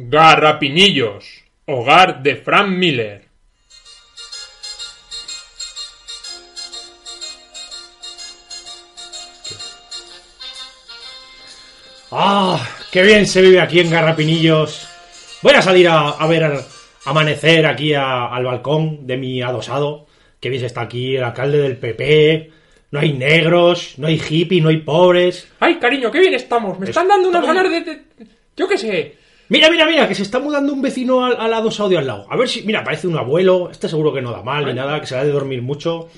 Garrapinillos, hogar de Frank Miller. ¡Ah! ¡Qué bien se vive aquí en Garrapinillos! Voy a salir a, a ver al amanecer aquí a- al balcón de mi adosado. Que bien está aquí el alcalde del PP. No hay negros, no hay hippies, no hay pobres. ¡Ay, cariño, qué bien estamos! Me están dando unas ganas de... de- Yo qué sé. Mira, mira, mira, que se está mudando un vecino al, al adosado de al lado. A ver si, mira, parece un abuelo. Este seguro que no da mal ni nada, que se ha de dormir mucho.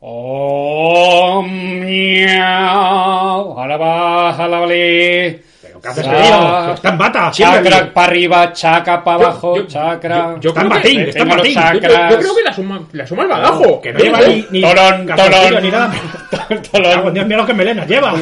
Oh, miau. Alaba, alabale. ¿Pero qué haces? Que Está en bata. Chakra para arriba, chaca para abajo, yo- chakra. yo- yo Está en creo que- batín, está en tengo los batín. Yo, yo- chakras. yo creo que la suma, la suma el badajo. Que no lleva ni, ni Tolón, tolón. ni nada. Tolón. Dios mío, lo que melena lleva.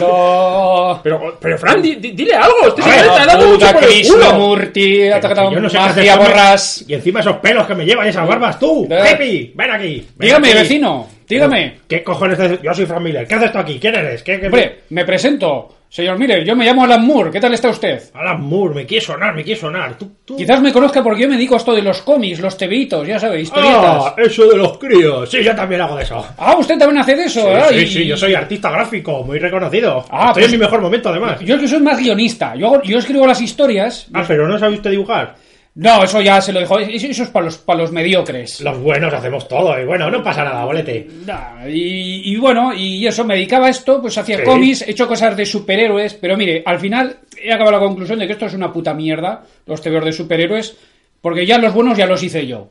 Pero, pero Fran, di- di- dile algo. Este ver, está dando mucho por el Krishna culo. Murti, Pero atacata- que yo no sé qué magia borras. Y encima esos pelos que me llevan y esas barbas, tú. Pepi, ven aquí. Dígame, vecino, dígame. ¿Qué cojones haces? Yo soy Fran Miller. ¿Qué haces tú aquí? ¿Quién eres? ¿Qué, qué... Hombre, me presento. Señor Miller, yo me llamo Alan Moore. ¿Qué tal está usted? Alan Moore, me quiere sonar, me quiere sonar. Tú, tú... Quizás me conozca porque yo me dedico a esto de los cómics, los tebitos, ya sabéis, historietas. Ah, eso de los críos. Sí, yo también hago de eso. Ah, usted también hace de eso, Sí, sí, sí, yo soy artista gráfico, muy reconocido. Ah, Estoy pues- en mi mejor momento, además. Yo es que soy más guionista. Yo, hago- yo escribo las historias. Ah, pero no sabe usted dibujar. No, eso ya se lo. Eso, eso es para los, para los mediocres. Los buenos hacemos todo, y bueno, no pasa nada, bolete. Nah, Y, y bueno, y eso, me dedicaba a esto, pues hacía Sí. cómics, he hecho cosas de superhéroes, pero mire, al final he acabado la conclusión de que esto es una puta mierda, los tebeos de superhéroes, porque ya los buenos ya los hice yo.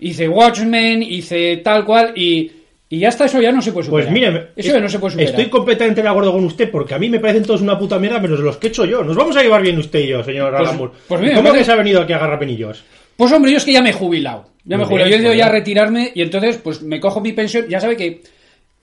Hice Watchmen, hice tal cual, y, y ya está, eso ya no se puede superar. Pues mire, eso ya no se puede superar. estoy completamente de acuerdo con usted, porque a mí me parecen todos una puta mierda, menos los que he hecho yo. Nos vamos a llevar bien usted y yo, señor Pues- pues mire, ¿Cómo que se ha venido aquí a agarrar penillos? Pues hombre, yo es que ya me he jubilado. Ya me he jubilado. Yo he ido ya a retirarme y entonces pues me cojo mi pensión. Ya sabe que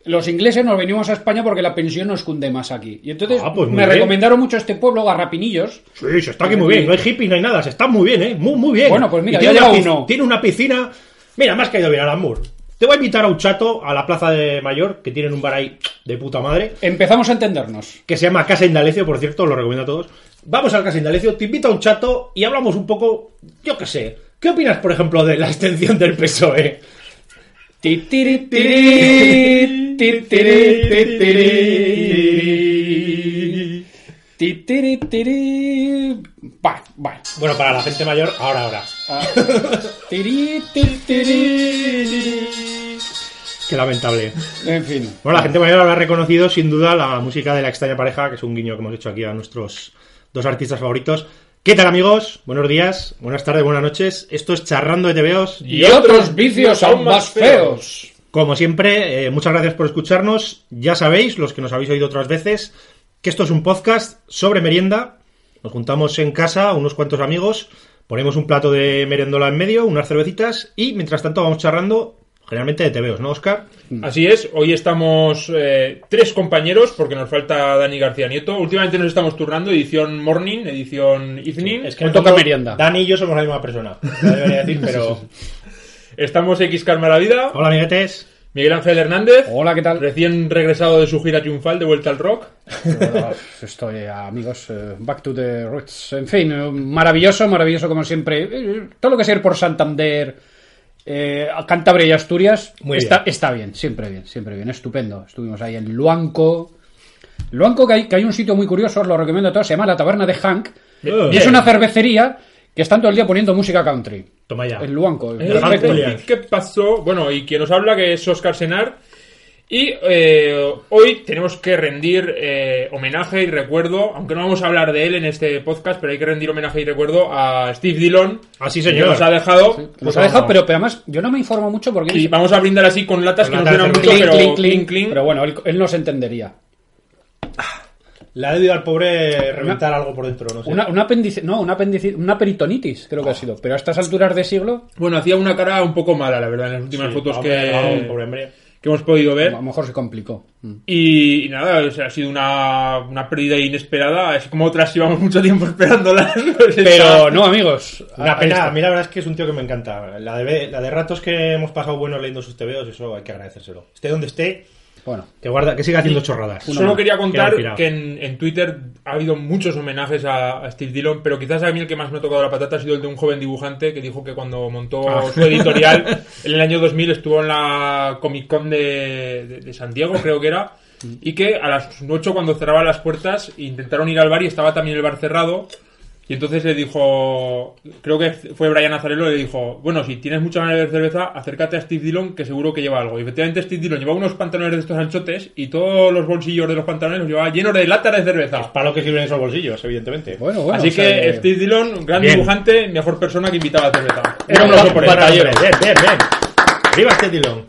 los ingleses nos venimos a España porque la pensión nos cunde más aquí. Y entonces Ah, pues me bien. recomendaron mucho este pueblo, Garrapinillos. Sí, se está aquí muy bien. No hay hippie, no hay nada. Se está muy bien, ¿eh? Muy, muy bien. Bueno, pues mira, tiene, una, uno. tiene una piscina. Mira, más que ha ido bien, Alan Moore. Te voy a invitar a un chato a la plaza de Mayor, que tienen un bar ahí de puta madre, Empezamos a entendernos. que se llama Casa Indalecio, por cierto, lo recomiendo a todos. Vamos al Casa Indalecio, te invito a un chato y hablamos un poco, yo qué sé. ¿Qué opinas, por ejemplo, de la extensión del PSOE? Ti, tiri, tiri. Va, va. Bueno, para la gente mayor, ahora, ahora. Ah. Tiri, ti, tiri. Qué lamentable. En fin. Bueno, la gente mayor habrá reconocido sin duda la música de la extraña pareja, que es un guiño que hemos hecho aquí a nuestros dos artistas favoritos. ¿Qué tal amigos? Buenos días, buenas tardes, buenas noches. Esto es Charrando de TVOs. Y otros vicios aún más feos. Como siempre, eh, muchas gracias por escucharnos. Ya sabéis, los que nos habéis oído otras veces, que esto es un podcast sobre merienda. Nos juntamos en casa, unos cuantos amigos, ponemos un plato de merendola en medio, unas cervecitas y mientras tanto vamos charlando generalmente de TVOs, ¿no, Oscar? Así es, hoy estamos eh, tres compañeros porque nos falta Dani García Nieto. Últimamente nos estamos turnando edición morning, edición evening. Es que el toca merienda. Dani y yo somos la misma persona. No debería decir, pero. Estamos X Karma la Vida, Hola, amiguetes. Miguel Ángel Hernández, Hola, ¿qué tal? recién regresado de su gira triunfal de vuelta al rock. Estoy, amigos, eh, back to the roots. En fin, eh, maravilloso, maravilloso como siempre. Eh, Todo lo que sea ir por Santander, eh, Cantabria y Asturias Muy está, bien. está bien, siempre bien, siempre bien, estupendo. Estuvimos ahí en Luanco. Luanco, que hay, que hay un sitio muy curioso, os lo recomiendo a todos, se llama la Taberna de Hank. Bien. Y es una cervecería que están todo el día poniendo música country. Toma ya. En Luanco. Eh, perfecto. Williams. ¿Qué pasó? Bueno, y quien nos habla que es Oscar Senar. Y eh, hoy tenemos que rendir eh, homenaje y recuerdo, aunque no vamos a hablar de él en este podcast, pero hay que rendir homenaje y recuerdo a Steve Dillon. Así, que señor. nos ha dejado. Nos ha dejado, pero, pero además yo no me informo mucho porque... Y vamos a brindar así con latas Con que nos latas suenan de mucho, Clink, pero clink, clink. clink, clink. Pero bueno, él, él nos entendería. Le ha debido al pobre reventar algo por dentro, no sé. Una, una apéndice, no, una apéndice, una peritonitis, creo que ha sido. Pero a estas alturas de siglo, Bueno, hacía una cara un poco mala, la verdad, en las últimas Sí, fotos hombre, que, no, pobre hombre. que hemos podido a ver. lo mejor se complicó. Mm. Y, y nada, o sea, ha sido una, una pérdida inesperada, es como otras llevamos mucho tiempo esperándolas. pues Pero no, amigos. Una pena, a mí la verdad es que es un tío que me encanta. La de, la de ratos que hemos pasado buenos leyendo sus TVOs, eso hay que agradecérselo. Esté donde esté, Bueno, Que, guarda, que siga haciendo chorradas. Solo más. quería contar que en, en Twitter ha habido muchos homenajes a, a Steve Dillon, pero quizás a mí el que más me ha tocado la patata ha sido el de un joven dibujante que dijo que cuando montó Ah. su editorial en el año 2000 estuvo en la Comic Con de, de- de San Diego, creo que era, y que a las 8 cuando cerraban las puertas intentaron ir al bar y estaba también el bar cerrado. Y entonces le dijo, creo que fue Brian Azarello, le dijo, bueno, si tienes mucha ganas de beber cerveza, acércate a Steve Dillon, que seguro que lleva algo. Y efectivamente Steve Dillon llevaba unos pantalones de estos anchotes y todos los bolsillos de los pantalones los llevaba llenos de latas de cerveza. Para lo que sirven esos bolsillos, evidentemente. bueno, bueno. Así o sea que Steve Dillon, gran Bien. dibujante, mejor persona que invitaba a cerveza. Era un aplauso por él. batallero. Bien, bien, bien. Arriba este tilón.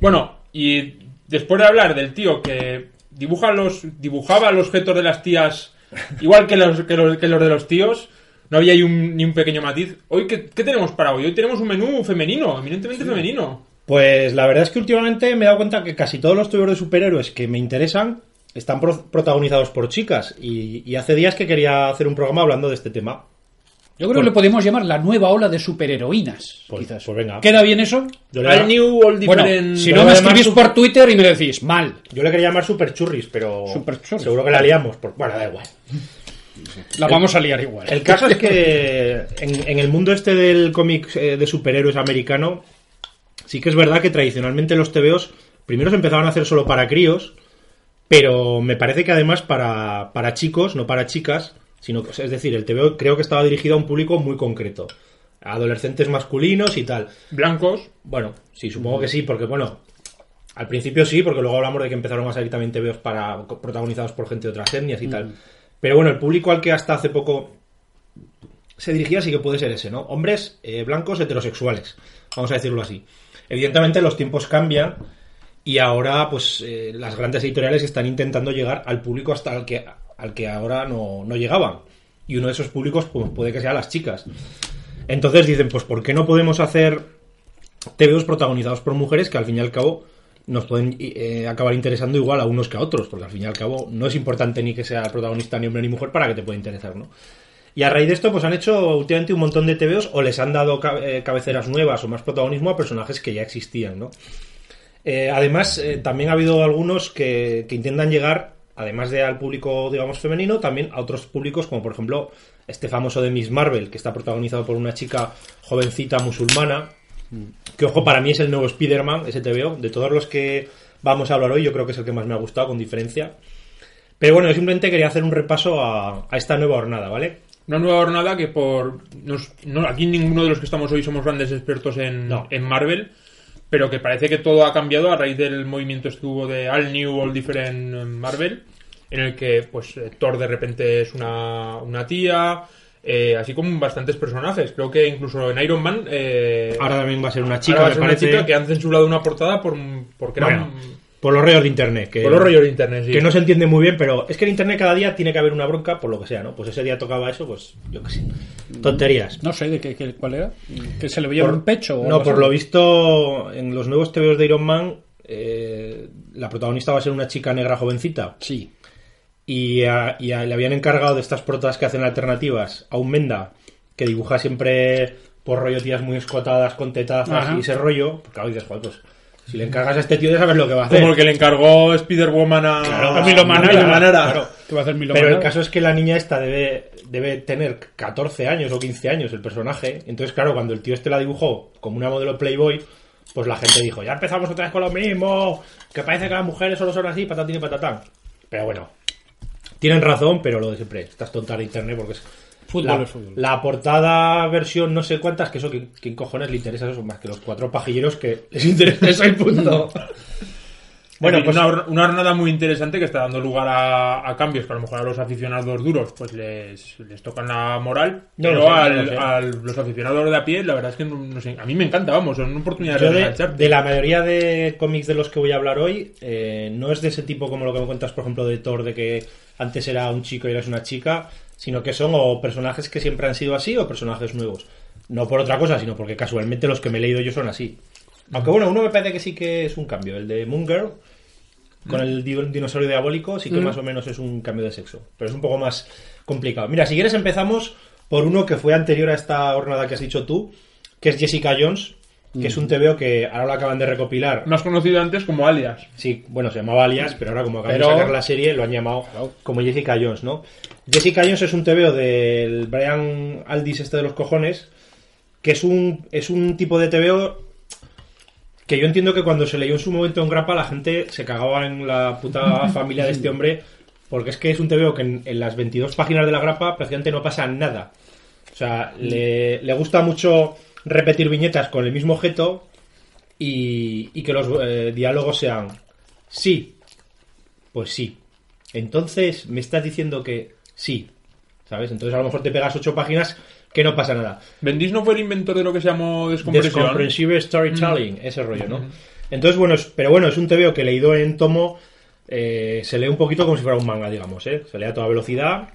Bueno, y después de hablar del tío que dibuja los, dibujaba los fetos de las tías igual que los, que los, que los de los tíos, no había un- ni un pequeño matiz. Hoy, ¿qué, qué tenemos para hoy? Hoy tenemos un menú femenino, eminentemente femenino. Pues la verdad es que últimamente me he dado cuenta que casi todos los tuberos de superhéroes que me interesan están pro- protagonizados por chicas. Y, y hace días que quería hacer un programa hablando de este tema. Yo creo que le podemos llamar la nueva ola de superheroínas. Pues- quizás. pues venga. ¿Queda bien eso? Yo le, Al new, all Bueno, different... si Pero no me escribís por Twitter y me decís mal. yo le quería llamar super churris, pero Super churris. seguro que la liamos. Por, bueno, da igual. La vamos a liar igual. El caso es que en, en el mundo este del cómic eh, de superhéroes americano, sí que es verdad que tradicionalmente los TVOs primero se empezaban a hacer solo para críos, pero me parece que además para, para chicos, no para chicas, sino que- es decir, el TVO creo que estaba dirigido a un público muy concreto, a adolescentes masculinos y tal. Blancos. Bueno, sí, supongo que sí, porque bueno, al principio sí, porque luego hablamos de que empezaron a salir también TVOs para, protagonizados por gente de otras etnias y tal. Pero bueno, el público al que hasta hace poco se dirigía sí que puede ser ese, ¿no? Hombres eh, blancos heterosexuales, vamos a decirlo así. Evidentemente los tiempos cambian y ahora pues eh, las grandes editoriales están intentando llegar al público hasta el que, al que ahora no, no llegaban. Y uno de esos públicos pues, puede que sea las chicas. Entonces dicen, pues ¿por qué no podemos hacer TVOs protagonizados por mujeres que al fin y al cabo nos pueden eh, acabar interesando igual a unos que a otros? Porque al fin y al cabo no es importante ni que sea protagonista ni hombre ni mujer para que te pueda interesar, ¿no? Y a raíz de esto, pues han hecho últimamente un montón de TVOs o les han dado eh, cabeceras nuevas o más protagonismo a personajes que ya existían, ¿no? Eh, además, eh, también ha habido algunos que, que intentan llegar, además de al público, digamos, femenino, también a otros públicos, como por ejemplo este famoso de Miss Marvel, que está protagonizado por una chica jovencita musulmana, que ojo, para mí es el nuevo Spider-Man, ese TVO, de todos los que vamos a hablar hoy, yo creo que es el que más me ha gustado, con diferencia. Pero bueno, yo simplemente quería hacer un repaso a, a esta nueva jornada, ¿vale? Una nueva jornada que por... nos- no, aquí ninguno de los que estamos hoy somos grandes expertos en, No. en Marvel, pero que parece que todo ha cambiado a raíz del movimiento este que hubo de All New, All Different en Marvel, en el que pues eh, Thor de repente es una, una tía, eh, así como bastantes personajes. Creo que incluso en Iron Man... eh, Ahora también va a ser una chica, ahora va a me ser una parece. chica que han censurado una portada por, porque era Bueno, un- por los rollos de internet. Que, por los rollos de internet. sí. que no se entiende muy bien, pero es que en internet cada día tiene que haber una bronca por lo que sea, ¿no? Pues ese día tocaba eso, pues yo qué sé. Tonterías. No sé de qué, qué- cuál era. ¿Que se le veía un pecho? o No, por así? lo visto, en los nuevos TVOs de Iron Man, eh, la protagonista va a ser una chica negra jovencita. Sí. Y, a- y a- le habían encargado de estas protas que hacen alternativas a un Menda, que dibuja siempre por rollo tías muy escotadas con tetazas Ajá. y ese rollo. Porque claro, dices, joder, pues si le encargas a este tío ya sabes lo que va a hacer. Como el que le encargó Spider-Woman a, Claro, a Milo Manara. Manara, Manara. claro. ¿Qué va a hacer Milo Pero el caso es que la niña esta debe, debe tener 14 años o 15 años el personaje. Entonces, claro, cuando el tío este la dibujó como una modelo Playboy, pues la gente dijo, ya empezamos otra vez con lo mismo, que parece que las mujeres solo son así, patatín y patatán. Pero bueno, tienen razón, pero lo de siempre, estas tontas de internet porque es... Fútbol la, es fútbol. la portada versión no sé cuántas, que eso, ¿quién, quién cojones le interesa eso? Más que los cuatro pajilleros que les interesa eso y punto. Bueno, pues una, jornada muy interesante que está dando lugar a, a cambios que a lo mejor a los aficionados duros pues les, les tocan la moral, No pero sé, al- sé. a los aficionados de a pie la verdad es que no, sé, a mí me encanta, vamos, son oportunidades Yo de engancharte. de la mayoría de cómics de los que voy a hablar hoy, eh, no es de ese tipo como lo que me cuentas, por ejemplo, de Thor, de que antes era un chico y ahora es una chica, sino que son o personajes que siempre han sido así o personajes nuevos. No por otra cosa, sino porque casualmente los que me he leído yo son así. Aunque bueno, uno me parece que sí que es un cambio, el de Moon Girl, con el di- dinosaurio diabólico, sí que más o menos es un cambio de sexo, pero es un poco más complicado. Mira, si quieres empezamos por uno que fue anterior a esta jornada que has dicho tú, que es Jessica Jones, que es un TVO que ahora lo acaban de recopilar. Más conocido antes como Alias. Sí, bueno, se llamaba Alias, pero ahora como acaban Pero- de sacar la serie, lo han llamado como Jessica Jones, ¿no? Jessica Jones es un TVO del Brian Aldis este de los cojones, que es un, es un tipo de TVO que yo entiendo que cuando se leyó en su momento en Grapa la gente se cagaba en la puta familia de este hombre, porque es que es un TVO que en, en las 22 páginas de la Grapa prácticamente no pasa nada. O sea, le, le gusta mucho repetir viñetas con el mismo objeto y, y que los eh, diálogos sean sí, pues sí. Entonces me estás diciendo que sí, ¿sabes? Entonces a lo mejor te pegas ocho páginas que no pasa nada. Bendis no fue el inventor de lo que se llamó descompresión. Descomprensive storytelling, ese rollo, ¿no? Entonces, bueno, es- pero bueno, es un TVO que leído en tomo eh, se lee un poquito como si fuera un manga, digamos, ¿eh? Se lee a toda velocidad.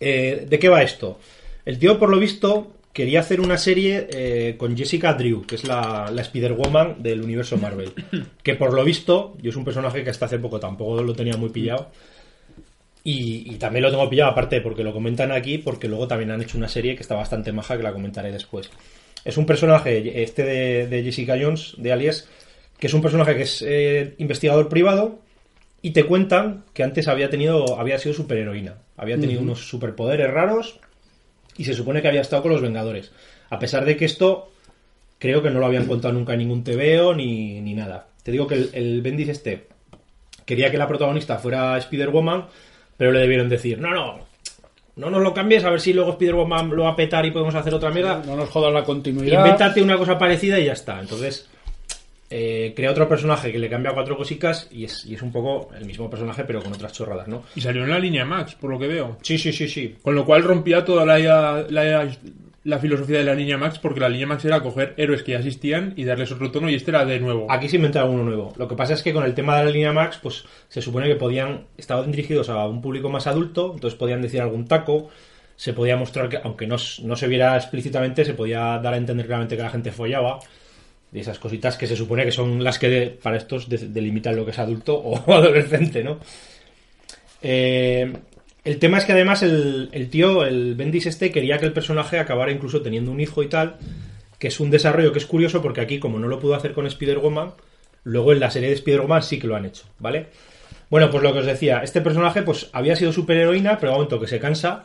Eh, ¿De qué va esto? El tío, por lo visto, quería hacer una serie eh, con Jessica Drew, que es la, la Spider-Woman del universo Marvel. Que por lo visto, yo es un personaje que hasta hace poco tampoco lo tenía muy pillado. Y, y también lo tengo pillado aparte porque lo comentan aquí, porque luego también han hecho una serie que está bastante maja que la comentaré después. Es un personaje, este de, de Jessica Jones, de Alias, que es un personaje que es eh, investigador privado y te cuentan que antes había tenido, había sido superheroína, había tenido unos superpoderes raros y se supone que había estado con los Vengadores. A pesar de que esto creo que no lo habían contado nunca en ningún TVO ni, ni nada. Te digo que el, el Bendis este quería que la protagonista fuera Spider-Woman, pero le debieron decir, no, no, no nos lo cambies, a ver si luego Spider-Woman lo va a petar y podemos hacer otra mierda. No nos jodas la continuidad. Invéntate una cosa parecida y ya está. Entonces, eh, crea otro personaje que le cambia cuatro cositas y es, y es un poco el mismo personaje, pero con otras chorradas, ¿no? Y salió en la línea Max, por lo que veo. Sí, sí, sí, sí. Con lo cual rompía toda la, la, la filosofía de la línea Max, porque la línea Max era coger héroes que ya existían y darles otro tono, y este era de nuevo. Aquí se inventaron uno nuevo. Lo que pasa es que con el tema de la línea Max, pues se supone que podían, estaban dirigidos a un público más adulto, entonces podían decir algún taco, se podía mostrar que, aunque no, no se viera explícitamente, se podía dar a entender claramente que la gente follaba. Y esas cositas que se supone que son las que de- para estos de- delimitan lo que es adulto o adolescente, ¿no? Eh, el tema es que además el, el tío, el Bendis este, quería que el personaje acabara incluso teniendo un hijo y tal, que es un desarrollo que es curioso porque aquí, como no lo pudo hacer con Spider-Woman, luego en la serie de Spider-Woman sí que lo han hecho, ¿vale? Bueno, pues lo que os decía, este personaje pues había sido superheroína, pero a momento que se cansa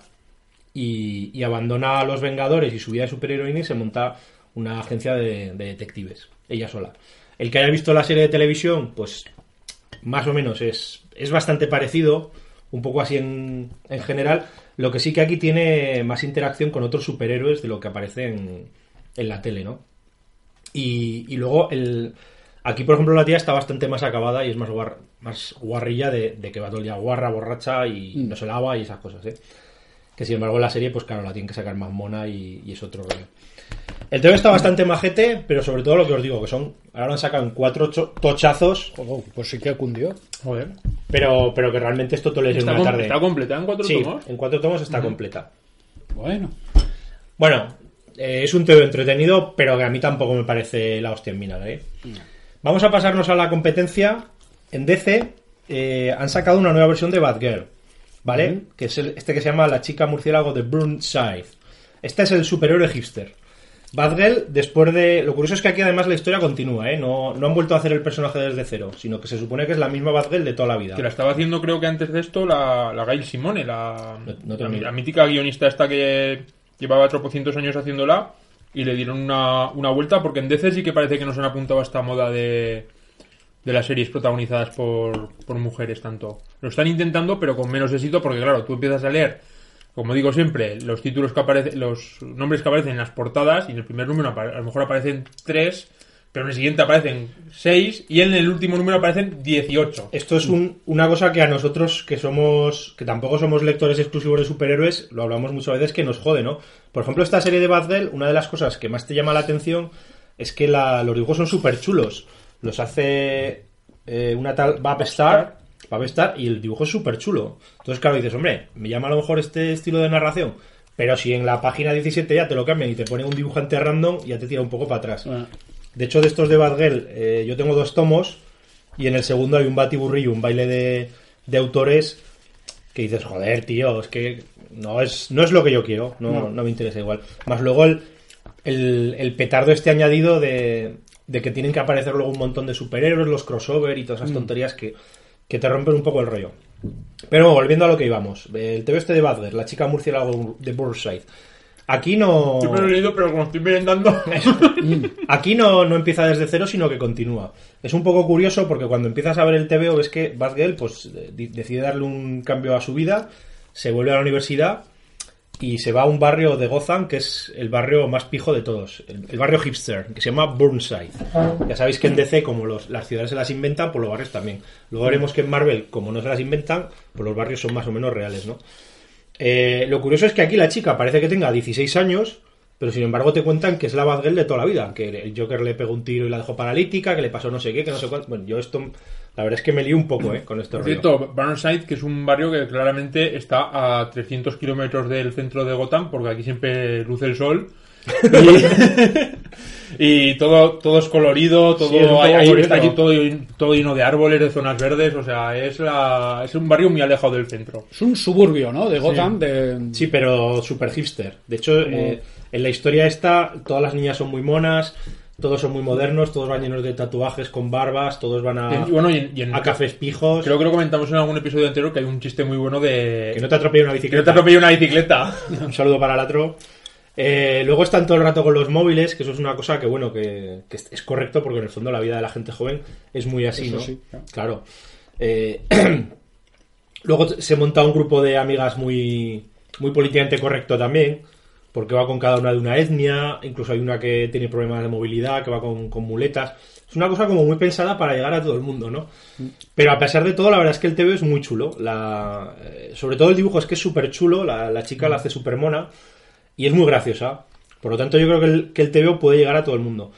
y, y abandona a los Vengadores y su vida de superheroína y se monta una agencia de, de detectives, ella sola. El que haya visto la serie de televisión, pues más o menos es, es bastante parecido, un poco así en, en general. Lo que sí que aquí tiene más interacción con otros superhéroes de lo que aparece en, en la tele, ¿no? Y, y luego el, aquí, por ejemplo, la tía está bastante más acabada y es más, guar- más guarrilla de, de que va todo el día guarra, borracha y no se lava y esas cosas, ¿eh? Que sin embargo la serie, pues claro, la tienen que sacar más mona y, y es otro rollo. El tema está bastante majete, pero sobre todo lo que os digo, que son. Ahora lo han sacado en cuatro tochazos, Oh, pues sí que cundió. Joder. pero, pero que realmente esto te lo lees en Está, una tarde. está completada en cuatro Sí, tomos. en cuatro tomos está completa. Bueno. Bueno, eh, es un teo entretenido, pero que a mí tampoco me parece la hostia en. ¿eh? Vamos a pasarnos a la competencia. En DC eh, han sacado una nueva versión de Batgirl, ¿vale? Que es el- este que se llama La chica murciélago de Burnside. Este es el superhéroe hipster. Batgirl, después de... Lo curioso es que aquí además la historia continúa, ¿eh? No, no han vuelto a hacer el personaje desde cero, sino que se supone que es la misma Batgirl de toda la vida. Que la estaba haciendo, creo que antes de esto, la, la Gail Simone, la, No- la mítica guionista esta que llevaba tropocientos años haciéndola y le dieron una, una vuelta porque en DC sí que parece que nos han apuntado a esta moda de, de las series protagonizadas por, por mujeres tanto. Lo están intentando, pero con menos éxito porque, claro, tú empiezas a leer, como digo siempre, los títulos que aparecen, los nombres que aparecen en las portadas y en el primer número a lo mejor aparecen tres, pero en el siguiente aparecen seis y en el último número aparecen 18. Esto es un- una cosa que a nosotros, que somos, que tampoco somos lectores exclusivos de superhéroes, lo hablamos muchas veces que nos jode, ¿no? Por ejemplo, esta serie de Batgirl, una de las cosas que más te llama la atención es que la- los dibujos son súper chulos. Los hace eh, una tal Babstar, Babstar, y el dibujo es súper chulo. Entonces, claro, dices, hombre, me llama a lo mejor este estilo de narración, pero si en la página 17 ya te lo cambian y te ponen un dibujante random, ya te tira un poco para atrás. Ah, De hecho, de estos de Batgirl, eh, yo tengo dos tomos y en el segundo hay un batiburrillo, un baile de, de autores que dices, joder, tío, es que no es, no es lo que yo quiero, no, No. no me interesa igual. Más luego el, el, el petardo este añadido de, de que tienen que aparecer luego un montón de superhéroes, los crossover y todas esas tonterías que, que te rompen un poco el rollo. Pero volviendo a lo que íbamos, el TV este de Badger, la chica murciélago de Burnside. Aquí no. Yo me lo he leído, pero como estoy merendando. Aquí no, no empieza desde cero, sino que continúa. Es un poco curioso porque cuando empiezas a ver el TVO ves que Batgirl pues, eh, decide darle un cambio a su vida, se vuelve a la universidad y se va a un barrio de Gotham que es el barrio más pijo de todos, el, el barrio hipster, que se llama Burnside. Ya sabéis que en DC, como los- las ciudades se las inventan, pues los barrios también. Luego veremos que en Marvel, como no se las inventan, pues los barrios son más o menos reales, ¿no? Eh, lo curioso es que aquí la chica parece que tenga 16 años, pero sin embargo te cuentan que es la Batgirl de toda la vida, que el Joker le pegó un tiro y la dejó paralítica, que le pasó no sé qué, que no sé cuánto. Bueno, yo esto, la verdad es que me lío un poco, ¿eh? Con esto. Por cierto, Burnside, que es un barrio que claramente está a 300 kilómetros del centro de Gotham, porque aquí siempre luce el sol. Y, y todo, todo es colorido, todo, Sí, es hay- está aquí todo, todo lleno de árboles, de zonas verdes, o sea, es, la, es un barrio muy alejado del centro. Es un suburbio, ¿no? De Gotham. De... Sí, pero super hipster. De hecho, eh, en la historia esta, todas las niñas son muy monas, todos son muy modernos, todos van llenos de tatuajes con barbas, todos van a, Y bueno, y en, y en- a cafés pijos. creo que lo comentamos en algún episodio anterior que hay un chiste muy bueno de Que no te atropelle una que no bicicleta. te atropelle una bicicleta. Un saludo para la Tro. Eh, luego están todo el rato con los móviles, que eso es una cosa que, bueno, que, que es- correcto porque en el fondo la vida de la gente joven es muy así, Eso ¿no? sí, claro. claro. Eh, luego se monta un grupo de amigas muy, muy políticamente correcto también, porque va con cada una de una etnia, incluso hay una que tiene problemas de movilidad, que va con, con muletas. Es una cosa como muy pensada para llegar a todo el mundo, ¿no? Pero a pesar de todo, la verdad es que el TV es muy chulo. La, eh, sobre todo el dibujo es que es súper chulo, la, la chica la hace súper mona y es muy graciosa. Por lo tanto, yo creo que el, que el TVO puede llegar a todo el mundo.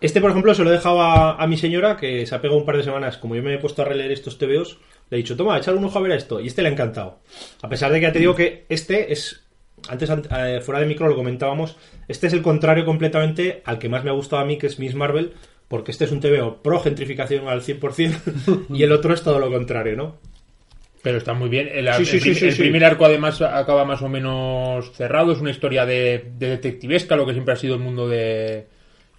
Este, por ejemplo, se lo he dejado a, a mi señora, que se ha pegado un par de semanas. Como yo me he puesto a releer estos TVOs, le he dicho, toma, echar un ojo a ver a esto. Y este le ha encantado. A pesar de que ya te digo que este es. Antes, an- eh, fuera de micro, lo comentábamos. Este es el contrario completamente al que más me ha gustado a mí, que es Miss Marvel. Porque este es un TVO pro gentrificación al 100% y el otro es todo lo contrario, ¿no? Pero está muy bien. El, Sí, sí, el- sí, primer arco además acaba más o menos cerrado. Es una historia de, de detectivesca, lo que siempre ha sido el mundo de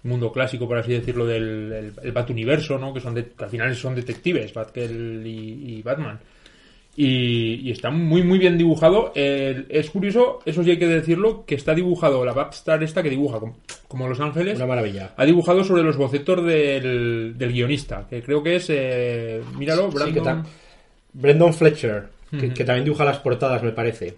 mundo clásico, por así decirlo, del el, el Bat-Universo, ¿no? Que, son de- que al final son detectives, Batgirl y, y Batman. Y, y está muy muy bien dibujado. El- es curioso, eso sí hay que decirlo, que está dibujado la Batstar esta que dibuja como, como Los Ángeles. Una maravilla. Ha dibujado sobre los bocetos del, del guionista, que creo que es, eh, míralo, Sí, Brandon. Brendan Fletcher, que, también dibuja las portadas, me parece.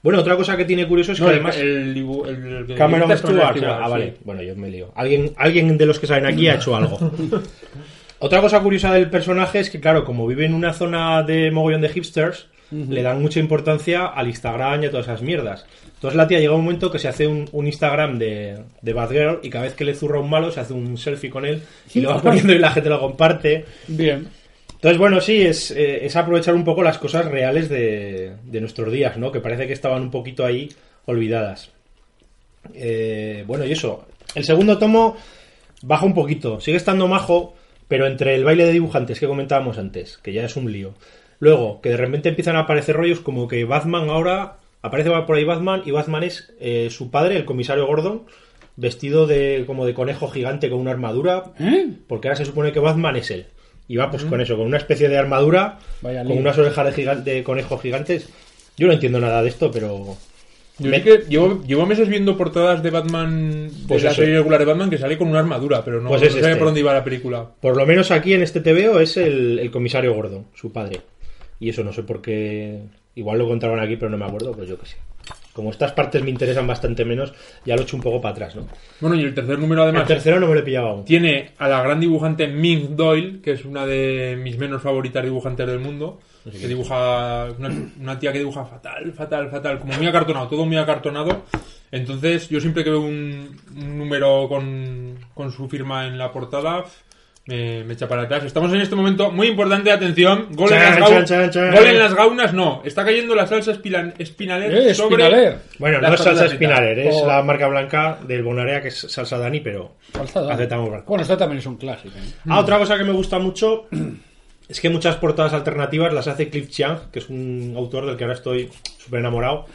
Bueno, otra cosa que tiene curioso es que No, además... el, el- Cameron Stewart. Ah, sí. vale. Bueno, yo me lío. Alguien, alguien de los que saben aquí ha hecho algo. Otra cosa curiosa del personaje es que, claro, como vive en una zona de mogollón de hipsters, le dan mucha importancia al Instagram y a todas esas mierdas. Entonces la tía llega un momento que se hace un, un Instagram de, de Batgirl y cada vez que le zurra un malo se hace un selfie con él y lo va poniendo y la gente lo comparte. Bien. Entonces, bueno, sí, es, eh, es aprovechar un poco las cosas reales de, de nuestros días, ¿no? Que parece que estaban un poquito ahí olvidadas. Eh, bueno, y eso. El segundo tomo baja un poquito. Sigue estando majo, pero entre el baile de dibujantes que comentábamos antes, que ya es un lío. Luego, que de repente empiezan a aparecer rollos como que Batman ahora... Aparece por ahí Batman y Batman es eh, su padre, el comisario Gordon, vestido de como de conejo gigante con una armadura, ¿Eh? porque ahora se supone que Batman es él. Y va pues con eso, con una especie de armadura, Vaya con lío. unas orejas de, gigan- de conejos gigantes. Yo no entiendo nada de esto, pero... Yo Me- que llevo, llevo meses viendo portadas de Batman, de Pues la eso. serie regular de Batman, que sale con una armadura, pero no, Pues no es sabía este. por dónde iba la película. Por lo menos aquí en este TVO es el, el comisario Gordon, su padre. Y eso no sé por qué... Igual lo contaban aquí, pero no me acuerdo, pues yo qué sé. Como estas partes me interesan bastante menos, ya lo echo un poco para atrás, ¿no? Bueno, y el tercer número El además tercero no me lo he pillado aún. tiene a la gran dibujante Ming Doyle, que es una de mis menos favoritas dibujantes del mundo, que dibuja una, una tía que dibuja fatal, fatal, fatal, como muy acartonado, todo muy acartonado. Entonces, yo siempre que veo un, un número con, con su firma en la portada, me, me echa para atrás. Estamos en este momento muy importante, atención, gol, en, las chan, gol en las gaunas, no, está cayendo la salsa espila- espinaler Eh, sobre... Spinaler. Bueno, no es salsa patatas fritas. Spinaler, es O- la marca blanca del Bonarea, que es salsa Dani, pero Falta aceptamos blanco. Bueno, esta también es un clásico. ¿eh? Ah, otra cosa que me gusta mucho es que muchas portadas alternativas las hace Cliff Chiang, que es un autor del que ahora estoy súper enamorado.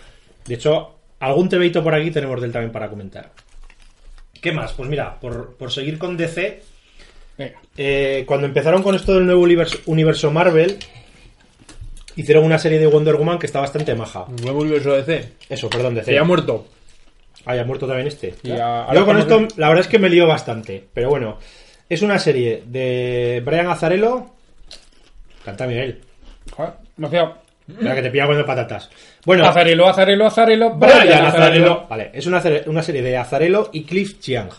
De hecho, algún tebeito por aquí tenemos del también para comentar. ¿Qué más? Pues mira, por, por seguir con DC, eh, cuando empezaron con esto del nuevo universo, universo Marvel, hicieron una serie de Wonder Woman que está bastante maja. Nuevo universo de DC. Eso, perdón, DC. Se ha muerto. Ah, ya ha muerto también este. Y a- ahora Yo con esto, la verdad es que me lío bastante. Pero bueno, es una serie de Brian Azarello. Canta Miguel. Joder, me he fiado. Mira que te pilla comiendo patatas. Bueno, Azarelo, Azarelo, Azarelo, Brian Azarello. Vale, es una, serie- una serie de Azarello y Cliff Chiang.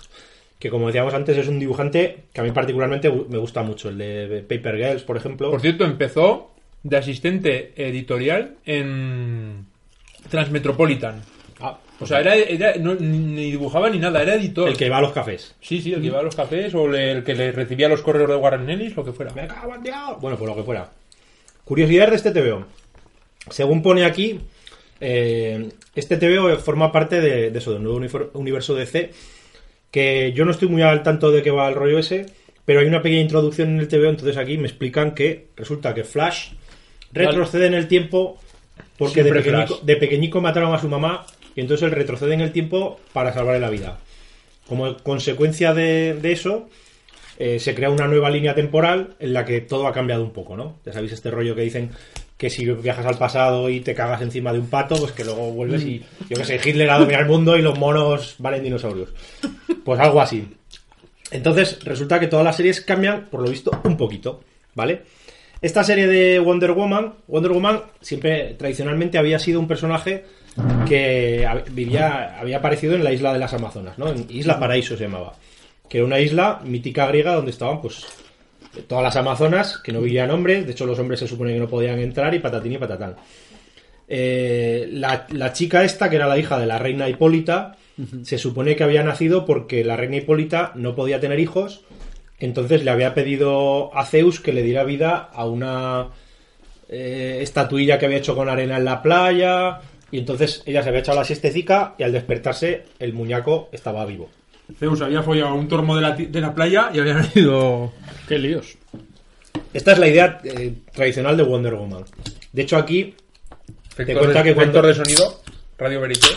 Que como decíamos antes, es un dibujante que a mí particularmente me gusta mucho. El de Paper Girls, por ejemplo. Por cierto, empezó de asistente editorial en Transmetropolitan. O sea, era, era- no- ni dibujaba ni nada, era editor. el que va a los cafés. Sí, sí, el que iba a los cafés o le- el que le recibía los correos de Warren Ellis, lo que fuera. Me cago en. Bueno, por lo que fuera. Curiosidades de este TVO. Según pone aquí, eh, este TVO forma parte de, de eso, del nuevo universo DC. Que yo no estoy muy al tanto de qué va el rollo ese, pero hay una pequeña introducción en el TVO. Entonces aquí me explican que resulta que Flash retrocede en el tiempo porque de pequeñico, de pequeñico mataron a su mamá y entonces él retrocede en el tiempo para salvarle la vida. Como consecuencia de, de eso, eh, se crea una nueva línea temporal en la que todo ha cambiado un poco, ¿no? Ya sabéis este rollo que dicen que si viajas al pasado y te cagas encima de un pato, pues que luego vuelves y, yo que sé, Hitler ha dominado el mundo y los monos valen dinosaurios. Pues algo así. Entonces, resulta que todas las series cambian, por lo visto, un poquito, ¿vale? Esta serie de Wonder Woman, Wonder Woman siempre tradicionalmente había sido un personaje que vivía, había aparecido en la isla de las Amazonas, ¿no? En Isla Paraíso se llamaba. Que era una isla mítica griega donde estaban, pues, todas las Amazonas, que no vivían hombres, de hecho los hombres se supone que no podían entrar y patatín y patatán. Eh, la, la chica esta, que era la hija de la reina Hipólita, se supone que había nacido porque la reina Hipólita no podía tener hijos, entonces le había pedido a Zeus que le diera vida a una eh, estatuilla que había hecho con arena en la playa, y entonces ella se había echado la siestecica y al despertarse el muñeco estaba vivo. Zeus había follado a un tormo de la, de la playa y había ido... Qué líos. Esta es la idea eh, tradicional de Wonder Woman. De hecho aquí Efector cuenta de, que cuando- de sonido, Radio Verité.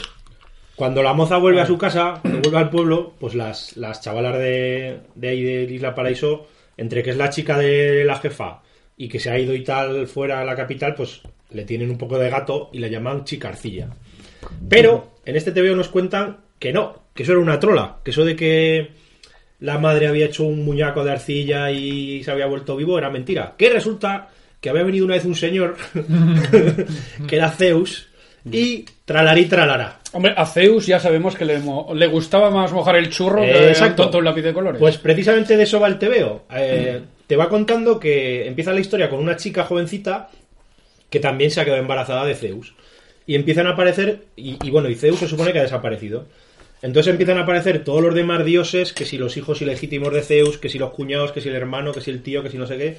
Cuando la moza vuelve a su casa, vuelve al pueblo, pues las, las chavalas de, de ahí de Isla Paraíso, entre que es la chica de la jefa y que se ha ido y tal fuera a la capital, pues le tienen un poco de gato y le llaman chicarcilla. Pero en este TVO nos cuentan que no, que eso era una trola, que eso de que la madre había hecho un muñeco de arcilla y se había vuelto vivo era mentira. Que resulta que había venido una vez un señor que era Zeus y tralarí tralará. Hombre, a Zeus ya sabemos que le, mo- le gustaba más mojar el churro Eh, que exacto. un tonto un lápiz de colores. Pues precisamente de eso va el TVO. Eh, Te va contando que empieza la historia con una chica jovencita que también se ha quedado embarazada de Zeus. Y empiezan a aparecer, y, y bueno, y Zeus se supone que ha desaparecido. Entonces empiezan a aparecer todos los demás dioses, que si los hijos ilegítimos de Zeus, que si los cuñados, que si el hermano, que si el tío, que si no sé qué.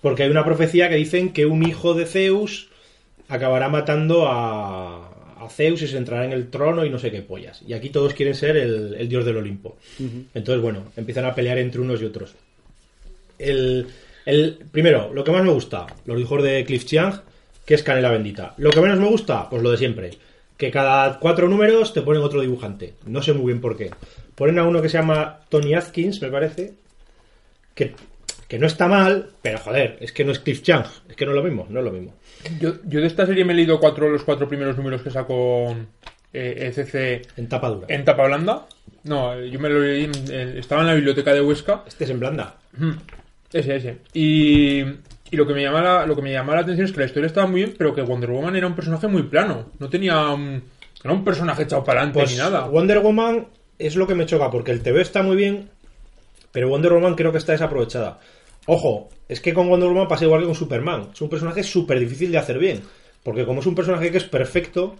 Porque hay una profecía que dicen que un hijo de Zeus acabará matando a, a Zeus y se entrará en el trono y no sé qué pollas. Y aquí todos quieren ser el, el dios del Olimpo. Entonces, bueno, empiezan a pelear entre unos y otros. El, el- primero, lo que más me gusta, los dibujos de Cliff Chiang, que es Canela Bendita. Lo que menos me gusta, pues lo de siempre. Que cada cuatro números te ponen otro dibujante. No sé muy bien por qué. Ponen a uno que se llama Tony Atkins, me parece. Que, que no está mal, pero joder, es que no es Cliff Chiang. Es que no es lo mismo, no es lo mismo. Yo, yo de esta serie me he leído cuatro, los cuatro primeros números que sacó eh, ECC En tapa dura. en tapa blanda. No, yo me lo leí, en- en- estaba en la biblioteca de Huesca. Este es en blanda. Ese, ese. Y, y lo que me llama la, lo que me llama la atención es que la historia estaba muy bien, pero que Wonder Woman era un personaje muy plano. No tenía un, era un personaje echado para adelante Pues ni nada. Wonder Woman es lo que me choca, porque el TV está muy bien, pero Wonder Woman creo que está desaprovechada. Ojo, es que con Wonder Woman pasa igual que con Superman. Es un personaje súper difícil de hacer bien. Porque como es un personaje que es perfecto,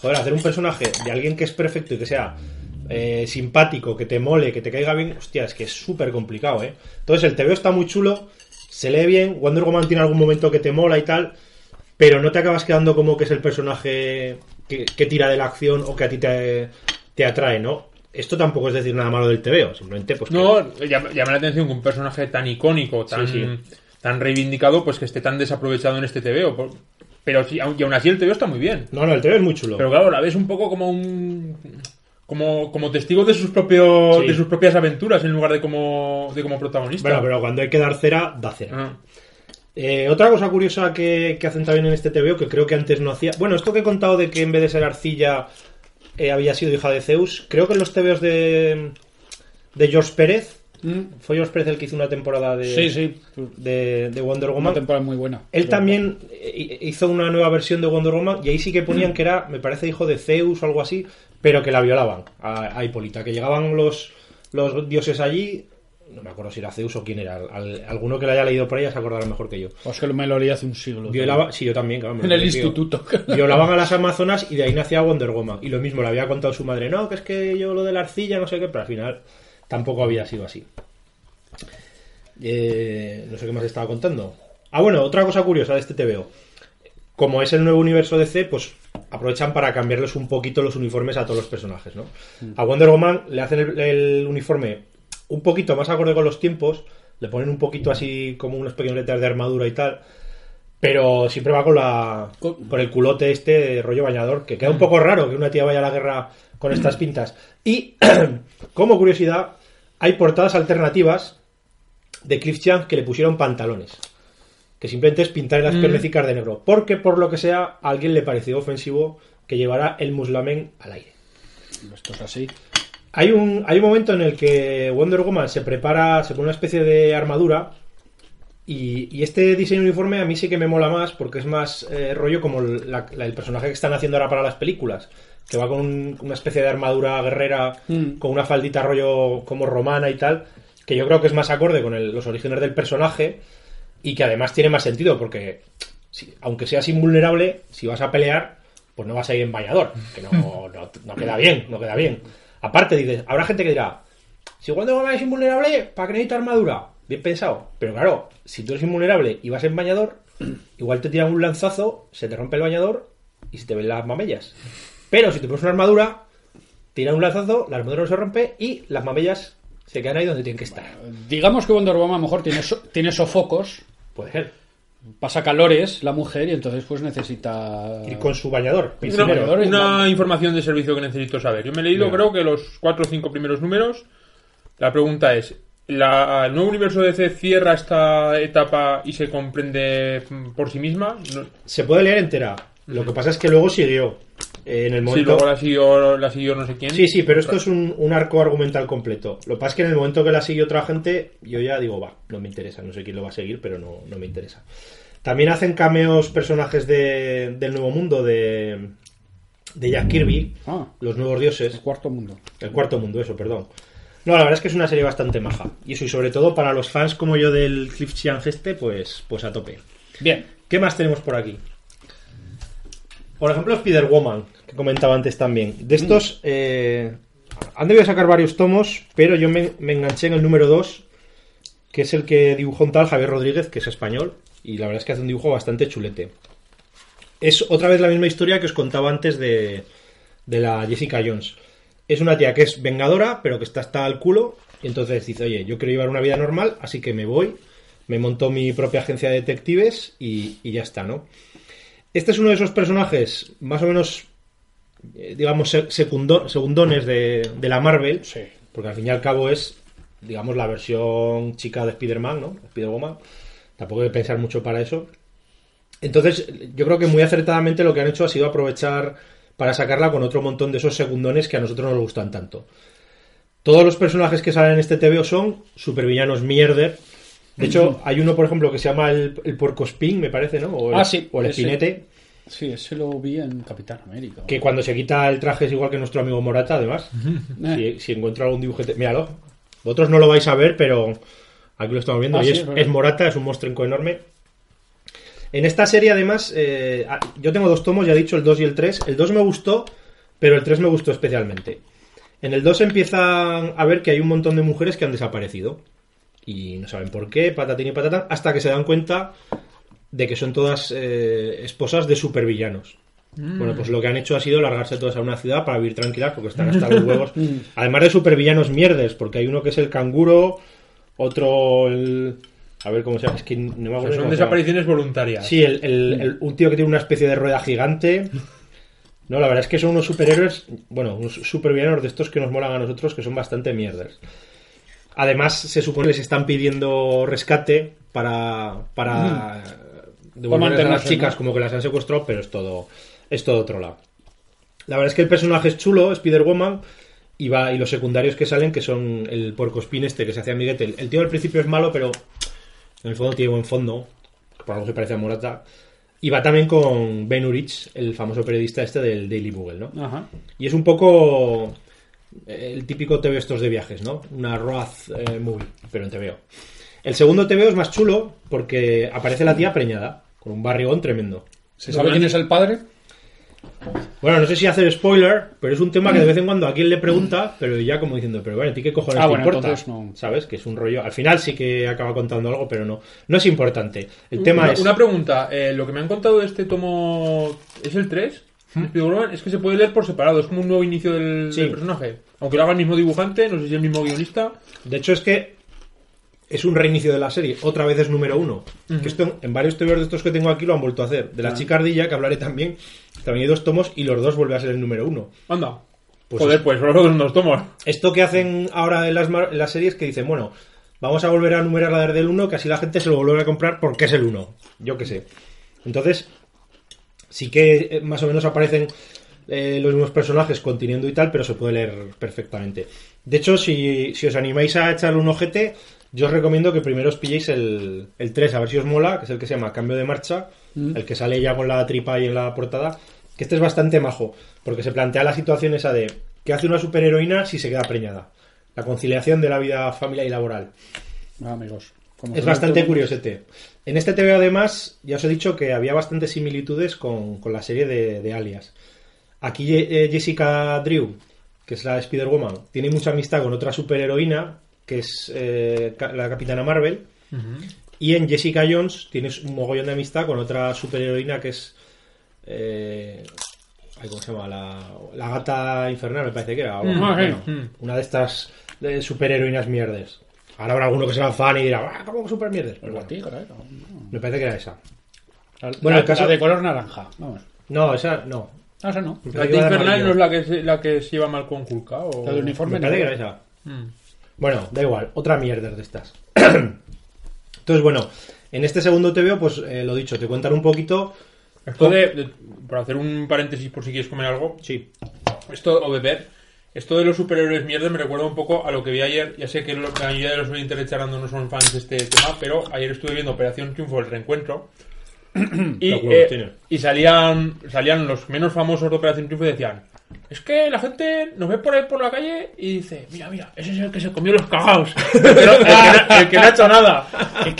joder, hacer un personaje de alguien que es perfecto y que sea eh, simpático, que te mole, que te caiga bien, hostia, es que es súper complicado, ¿eh? Entonces el TV está muy chulo, se lee bien, Wonder Woman tiene algún momento que te mola y tal, pero no te acabas quedando como que es el personaje que, que tira de la acción o que a ti te, te atrae, ¿no? Esto tampoco es decir nada malo del TVO, simplemente pues que- No, llama, llama la atención que un personaje tan icónico, tan, sí. tan reivindicado, pues que esté tan desaprovechado en este TVO. Por- Pero y aún así el TVO está muy bien. No, no, el TVO es muy chulo. Pero claro, la ves un poco como un como, como testigo de sus propios Sí. de sus propias aventuras en lugar de como de como protagonista. Bueno, pero cuando hay que dar cera, da cera. Ah. Eh, otra cosa curiosa que, que hacen también en este TVO, que creo que antes no hacía. Bueno, esto que he contado de que en vez de ser arcilla eh, había sido hija de Zeus, creo que en los TVOs de, de George Pérez, Mm, fue George Pérez el que hizo una temporada de, Sí, sí. de, de Wonder Una Woman. temporada muy buena. Él también eh, hizo una nueva versión de Wonder Woman y ahí sí que ponían que era, me parece, hijo de Zeus o algo así, pero que la violaban a, a Hipólita, que llegaban los, los dioses allí, no me acuerdo si era Zeus o quién era, al- alguno que le haya leído por ella se acordará mejor que yo. Pues que me lo leí hace un siglo. Violaba, sí, yo también, claro, En lo el instituto. Violaban a las amazonas y de ahí nacía Wonder Woman. Y lo mismo le había contado su madre, no, que es que yo lo de la arcilla, no sé qué, pero al final tampoco había sido así. Eh, no sé qué más estaba contando. Ah, bueno, otra cosa curiosa de este TVO. Como es el nuevo universo DC, pues aprovechan para cambiarles un poquito los uniformes a todos los personajes, ¿no? A Wonder Woman le hacen el, el uniforme un poquito más acorde con los tiempos, le ponen un poquito así como unos pequeños letras de armadura y tal, pero siempre va con la Con- con el culote este de rollo bañador, que queda un poco raro que una tía vaya a la guerra con estas pintas. Y como curiosidad, hay portadas alternativas de Cliff Chang que le pusieron pantalones. Que simplemente es pintar las piernecicas de negro. Porque por lo que sea, a alguien le pareció ofensivo que llevara el muslamen al aire. Esto es así. Hay un, hay un momento en el que Wonder Woman se prepara, se pone una especie de armadura. Y, y este diseño uniforme a mí sí que me mola más porque es más eh, rollo como la- la- el personaje que están haciendo ahora para las películas. Que va con un- una especie de armadura guerrera, Mm. con una faldita rollo como romana y tal. Que yo creo que es más acorde con el- los orígenes del personaje. Y que además tiene más sentido porque, aunque seas invulnerable, si vas a pelear, pues no vas a ir en bañador. Que no, no, queda bien, no queda bien. Aparte, dices, habrá gente que dirá, si Woman es invulnerable, ¿para qué necesita armadura? Bien pensado. Pero claro, si tú eres invulnerable y vas en bañador, igual te tiran un lanzazo, se te rompe el bañador y se te ven las mamellas. Pero si te pones una armadura, tiran un lanzazo, la armadura no se rompe y las mamellas se quedan ahí donde tienen que estar. Digamos que Wonder Woman a lo mejor tiene, so- tiene sofocos, Puede ser. pasa calores la mujer y entonces pues necesita... Ir con su bañador. Una, piscinero. Alrededor, una información de servicio que necesito saber. Yo me he leído, creo que los cuatro o cinco primeros números. La pregunta es: ¿la, ¿el nuevo universo de DC cierra esta etapa y se comprende mm, por sí misma? No- Se puede leer entera. Lo que pasa es que luego siguió. Eh, En el Sí, luego la siguió, la siguió no sé quién. Sí, sí, pero esto es un, un arco argumental completo. Lo que pasa es que en el momento que la sigue otra gente, yo ya digo, va, no me interesa, no sé quién lo va a seguir, pero no, no me interesa. También hacen cameos personajes de- del Nuevo Mundo, de, de Jack Kirby, Ah, los nuevos dioses, el cuarto mundo. el cuarto mundo, eso, perdón. No, la verdad es que es una serie bastante maja. Y eso, y sobre todo para los fans como yo del Cliff Chiang este, pues, pues a tope. Bien. ¿Qué más tenemos por aquí? Por ejemplo, Spider-Woman, que comentaba antes también. De estos, eh, han debido sacar varios tomos, pero yo me, me enganché en el número 2, que es el que dibujó un tal Javier Rodríguez, que es español, y la verdad es que hace un dibujo bastante chulete. Es otra vez la misma historia que os contaba antes de, de la Jessica Jones. Es una tía que es vengadora, pero que está hasta al culo, y entonces dice, oye, yo quiero llevar una vida normal, así que me voy, me monto mi propia agencia de detectives y, y ya está, ¿no? Este es uno de esos personajes más o menos, eh, digamos, se- secundo- segundones de, de la Marvel, Sí. porque al fin y al cabo es, digamos, la versión chica de Spider-Man, ¿no? Spider-Woman. Tampoco hay que pensar mucho para eso. Entonces, yo creo que muy acertadamente lo que han hecho ha sido aprovechar para sacarla con otro montón de esos segundones que a nosotros nos gustan tanto. Todos los personajes que salen en este TVO son supervillanos mierder. De hecho, hay uno, por ejemplo, que se llama el, el Porco Spin, me parece, ¿no? O el, Ah, sí, o el ese. Espinete, Sí, ese lo vi en Capitán América. que cuando se quita el traje es igual que nuestro amigo Morata, además. Eh, Si, si encuentro algún dibujete... Míralo. Vosotros no lo vais a ver, pero aquí lo estamos viendo. Ah, y sí, es, es verdad. es Morata, es un monstruo enorme. En esta serie, además, eh, ah, yo tengo dos tomos, ya he dicho, el 2 y el 3. El 2 me gustó, pero el 3 me gustó especialmente. En el 2 empiezan a ver que hay un montón de mujeres que han desaparecido. Y no saben por qué, patatín y patatán, hasta que se dan cuenta de que son todas eh, esposas de supervillanos. Bueno, pues lo que han hecho ha sido largarse todas a una ciudad para vivir tranquilas porque están hasta los huevos. Además de supervillanos mierdes, porque hay uno que es el canguro, otro el... A ver cómo se llama, es que no me O acuerdo cómo son se llama. desapariciones voluntarias. Sí, el, el- el- un tío que tiene una especie de rueda gigante. No, la verdad es que son unos superhéroes, bueno, unos supervillanos de estos que nos molan a nosotros, que son bastante mierdas. Además, se supone que les están pidiendo rescate para, para devolverles a las chicas ¿no? como que las han secuestrado, pero es todo, es todo otro lado. La verdad es que el personaje es chulo, Spider-Woman, y, va, y los secundarios que salen, que son el puercospín este que se hace amiguete. El, el tío al principio es malo, pero en el fondo tiene buen fondo, por algo se parece a Morata. Y va también con Ben Urich, el famoso periodista este del Daily Bugle, ¿no? Ajá. Y es un poco el típico TV estos de viajes, ¿no? Una Road eh, movie, pero en TVO. El segundo TVO es más chulo porque aparece la tía preñada, con un barrigón tremendo. ¿Se sabe quién es el padre? Bueno, no sé si hacer spoiler, pero es un tema que de vez en cuando a quien le pregunta, pero ya como diciendo, pero bueno, ¿a ti qué cojones Ah, te bueno, importa? no. ¿Sabes? Que es un rollo. Al final sí que acaba contando algo, pero no. No es importante. El tema una, es. una pregunta, eh, lo que me han contado de este tomo es el 3. Spider-Man, Es que se puede leer por separado, es como un nuevo inicio del, Sí. del personaje. Aunque lo haga el mismo dibujante, no sé si el mismo guionista. De hecho, es que es un reinicio de la serie. Otra vez es número uno. Que esto, en varios TVOs de estos que tengo aquí lo han vuelto a hacer. De la chica ardilla, que hablaré también. También hay dos tomos y los dos vuelve a ser el número uno. Anda. Pues Joder, es- pues son dos tomos. Esto que hacen ahora en las, en las series que dicen, bueno, vamos a volver a numerar la desde el 1, que así la gente se lo vuelve a comprar porque es el 1. Yo qué sé. Entonces, sí que eh, más o menos aparecen eh, los mismos personajes conteniendo y tal, pero se puede leer perfectamente. De hecho, si, si os animáis a echarle un ojete, yo os recomiendo que primero os pilléis el, el 3, a ver si os mola, que es el que se llama Cambio de Marcha, el que sale ya con la tripa ahí en la portada, que este es bastante majo, porque se plantea la situación esa de ¿qué hace una superheroína si se queda preñada? La conciliación de la vida familiar y laboral. Ah, amigos. como Es bastante curiosete. En este TV además, ya os he dicho que había bastantes similitudes con, con la serie de, de Alias. Aquí eh, Jessica Drew, que es la Spider-Woman, tiene mucha amistad con otra superheroína, que es eh, la Capitana Marvel. Y en Jessica Jones tienes un mogollón de amistad con otra superheroína que es... eh, ¿Cómo se llama? La, la gata infernal, me parece que era. bueno. Una de estas de superheroínas mierdes. Ahora habrá alguno que será fan y dirá, ¡ah, cómo super mierdes! Pero La bueno, tigra, ¿eh? me parece que era esa. La- Bueno, la- el caso- la de color naranja. Vamos. No, esa no. Ah, esa no. La de infernal no es la que, se, la que se lleva mal con Kulka o... La del uniforme. Me parece que no. era esa. Mm. Bueno, da igual, otra mierda de estas. Entonces, bueno, en este segundo TVO, pues eh, lo dicho, te cuentan un poquito. Esto de, de- Por hacer un paréntesis por si quieres comer algo. Sí, Esto, o beber. Esto de los superhéroes mierda me recuerda un poco a lo que vi ayer. Ya sé que la mayoría de los oyentes charlando no son fans de este tema, pero ayer estuve viendo Operación Triunfo, el reencuentro. y, eh, y salían, salían los menos famosos de Operación Triunfo y decían: Es que la gente nos ve por ahí por la calle y dice: Mira, mira, ese es el que se comió los cagaos. el, que no, el que no- el que no ha hecho nada.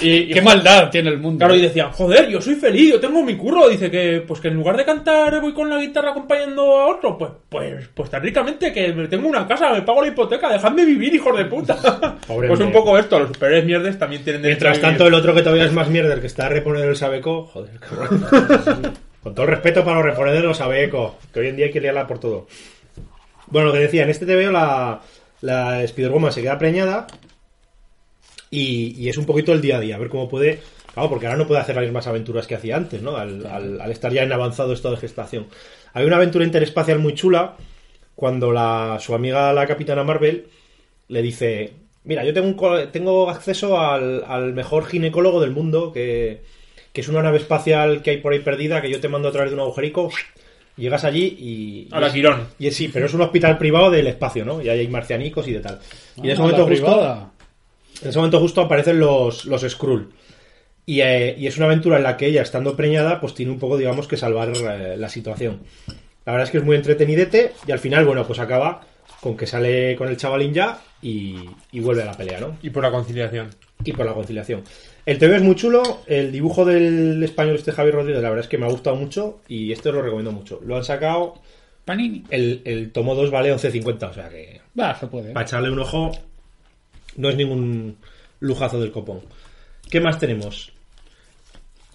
Y, y- Qué maldad tiene el mundo. Claro, y decían, joder, yo soy feliz, yo tengo mi curro. Dice que, pues que en lugar de cantar voy con la guitarra acompañando a otro, pues, pues, pues tan ricamente que me tengo una casa, me pago la hipoteca, dejadme vivir, hijos de puta. Pobre pues un poco esto, los superhéroes mierdes también tienen derecho Mientras a vivir. tanto, el otro que todavía es más mierda, el que está a reponer el Sabeco. Joder, cabrón. Con todo el respeto para los los Sabeco, que hoy en día hay que liarla por todo. Bueno, lo que decía, en este TVO la, la Spider-Woman se queda preñada y, y es un poquito el día a día, a ver cómo puede. Claro, porque ahora no puede hacer las mismas aventuras que hacía antes, ¿no? Al, al- al estar ya en avanzado estado de gestación. Hay una aventura interespacial muy chula cuando la, su amiga, la capitana Marvel, le dice: Mira, yo tengo, un tengo acceso al, al mejor ginecólogo del mundo, que, que es una nave espacial que hay por ahí perdida, que yo te mando a través de un agujerico. Llegas allí y. A la Quirón. y es, sí, pero es un hospital privado del espacio, ¿no? Y ahí hay marcianicos y de tal. Y en ese Ah, momento justo. privada. En ese momento justo aparecen los, los Skrull. Y, eh, y es una aventura en la que ella, estando preñada, pues tiene un poco, digamos, que salvar eh, la situación. La verdad es que es muy entretenidete y al final, bueno, pues acaba con que sale con el chavalín ya y, y vuelve a la pelea, ¿no? Y por la conciliación. Y por la conciliación. El TV es muy chulo, el dibujo del español este Javier Rodríguez, la verdad es que me ha gustado mucho y este lo recomiendo mucho. Lo han sacado, Panini. el, el tomo 2 vale 11.50, o sea que Va, se puede. para echarle un ojo no es ningún lujazo del copón. ¿Qué más tenemos?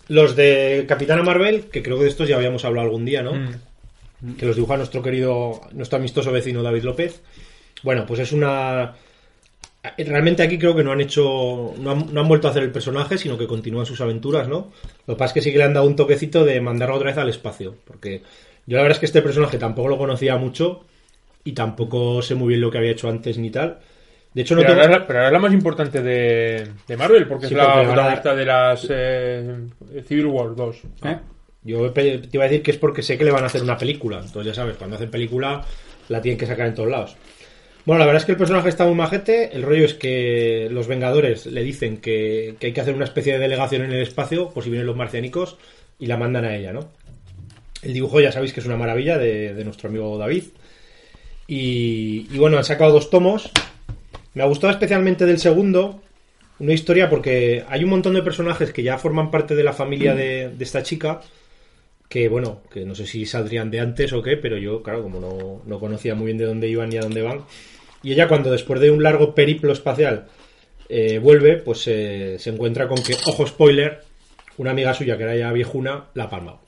Los de Capitana Marvel, que creo que de estos ya habíamos hablado algún día, ¿no? Mm. Que los dibuja nuestro querido, nuestro amistoso vecino David López. Bueno, pues es una... Realmente aquí creo que no han hecho... No han, no han vuelto a hacer el personaje, sino que continúan sus aventuras, ¿no? Lo que pasa es que sí que le han dado un toquecito de mandarlo otra vez al espacio, porque Yo la verdad es que este personaje tampoco lo conocía mucho y tampoco sé muy bien lo que había hecho antes ni tal. De hecho, no pero, tengo... ahora, es la- pero ahora es la más importante de, de Marvel, porque Sí, es la porque protagonista de las eh, Civil War 2. ¿Eh? Yo te iba a decir que es porque sé que le van a hacer una película. Entonces ya sabes, cuando hacen película la tienen que sacar en todos lados. Bueno, la verdad es que el personaje está muy majete. El rollo es que los Vengadores le dicen que, hay que hacer una especie de delegación en el espacio por si vienen los marcianicos y la mandan a ella, ¿no? El dibujo ya sabéis que es una maravilla de, nuestro amigo David. Y, y bueno, han sacado dos tomos. Me ha gustado especialmente del segundo, una historia porque hay un montón de personajes que ya forman parte de la familia de, de esta chica. Que bueno, que no sé si saldrían de antes o qué, pero yo, claro, como no, no conocía muy bien de dónde iban ni a dónde van. Y ella, cuando después de un largo periplo espacial eh, vuelve, pues eh, se encuentra con que, ojo spoiler, una amiga suya que era ya viejuna la ha palmado.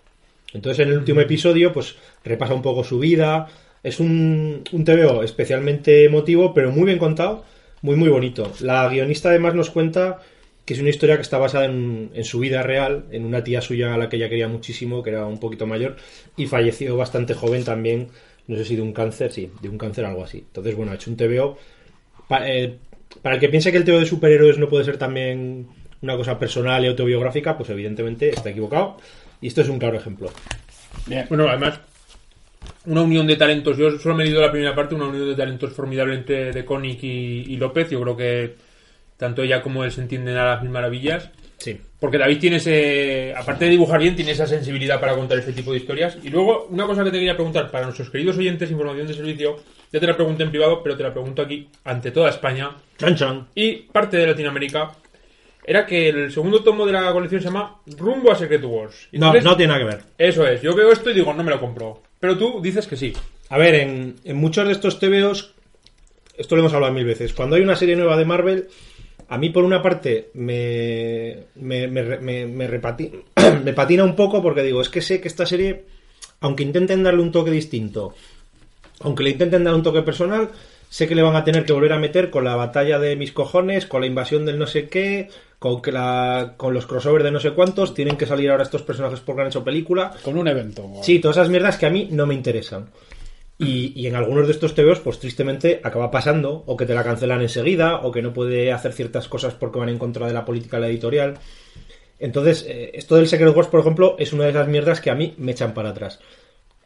Entonces en el último episodio pues repasa un poco su vida. Es un, un TVO especialmente emotivo, pero muy bien contado, muy muy bonito. La guionista además nos cuenta que es una historia que está basada en, en su vida real, en una tía suya a la que ella quería muchísimo, que era un poquito mayor, y falleció bastante joven también, no sé si de un cáncer, sí, de un cáncer algo así. Entonces, bueno, ha hecho un TVO. Pa- eh, para el que piense que el TVO de superhéroes no puede ser también una cosa personal y autobiográfica, pues evidentemente está equivocado. Y esto es un claro ejemplo. Bien. Bueno, además, una unión de talentos. Yo solo me he leído la primera parte, una unión de talentos formidable entre De Conic y, y López. Yo creo que tanto ella como él se entienden a las mil maravillas. Porque David tiene ese. Aparte de dibujar bien, tiene esa sensibilidad para contar este tipo de historias. Y luego, una cosa que te quería preguntar para nuestros queridos oyentes, información de servicio. Ya te la pregunté en privado, pero te la pregunto aquí, ante toda España Chan chan. y parte de Latinoamérica. Era que el segundo tomo de la colección se llama Rumbo a Secret Wars. No, Entonces, no tiene nada que ver. Eso es, yo veo esto y digo, no me lo compro. Pero tú dices que sí. A ver, en, en muchos de estos TVOs, esto lo hemos hablado mil veces, cuando hay una serie nueva de Marvel, a mí por una parte me, me, me, me- me repati- me patina un poco porque digo, es que sé que esta serie, aunque intenten darle un toque distinto, aunque le intenten dar un toque personal, sé que le van a tener que volver a meter con la batalla de mis cojones, con la invasión del no sé qué, con, que la, con los crossovers de no sé cuántos, tienen que salir ahora estos personajes porque han hecho película. Con un evento. Sí, todas esas mierdas que a mí no me interesan. Y, y en algunos de estos TVOs, pues tristemente acaba pasando, o que te la cancelan enseguida, o que no puede hacer ciertas cosas porque van en contra de la política de la editorial. Entonces, eh, esto del Secret Wars, por ejemplo, es una de esas mierdas que a mí me echan para atrás.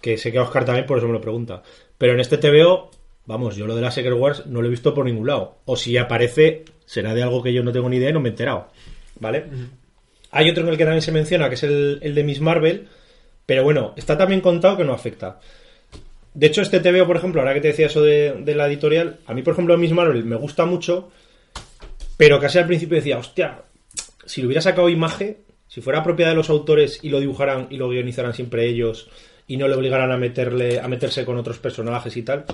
Que sé que a Oscar también, por eso me lo pregunta. Pero en este TVO, vamos, yo lo de la Secret Wars no lo he visto por ningún lado. O si aparece, será de algo que yo no tengo ni idea y no me he enterado. ¿Vale? Hay otro en el que también se menciona, que es el, el de Miss Marvel, pero bueno, está también contado que no afecta. De hecho, este TVO, por ejemplo, ahora que te decía eso de, de la editorial, a mí, por ejemplo, Miss Marvel me gusta mucho, pero casi al principio decía, hostia, si lo hubiera sacado imagen, si fuera propiedad de los autores y lo dibujaran y lo guionizaran siempre ellos y no le obligaran a meterle a meterse con otros personajes y tal,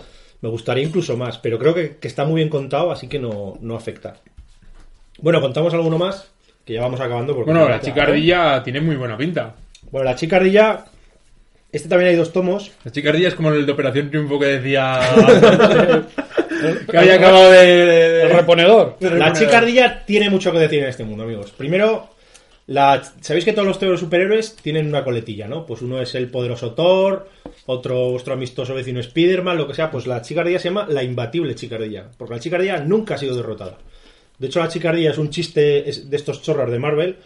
me gustaría incluso más, pero creo que, que está muy bien contado, así que no, no afecta. Bueno, contamos alguno más, que ya vamos acabando. Porque Bueno, la chica ardilla tiene muy buena pinta. Bueno, la chica ardilla, este también hay dos tomos. La chica ardilla es como el de Operación Triunfo que decía. que había acabado de. de- El reponedor. La reponer. chica ardilla tiene mucho que decir en este mundo, amigos. Primero, la, sabéis que todos los teoros superhéroes tienen una coletilla, ¿no? Pues uno es el poderoso Thor, otro vuestro amistoso vecino Spiderman, lo que sea. Pues la chica ardilla se llama la imbatible chica ardilla, porque la chica ardilla nunca ha sido derrotada. De hecho, la chica ardilla es un chiste de estos chorros de Marvel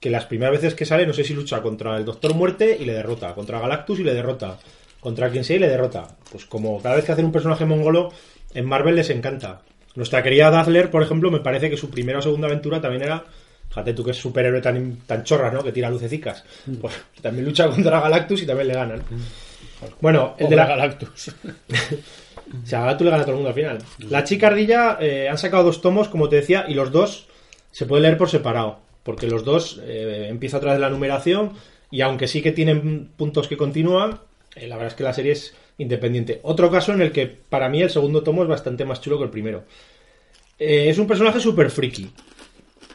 que las primeras veces que sale, no sé si lucha contra el Doctor Muerte y le derrota, contra Galactus y le derrota, contra quien sea y le derrota. Pues como cada vez que hacen un personaje mongolo, en Marvel les encanta. Nuestra querida Dazzler, por ejemplo, me parece que su primera o segunda aventura también era. Fíjate tú que es superhéroe tan, tan chorra, ¿no? Que tira lucecicas. Pues también lucha contra Galactus y también le ganan. Bueno, el de la, Galactus. o sea, a Galactus le gana a todo el mundo al final. La chica ardilla eh, han sacado dos tomos, como te decía, y los dos se pueden leer por separado. Porque los dos eh, empieza otra vez la numeración y aunque sí que tienen puntos que continúan, eh, la verdad es que la serie es independiente. Otro caso en el que para mí el segundo tomo es bastante más chulo que el primero. Eh, es un personaje súper friki.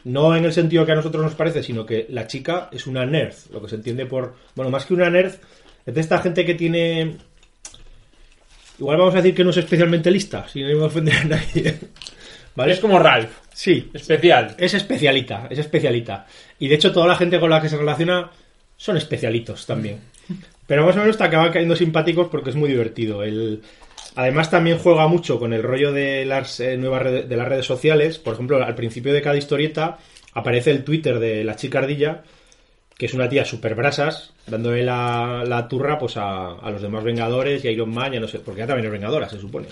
No en el sentido que a nosotros nos parece, sino que la chica es una nerd. Lo que se entiende por. Bueno, más que una nerd, es de esta gente que tiene. Igual vamos a decir que no es especialmente lista, si no a ofender a nadie. ¿Vale? Es como Ralph, Sí, especial. es especialita, es especialita. Y de hecho toda la gente con la que se relaciona son especialitos también. Pero más o menos te acaban cayendo simpáticos porque es muy divertido. El... Además también juega mucho con el rollo de las eh, nuevas redes, de las redes sociales. Por ejemplo, al principio de cada historieta aparece el Twitter de la chica ardilla, que es una tía super brasas, dándole la, la turra pues a, a los demás Vengadores y a Iron Man, ya no sé, porque ya también es Vengadora, se supone.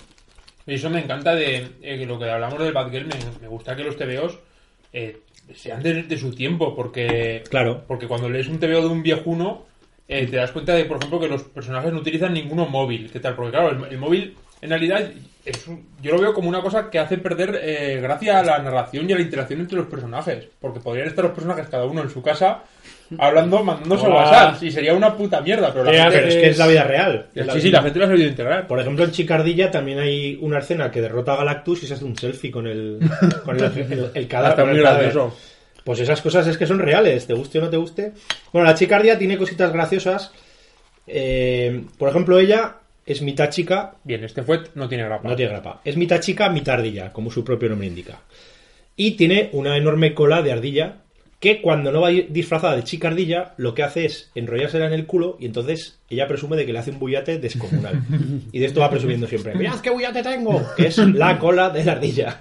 Y eso me encanta de eh, lo que hablamos del Batgirl. Me, me gusta que los TVOs eh, sean de, de su tiempo, porque Claro. porque cuando lees un TVO de un viejuno, eh, te das cuenta de, por ejemplo, que los personajes no utilizan ninguno móvil. ¿Qué tal? Porque claro, el, el móvil en realidad es un- yo lo veo como una cosa que hace perder eh, gracia a la narración y a la interacción entre los personajes. Porque podrían estar los personajes cada uno en su casa hablando, mandándose Hola. WhatsApp y sería una puta mierda. Pero la gente pero es que es la vida real. Es la Sí, sí, la gente lo ha sabido integrar. Por ejemplo, en Chicardilla también hay una escena que derrota a Galactus y se hace un selfie con el, con el, el- el cadáver. Muy gracioso. Pues esas cosas es que son reales, te guste o no te guste. Bueno, la Chicardía tiene cositas graciosas. Eh, por ejemplo, ella es mitad chica, Bien, este fue no tiene grapa. no tiene grapa. Es mitad chica, mitad ardilla, como su propio nombre indica. Y tiene una enorme cola de ardilla que cuando no va disfrazada de chica ardilla, lo que hace es enrollársela en el culo y entonces ella presume de que le hace un bullate descomunal. Y de esto va presumiendo siempre. ¡Mirad qué bullate tengo! Que es la cola de la ardilla.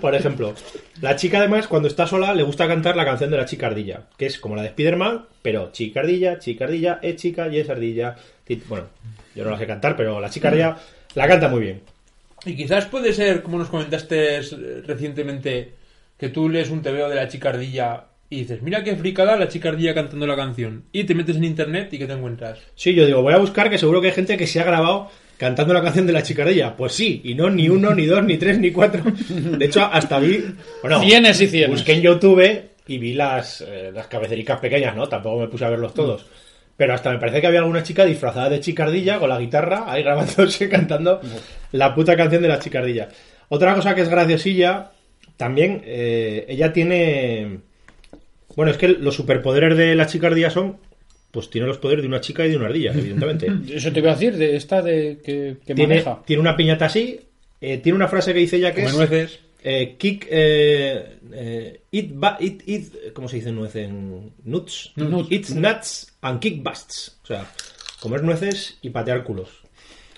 Por ejemplo, la chica además cuando está sola le gusta cantar la canción de la chica ardilla, que es como la de Spiderman, pero chica ardilla, chica ardilla, es chica y es ardilla. Bueno, yo no la sé cantar, pero la chica la canta muy bien. Y quizás puede ser, como nos comentaste recientemente, que tú lees un TVO de la chicardilla y dices, mira qué fricada la chicardilla cantando la canción. Y te metes en internet y ¿qué te encuentras? Sí, yo digo, voy a buscar que seguro que hay gente que se ha grabado cantando la canción de la chicardilla. Pues sí, y no ni uno, ni dos, ni tres, ni cuatro. De hecho, hasta vi. Bueno, Cienes y cienes. Busqué en YouTube y vi las, eh, las cabeceritas pequeñas, ¿no? Tampoco me puse a verlos todos. Pero hasta me parece que había alguna chica disfrazada de chicardilla con la guitarra ahí grabándose cantando la puta canción de la chicardilla. Otra cosa que es graciosilla, también eh, ella tiene. Bueno, es que los superpoderes de la chicardilla son. Pues tiene los poderes de una chica y de una ardilla, evidentemente. Eso te iba a decir, de esta de que, que tiene, maneja. tiene una piñata así, eh, tiene una frase que dice ella que Come es. nueces. Eh, kick, eh, eh, eat, ba- eat, eat, ¿cómo se dice nuez en nuts? Nuts. Eat nuts and kick busts. O sea, comer nueces y patear culos.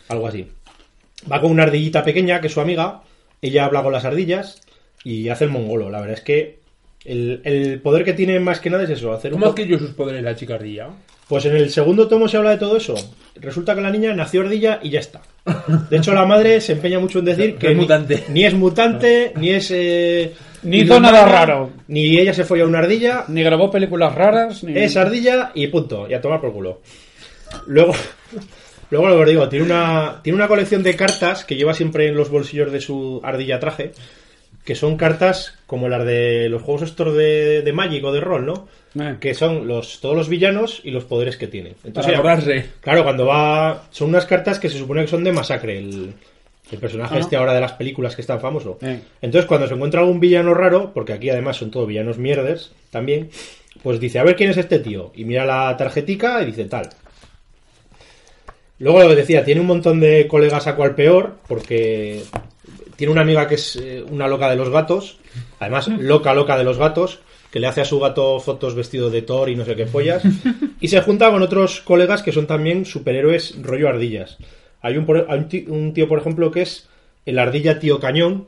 Algo así. Va con una ardillita pequeña que es su amiga. Ella habla con las ardillas y hace el mongolo. La verdad es que el, el poder que tiene más que nada es eso, hacer un ¿Cómo adquirió sus poderes la chicardilla? Pues en el segundo tomo se habla de todo eso. Resulta que la niña nació ardilla y ya está. De hecho, la madre se empeña mucho en decir que es ni- mutante. Ni, es mutante, ni es. eh, Ni hizo nada raro. Ni ella se fue a una ardilla. Ni grabó películas raras, ni... Es ardilla y punto. Y a tomar por culo. Luego. Luego lo que digo, tiene una, tiene una colección de cartas que lleva siempre en los bolsillos de su ardilla traje. Que son cartas como las de los juegos estos de, de Magic o de rol, ¿no? Eh. Que son los, todos los villanos y los poderes que tienen. Para Entonces, acordarse. Claro, cuando va. Son unas cartas que se supone que son de masacre. El, el personaje Ah. este ahora de las películas que es tan famoso. Eh. Entonces, cuando se encuentra algún villano raro, porque aquí además son todos villanos mierdes también, pues dice, a ver quién es este tío. Y mira la tarjetica y dice tal. Luego lo que decía, tiene un montón de colegas a cual peor, porque tiene una amiga que es eh, una loca de los gatos, además loca, loca de los gatos, que le hace a su gato fotos vestido de Thor y no sé qué follas, y se junta con otros colegas que son también superhéroes rollo ardillas. Hay un, por- hay un tío, por ejemplo, que es el ardilla tío cañón,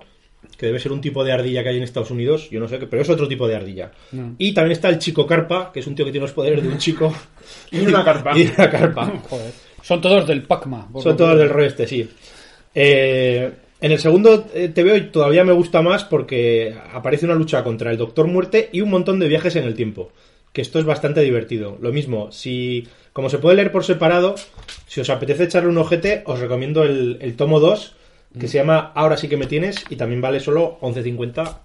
que debe ser un tipo de ardilla que hay en Estados Unidos, yo no sé qué, pero es otro tipo de ardilla. Y también está el chico carpa, que es un tío que tiene los poderes de un chico. Y una carpa. Y una carpa. Joder. Son todos del Pacma. Son todos del rollo este, sí. Eh, en el segundo eh, te veo y todavía me gusta más porque aparece una lucha contra el Doctor Muerte y un montón de viajes en el tiempo. Que esto es bastante divertido. Lo mismo, si como se puede leer por separado, si os apetece echarle un ojete, os recomiendo el, el tomo 2, que se llama Ahora sí que me tienes, y también vale solo 11.50.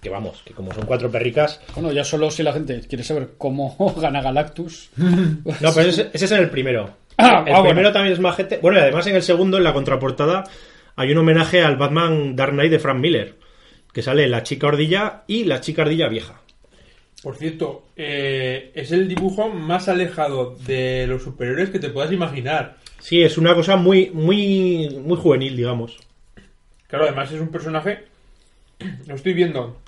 Que vamos, que como son cuatro perricas. Bueno, ya solo si la gente quiere saber cómo gana Galactus. No, pero ese, ese es en el primero. Ah, el ah, primero bueno. también es majete. Bueno, y además en el segundo, en la contraportada, hay un homenaje al Batman Dark Knight de Frank Miller. Que sale la chica ardilla y la chica ardilla vieja. Por cierto, eh, es el dibujo más alejado de los superhéroes que te puedas imaginar. Sí, es una cosa muy, muy, muy juvenil, digamos. Claro, además es un personaje. Lo estoy viendo.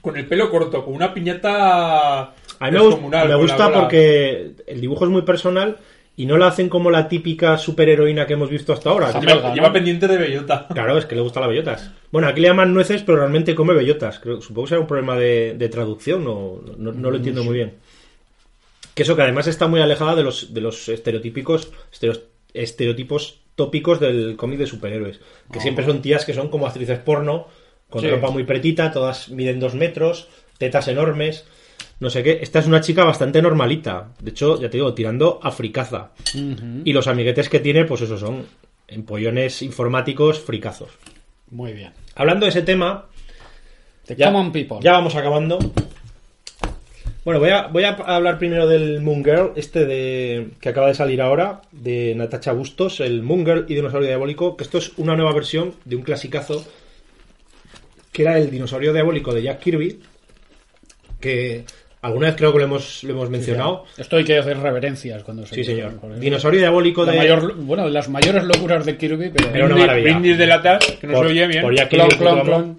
Con el pelo corto, con una piñata. A mí me, gusta porque el dibujo es muy personal y no la hacen como la típica superheroína que hemos visto hasta ahora. Que- belga, Lleva, ¿no? lleva pendiente de bellota. Claro, es que le gustan las bellotas. Bueno, aquí le llaman nueces, pero realmente come bellotas. Creo, supongo que será un problema de, de traducción, o no, no lo entiendo muy bien. Que eso que además está muy alejada de los, de los estereotípicos, estereo- estereotipos tópicos del cómic de superhéroes. Que siempre son tías que son como actrices porno, con Sí. ropa muy pretita, todas miden dos metros, tetas enormes, no sé qué. Esta es una chica bastante normalita. De hecho, ya te digo, tirando a fricaza. Y los amiguetes que tiene, pues eso son empollones informáticos fricazos. Muy bien. Hablando de ese tema, The ya, Common People. ya vamos acabando. Bueno, voy a, voy a hablar primero del Moon Girl, este de que acaba de salir ahora, de Natacha Bustos, el Moon Girl y Dinosaurio Diabólico, que esto es una nueva versión de un clasicazo que era el Dinosaurio Diabólico de Jack Kirby, que alguna vez creo que lo hemos, lo hemos mencionado. Esto hay que hacer reverencias cuando se Sí, señor. Dinosaurio Diabólico La de... mayor, bueno, de las mayores locuras de Kirby, pero. Era una maravilla. de latas, que no Por- se oye bien. por Clon, clon, clon.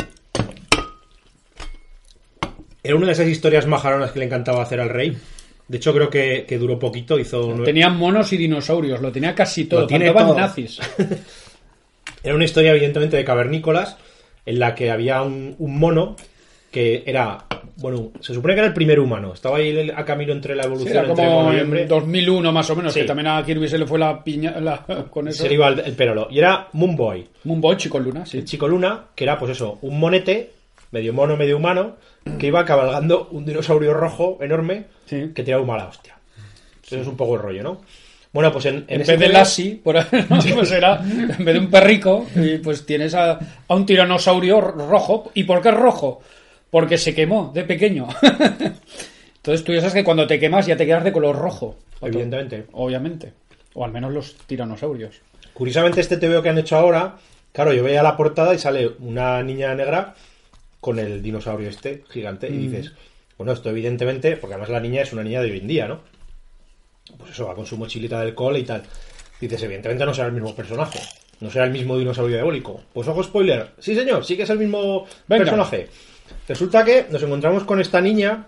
Era una de esas historias majaronas que le encantaba hacer al rey. De hecho, creo que, que duró poquito, hizo... Tenían monos y dinosaurios, lo tenía casi todo. Lo tiene todo. nazis. Era una historia, evidentemente, de cavernícolas, en la que había un, un mono que era, bueno, se supone que era el primer humano. Estaba ahí a camino entre la Sí, evolución era entre como y en hombre. 2001 más o menos, Sí. que también a Kirby se le fue la piña la- con eso. Se le iba el, el perolo. Y era Moonboy, Moonboy, Chico Luna, sí. el chico luna, que era, pues eso, un monete, medio mono, medio humano, que iba cabalgando un dinosaurio rojo enorme Sí. que tiraba un mala hostia. Eso es un poco el rollo, ¿no? Bueno, pues en, en En ese vez de Lassie, por ¿no? pues era, en vez de un perrico, pues tienes a, a un tiranosaurio rojo. ¿Y por qué es rojo? Porque se quemó de pequeño. Entonces tú ya sabes que cuando te quemas ya te quedas de color rojo. Evidentemente. Obviamente. O al menos los tiranosaurios. Curiosamente, este TVO que han hecho ahora, claro, yo veía la portada y sale una niña negra con el dinosaurio este gigante y dices, bueno, esto evidentemente, porque además la niña es una niña de hoy en día, ¿no? Pues eso, va con su mochilita del cole y tal. Dices, evidentemente no será el mismo personaje, no será el mismo dinosaurio diabólico. Pues ojo, spoiler, sí señor, sí que es el mismo Venga. personaje. Resulta que nos encontramos con esta niña,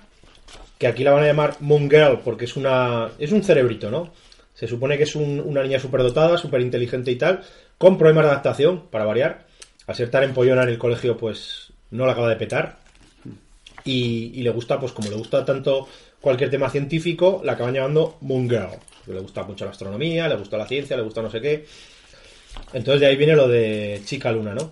que aquí la van a llamar Moon Girl, porque es una es un cerebrito, ¿no? Se supone que es un- una niña superdotada, súper inteligente y tal, con problemas de adaptación, para variar. Al ser tan empollona en el colegio, pues no la acaba de petar. Y, y le gusta, pues como le gusta tanto cualquier tema científico, la acaban llamando Moon Girl. Le gusta mucho la astronomía, le gusta la ciencia, le gusta no sé qué. Entonces de ahí viene lo de chica luna, ¿no?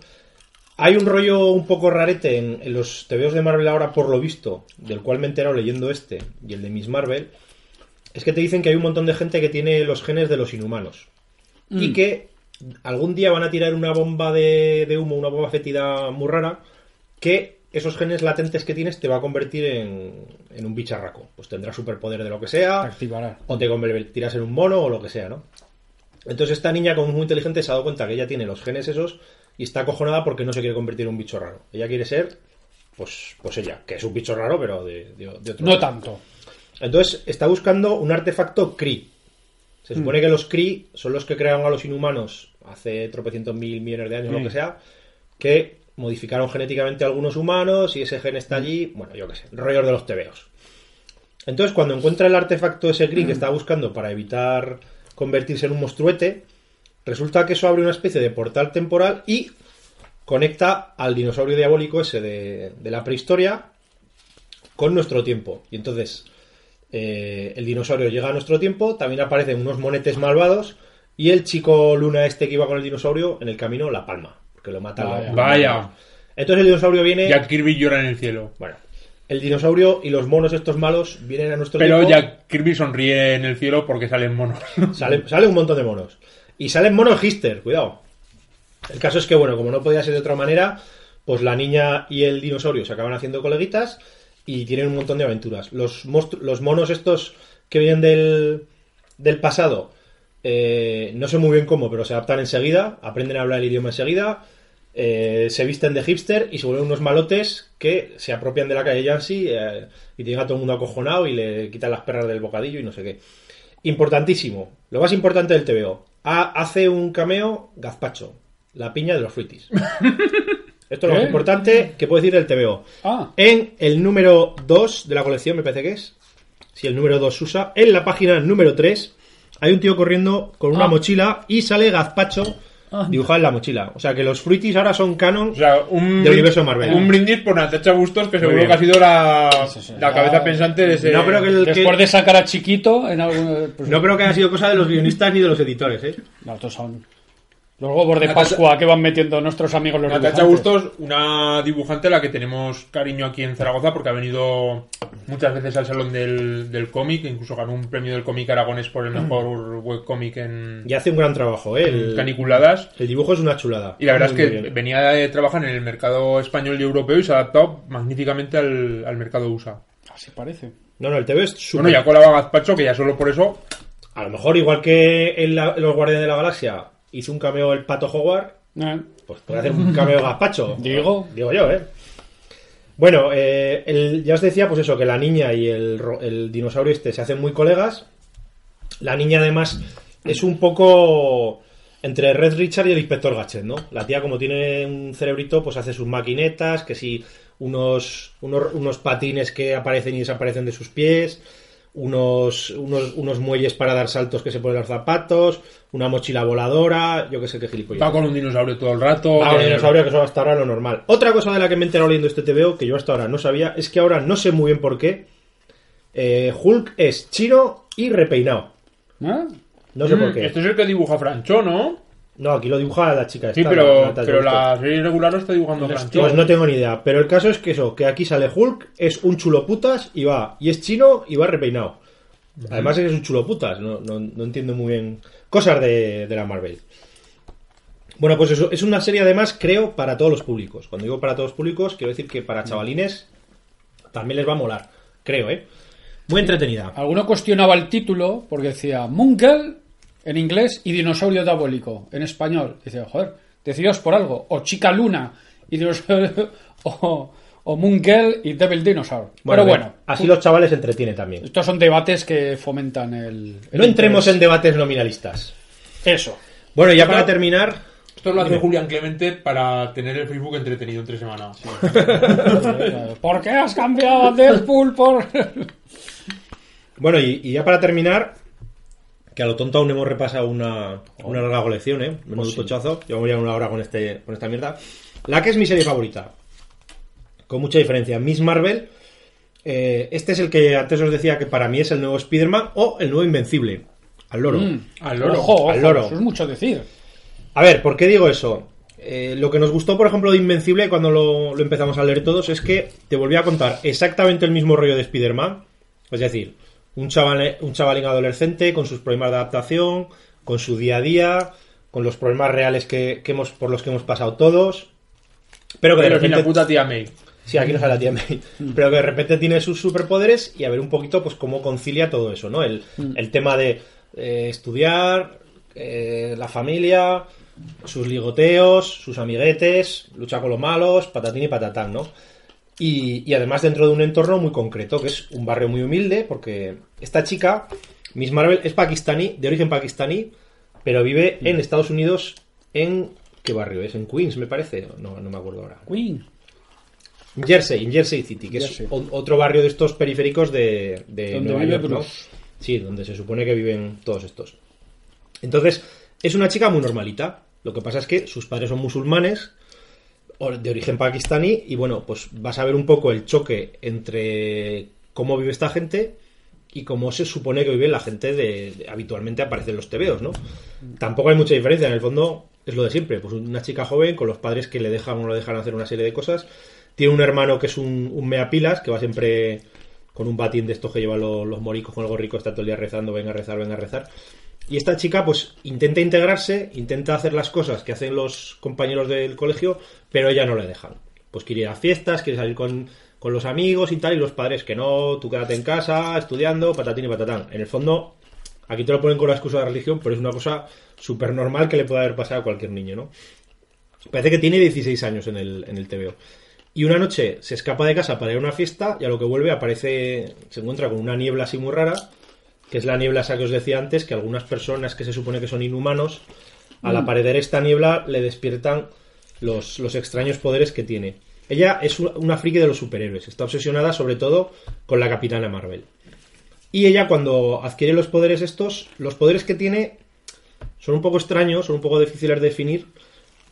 Hay un rollo un poco rarete en, en los TVOs de Marvel ahora, por lo visto, del cual me he enterado leyendo este y el de Miss Marvel, es que te dicen que hay un montón de gente que tiene los genes de los inhumanos. Y que algún día van a tirar una bomba de, de humo, una bomba fétida muy rara, que esos genes latentes que tienes te va a convertir en, en un bicharraco. Pues tendrás superpoder de lo que sea, activará. o te convertirás en un mono o lo que sea, ¿no? Entonces esta niña, como es muy inteligente, se ha dado cuenta que ella tiene los genes esos y está acojonada porque no se quiere convertir en un bicho raro. Ella quiere ser, pues, pues ella, que es un bicho raro, pero de, de- de otro No tanto. Entonces está buscando un artefacto Kree. Se supone Mm. que los Kree son los que crearon a los inhumanos hace tropecientos mil millones de años, lo que sea, que modificaron genéticamente a algunos humanos y ese gen está allí, bueno, yo qué sé, rollos de los tebeos. Entonces, cuando encuentra el artefacto ese Kree que está buscando para evitar convertirse en un monstruete, resulta que eso abre una especie de portal temporal y conecta al dinosaurio diabólico ese de, de la prehistoria con nuestro tiempo. Y entonces eh, el dinosaurio llega a nuestro tiempo, también aparecen unos monetes malvados y el chico luna este que iba con el dinosaurio en el camino la palma, porque lo mata. Vaya. Vaya. Entonces el dinosaurio viene... Jack Kirby llora en el cielo. Bueno, el dinosaurio y los monos estos malos vienen a nuestro Pero tiempo. Jack Kirby sonríe en el cielo porque salen monos. Sale, sale un montón de monos. Y salen monos Hister, cuidado. El caso es que, bueno, como no podía ser de otra manera, pues la niña y el dinosaurio se acaban haciendo coleguitas y tienen un montón de aventuras. Los monos estos que vienen del, del pasado, eh, no sé muy bien cómo, pero se adaptan enseguida, aprenden a hablar el idioma enseguida, eh, se visten de hipster y se vuelven unos malotes que se apropian de la calle Yancy eh, y tienen a todo el mundo acojonado y le quitan las perras del bocadillo y no sé qué. Importantísimo, lo más importante del TVO. Ha- hace un cameo Gazpacho, la piña de los fruitis. Esto es lo importante que puedo decir del TVO. Ah, En el número 2 de la colección, me parece que es. Si el número 2 usa. En la página número 3 hay un tío corriendo con una Ah. mochila y sale Gazpacho Ah. dibujado en la mochila. O sea que los Fruities ahora son canon O sea, un, del universo Marvel. un brindis por Natacha Bustos, que seguro que ha sido la, la cabeza pensante de ese. No creo que el que- Después de sacar a Chiquito en algún... pues, No creo que haya sido cosa de los guionistas ni de los editores, ¿eh? no, estos son los huevos de Natacha- Pascua que van metiendo nuestros amigos los Natacha dibujantes. Bustos, una dibujante a la que tenemos cariño aquí en Zaragoza porque ha venido muchas veces al salón del, del cómic, incluso ganó un premio del cómic aragonés por el mejor webcómic en, Y hace un gran trabajo, ¿eh? en El, caniculadas. el dibujo es una chulada. Y la verdad Muy, es que bien. venía de trabajar en el mercado español y europeo y se ha adaptado magníficamente al, al mercado USA. Así parece. No, no, el TV es súper... Bueno, ya colaba Gazpacho, que ya solo por eso A lo mejor, igual que en, la- en Los Guardianes de la Galaxia hizo un cameo el Pato Howard, Eh, pues puede hacer un cameo Gazpacho. Digo. Digo yo, ¿eh? Bueno, eh, el- ya os decía, pues eso, que la niña y el, el dinosaurio este se hacen muy colegas. La niña, además, es un poco entre Red Richard y el inspector Gadget, ¿no? La tía, como tiene un cerebrito, pues hace sus maquinetas, que si unos, unos, unos patines que aparecen y desaparecen de sus pies, unos, unos, unos muelles para dar saltos que se ponen los zapatos, una mochila voladora, yo que sé qué gilipollas. va con un dinosaurio todo el rato. Ah, un que- dinosaurio que eso hasta ahora lo normal. Otra cosa de la que me he enterado leyendo este TVO, que yo hasta ahora no sabía, es que ahora no sé muy bien por qué. eh, Hulk es chino y repeinado. ¿eh? No sé Mm, por qué. Este es el que dibuja Francho, ¿no? No, aquí lo dibuja la chica. Sí, esta, pero, Natalia pero la serie regular lo está dibujando Francho. Pues no tengo ni idea. Pero el caso es que eso, que aquí sale Hulk, es un chulo putas y va. Y es chino y va repeinado. Además es que es un chulo putas. No, no, no entiendo muy bien. Cosas de, de la Marvel. Bueno, pues eso, es una serie además, creo, para todos los públicos. Cuando digo para todos los públicos, quiero decir que para chavalines también les va a molar. Creo, ¿eh? Muy entretenida. Alguno cuestionaba el título porque decía Munkel en inglés y dinosaurio diabólico en español. Dice, joder, decidios por algo. O Chica Luna y dinosaurio. O, o Munkel y Devil Dinosaur. Pero bueno, Así los chavales se entretienen también. estos son debates que fomentan el. el No entremos en debates nominalistas. Eso. Bueno, ya para terminar, Esto lo hace Julián Clemente para tener el Facebook entretenido entre semana. ¿Por qué has cambiado a Deadpool por.? Bueno, y, y ya para terminar, que a lo tonto aún hemos repasado una, una larga colección, ¿eh? Menudo tochazo. Llevamos ya una hora con, este, con esta mierda. La que es mi serie favorita. Con mucha diferencia. Miss Marvel. eh, este es el que antes os decía que para mí es el nuevo Spider-Man o el nuevo Invencible. Al loro. Mm. Al loro. Ojo, ojo, Al loro. Eso es mucho decir. A ver, ¿por qué digo eso? Eh, lo que nos gustó, por ejemplo, de Invencible cuando lo, lo empezamos a leer todos es que te volvía a contar exactamente el mismo rollo de Spider-Man. Es decir, un, chaval, un chavalín adolescente con sus problemas de adaptación, con su día a día, con los problemas reales que, que hemos, por los que hemos pasado todos. Pero que de Pero repente... la puta tía May. Sí, aquí no sale la tía May. Pero que de repente tiene sus superpoderes y a ver un poquito pues cómo concilia todo eso, ¿no? El, el tema de eh, estudiar, eh, la familia, sus ligoteos, sus amiguetes, lucha con los malos, patatín y patatán, ¿no? Y, y además dentro de un entorno muy concreto, que es un barrio muy humilde, porque esta chica, Miss Marvel, es pakistaní, de origen pakistaní, pero vive en Estados Unidos, en... ¿Qué barrio es? En Queens, me parece. No, no me acuerdo ahora. Jersey, en Jersey City, que Jersey. es otro barrio de estos periféricos de, de Nueva York, ¿no? Sí, donde se supone que viven todos estos. Entonces, es una chica muy normalita. Lo que pasa es que sus padres son musulmanes, de origen pakistaní, y bueno, pues vas a ver un poco el choque entre cómo vive esta gente y cómo se supone que vive la gente de, de- habitualmente aparece en los tebeos, ¿no? Tampoco hay mucha diferencia, en el fondo es lo de siempre, pues una chica joven con los padres que le dejan o no le dejan hacer una serie de cosas, tiene un hermano que es un, un meapilas, que va siempre con un batín de estos que llevan los, los moricos con el gorrico, está todo el día rezando, venga a rezar, venga a rezar. Y esta chica, pues, intenta integrarse, intenta hacer las cosas que hacen los compañeros del colegio, pero ella no le dejan. Pues quiere ir a fiestas, quiere salir con, con los amigos y tal, y los padres que no, tú quédate en casa, estudiando, patatín y patatán. En el fondo, aquí te lo ponen con la excusa de la religión, pero es una cosa súper normal que le puede haber pasado a cualquier niño, ¿no? Parece que tiene 16 años en el, en el TVO. Y una noche se escapa de casa para ir a una fiesta y a lo que vuelve aparece, se encuentra con una niebla así muy rara, que es la niebla esa que os decía antes, que algunas personas que se supone que son inhumanos, al aparecer esta niebla le despiertan los, los extraños poderes que tiene. Ella es una, una friki de los superhéroes, está obsesionada sobre todo con la Capitana Marvel. Y ella cuando adquiere los poderes estos, los poderes que tiene son un poco extraños, son un poco difíciles de definir,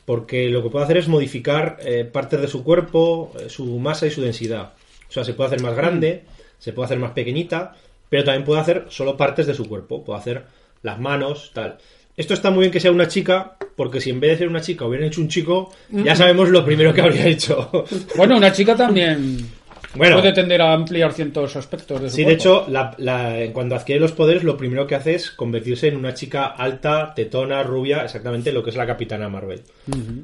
porque lo que puede hacer es modificar eh, partes de su cuerpo, eh, su masa y su densidad. O sea, se puede hacer más grande, se puede hacer más pequeñita, pero también puede hacer solo partes de su cuerpo, puede hacer las manos, tal. Esto está muy bien que sea una chica, porque si en vez de ser una chica hubieran hecho un chico, ya sabemos lo primero que habría hecho. Bueno, una chica también Bueno. puede tender a ampliar ciertos aspectos de su Sí, de hecho, la- la- cuando adquiere los poderes, lo primero que hace es convertirse en una chica alta, tetona, rubia, exactamente lo que es la capitana Marvel.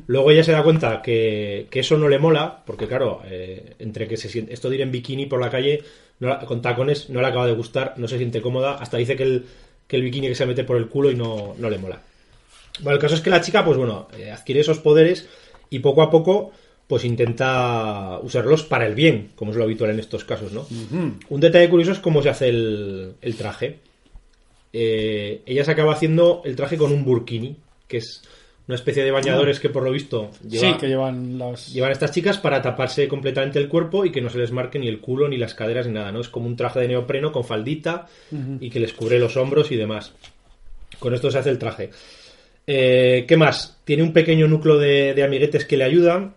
Luego ella se da cuenta que, que eso no le mola, porque claro, eh, entre que se siente, esto de ir en bikini por la calle no con tacones no le acaba de gustar, no se siente cómoda, hasta dice que el, que el bikini que se mete por el culo y no, no le mola. Bueno, el caso es que la chica, pues bueno, eh, adquiere esos poderes y poco a poco pues intenta usarlos para el bien, como es lo habitual en estos casos, ¿no? Un detalle curioso es cómo se hace el, el traje. Eh, ella se acaba haciendo el traje con un burkini, que es una especie de bañadores que por lo visto lleva- Sí, que llevan las... llevan estas chicas para taparse completamente el cuerpo y que no se les marque ni el culo, ni las caderas, ni nada, ¿no? Es como un traje de neopreno con faldita y que les cubre los hombros y demás. Con esto se hace el traje. Eh, ¿Qué más? Tiene un pequeño núcleo de, de amiguetes que le ayudan.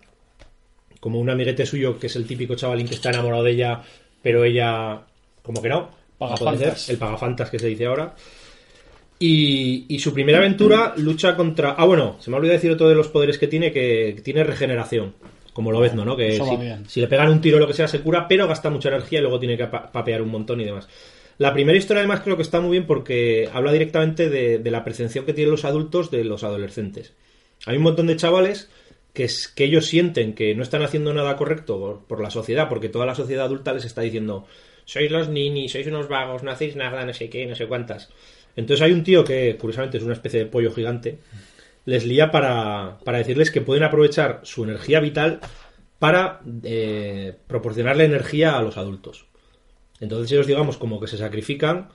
Como un amiguete suyo, que es el típico chavalín que está enamorado de ella, pero ella, como que no. Pagafantas. El pagafantas que se dice ahora. Y, y su primera aventura lucha contra. Ah, bueno, se me ha olvidado decir otro de los poderes que tiene, que tiene regeneración. Como lo ves, ¿no? Que si, le pegan un tiro o lo que sea, se cura, pero gasta mucha energía y luego tiene que pa- papear un montón y demás. La primera historia, además, creo que está muy bien porque habla directamente de, de la percepción que tienen los adultos de los adolescentes. Hay un montón de chavales que, es, que ellos sienten que no están haciendo nada correcto por, la sociedad, porque toda la sociedad adulta les está diciendo sois los ninis, sois unos vagos, no hacéis nada, no sé qué, no sé cuántas. Entonces hay un tío que, curiosamente, es una especie de pollo gigante, les lía para, para decirles que pueden aprovechar su energía vital para eh, proporcionarle energía a los adultos. Entonces ellos, digamos, como que se sacrifican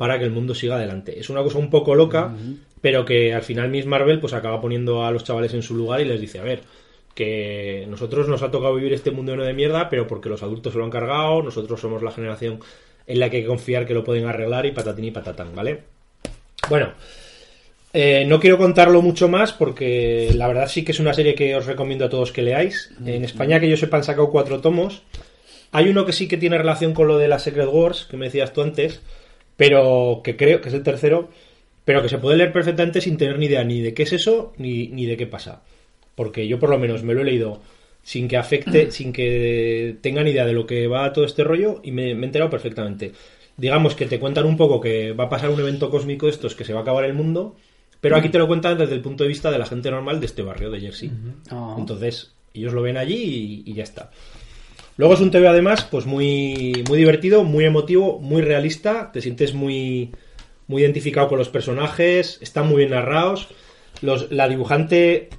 para que el mundo siga adelante. Es una cosa un poco loca, pero que al final Miss Marvel pues acaba poniendo a los chavales en su lugar y les dice, a ver, que nosotros nos ha tocado vivir este mundo lleno de mierda, pero porque los adultos se lo han cargado, nosotros somos la generación en la que hay que confiar que lo pueden arreglar y patatín y patatán, ¿vale? Bueno, eh, no quiero contarlo mucho más porque la verdad sí que es una serie que os recomiendo a todos que leáis. En España, que yo sepa, han sacado cuatro tomos. Hay uno que sí que tiene relación con lo de las Secret Wars, que me decías tú antes, pero que creo que es el tercero, pero que se puede leer perfectamente sin tener ni idea ni de qué es eso ni, ni de qué pasa. Porque yo por lo menos me lo he leído sin que afecte, sin que tenga ni idea de lo que va todo este rollo y me, me he enterado perfectamente. Digamos que te cuentan un poco que va a pasar un evento cósmico de estos, que se va a acabar el mundo, pero aquí te lo cuentan desde el punto de vista de la gente normal de este barrio de Jersey. Ah. Entonces, ellos lo ven allí y, y ya está. Luego es un TV además, pues muy, muy divertido, muy emotivo, muy realista. Te sientes muy, muy identificado con los personajes, están muy bien narrados. La dibujante,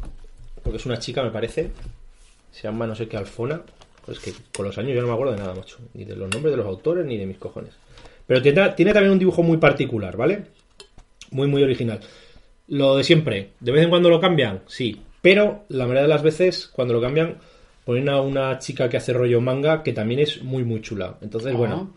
porque es una chica me parece, se llama no sé qué Alfona. Es que con los años yo no me acuerdo de nada, macho. Ni de los nombres de los autores, ni de mis cojones. Pero tiene también un dibujo muy particular, ¿vale? Muy, muy original. Lo de siempre, ¿de vez en cuando lo cambian? Sí. Pero la mayoría de las veces, cuando lo cambian, ponen a una chica que hace rollo manga que también es muy, muy chula. Entonces, Ah. bueno,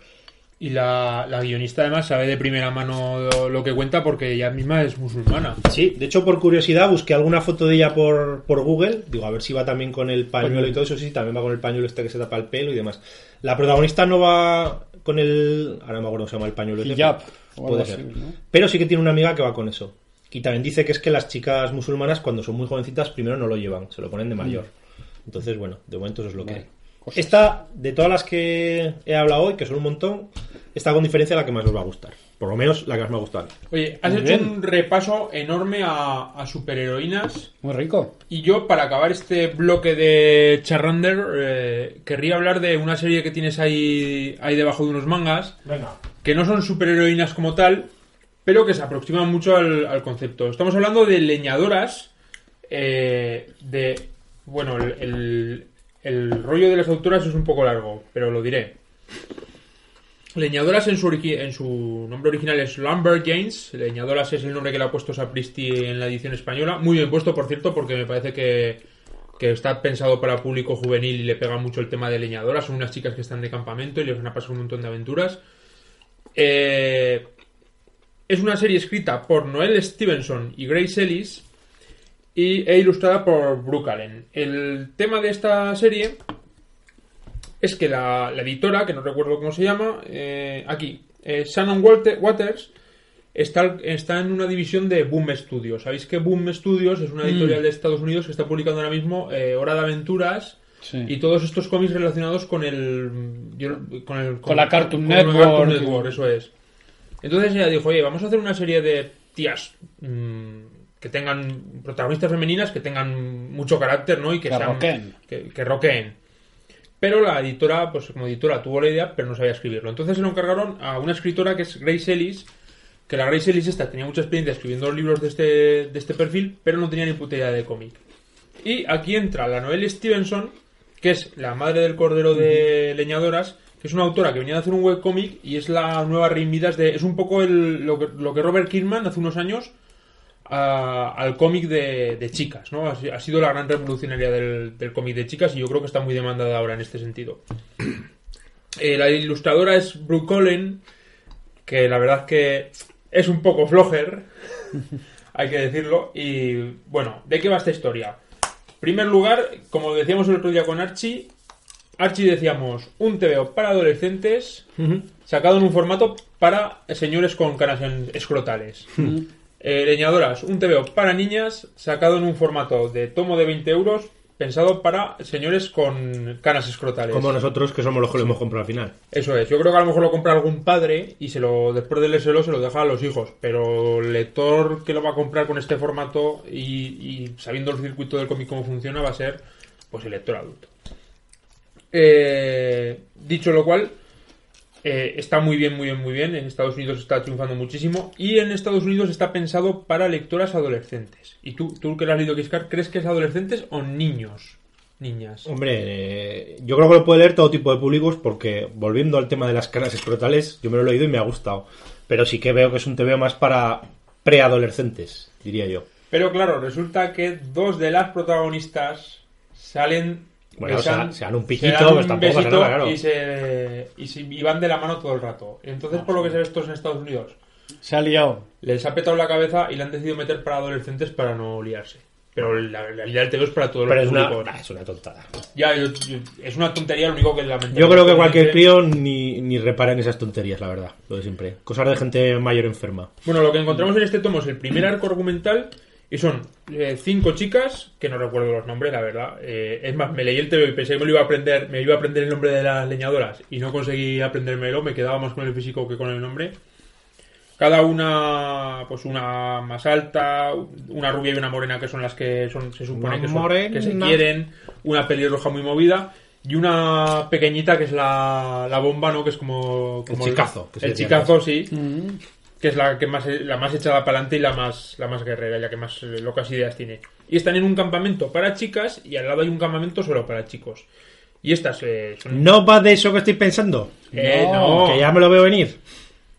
Y la, la guionista además sabe de primera mano lo, lo que cuenta porque ella misma es musulmana. Sí, de hecho, por curiosidad, busqué alguna foto de ella por, por Google. Digo, a ver si va también con el pañuelo y todo eso. Sí, también va con el pañuelo este que se tapa el pelo y demás. La protagonista no va con el. Ahora me acuerdo cómo se llama el pañuelo. Hijab, algo Puede así, ser. ¿no? Pero sí que tiene una amiga que va con eso. Y también dice que es que las chicas musulmanas, cuando son muy jovencitas, primero no lo llevan, se lo ponen de mayor. Entonces, bueno, de momento eso es lo que hay. Cosas. Esta, de todas las que he hablado hoy, que son un montón, está con diferencia la que más os va a gustar. Por lo menos la que más me ha gustado. Oye, has Muy hecho bien. un repaso enorme a, a superheroínas Muy rico. y yo, para acabar este bloque de Charrander, eh, querría hablar de una serie que tienes ahí, ahí debajo de unos mangas, Venga. que no son superheroínas como tal, pero que se aproximan mucho al, al concepto. Estamos hablando de leñadoras, eh, de... Bueno, el, rollo de las autoras es un poco largo, pero lo diré. Leñadoras en su, en su nombre original es Lumberjanes. Leñadoras es el nombre que le ha puesto Sapristi en la edición española. Muy bien puesto, por cierto, porque me parece que, que está pensado para público juvenil y le pega mucho el tema de leñadoras. Son unas chicas que están de campamento y les van a pasar un montón de aventuras. Eh, es una serie escrita por Noel Stevenson y Grace Ellis y, e ilustrada por Brooke Allen. El tema de esta serie es que la, la editora, que no recuerdo cómo se llama, eh, aquí, eh, Shannon Walter- Waters, está, está en una división de Boom Studios. Sabéis que Boom Studios es una editorial de Estados Unidos que está publicando ahora mismo eh, Hora de Aventuras Sí. y todos estos cómics relacionados con el con, el, Con la Cartoon Network. Cartoon Network, eso es. Entonces ella dijo, oye, vamos a hacer una serie de tías mm, que tengan protagonistas femeninas, que tengan mucho carácter, ¿no? Y que, Que sean- roqueen. Que, que roqueen. Pero la editora, pues como editora tuvo la idea, pero no sabía escribirlo. Entonces se lo encargaron a una escritora que es Grace Ellis, que la Grace Ellis esta tenía mucha experiencia escribiendo libros de este, de este perfil, pero no tenía ni puta idea de cómic. Y aquí entra la Noelle Stevenson, que es la madre del cordero de leñadoras, que es una autora que venía a hacer un webcómic y es la nueva Rain Midas de... Es un poco el- lo, que, lo que Robert Kirkman hace unos años a- al cómic de, de chicas, ¿no? Ha, si- ha sido la gran revolucionaria del, del cómic de chicas y yo creo que está muy demandada ahora en este sentido. Eh, la ilustradora es Brooke Cullen, que la verdad que es un poco flojer, hay que decirlo. Y bueno, ¿de qué va esta historia? En primer lugar, como decíamos el otro día con Archie, Archie decíamos un TVO para adolescentes sacado en un formato para señores con canas escrotales. Eh, leñadoras, un TVO para niñas sacado en un formato de tomo de 20 euros pensado para señores con canas escrotales. Como nosotros, que somos los que lo hemos comprado al final. Eso es, yo creo que a lo mejor lo compra algún padre y se lo después de leérselo se lo deja a los hijos, pero el lector que lo va a comprar con este formato y, y sabiendo el circuito del cómic cómo funciona va a ser pues el lector adulto. Eh, dicho lo cual, eh, está muy bien, muy bien, muy bien. En Estados Unidos está triunfando muchísimo y en Estados Unidos está pensado para lectoras adolescentes. ¿Y tú, tú que lo has leído, Kiskar, crees que es adolescentes o niños? Niñas. Hombre, eh, yo creo que lo puede leer todo tipo de públicos porque, volviendo al tema de las caras escrotales, yo me lo he leído y me ha gustado. Pero sí que veo que es un TV más para preadolescentes, diría yo. Pero claro, resulta que dos de las protagonistas salen. Bueno, se- se dan un se piquito, dan pues tampoco pasa nada, claro. y, se, y, se- y van de la mano todo el rato. Entonces, por lo que se ve esto en Estados Unidos, Se ha liado. les ha petado la cabeza y le han decidido meter para adolescentes para no liarse. Pero la realidad del TV es para todos Pero los es una, públicos. ah, es una tontada. Ya, yo- yo- es una tontería lo único que lamentablemente. Yo creo que cualquier crío ni, ni repara en esas tonterías, la verdad. Lo de siempre. Cosas de gente mayor enferma. Bueno, lo que encontramos en este tomo es el primer arco argumental y son eh, cinco chicas, que no recuerdo los nombres, la verdad. Eh, es más, me leí el TV y pensé que me lo iba a aprender, me iba a aprender el nombre de las leñadoras y no conseguí aprendérmelo, me quedaba más con el físico que con el nombre. Cada una, pues una más alta, una rubia y una morena que son las que son, se supone que, son, que se quieren, una pelirroja muy movida y una pequeñita que es la, la bomba, ¿no? Que es como... como chicazo, que se El chicazo, sí que es la que más la más echada para adelante y la más la más guerrera la que más eh, locas ideas tiene. Y están en un campamento para chicas y al lado hay un campamento solo para chicos. Y estas eh, son ¿No va de eso que estoy pensando? Eh, No, no, Que ya me lo veo venir.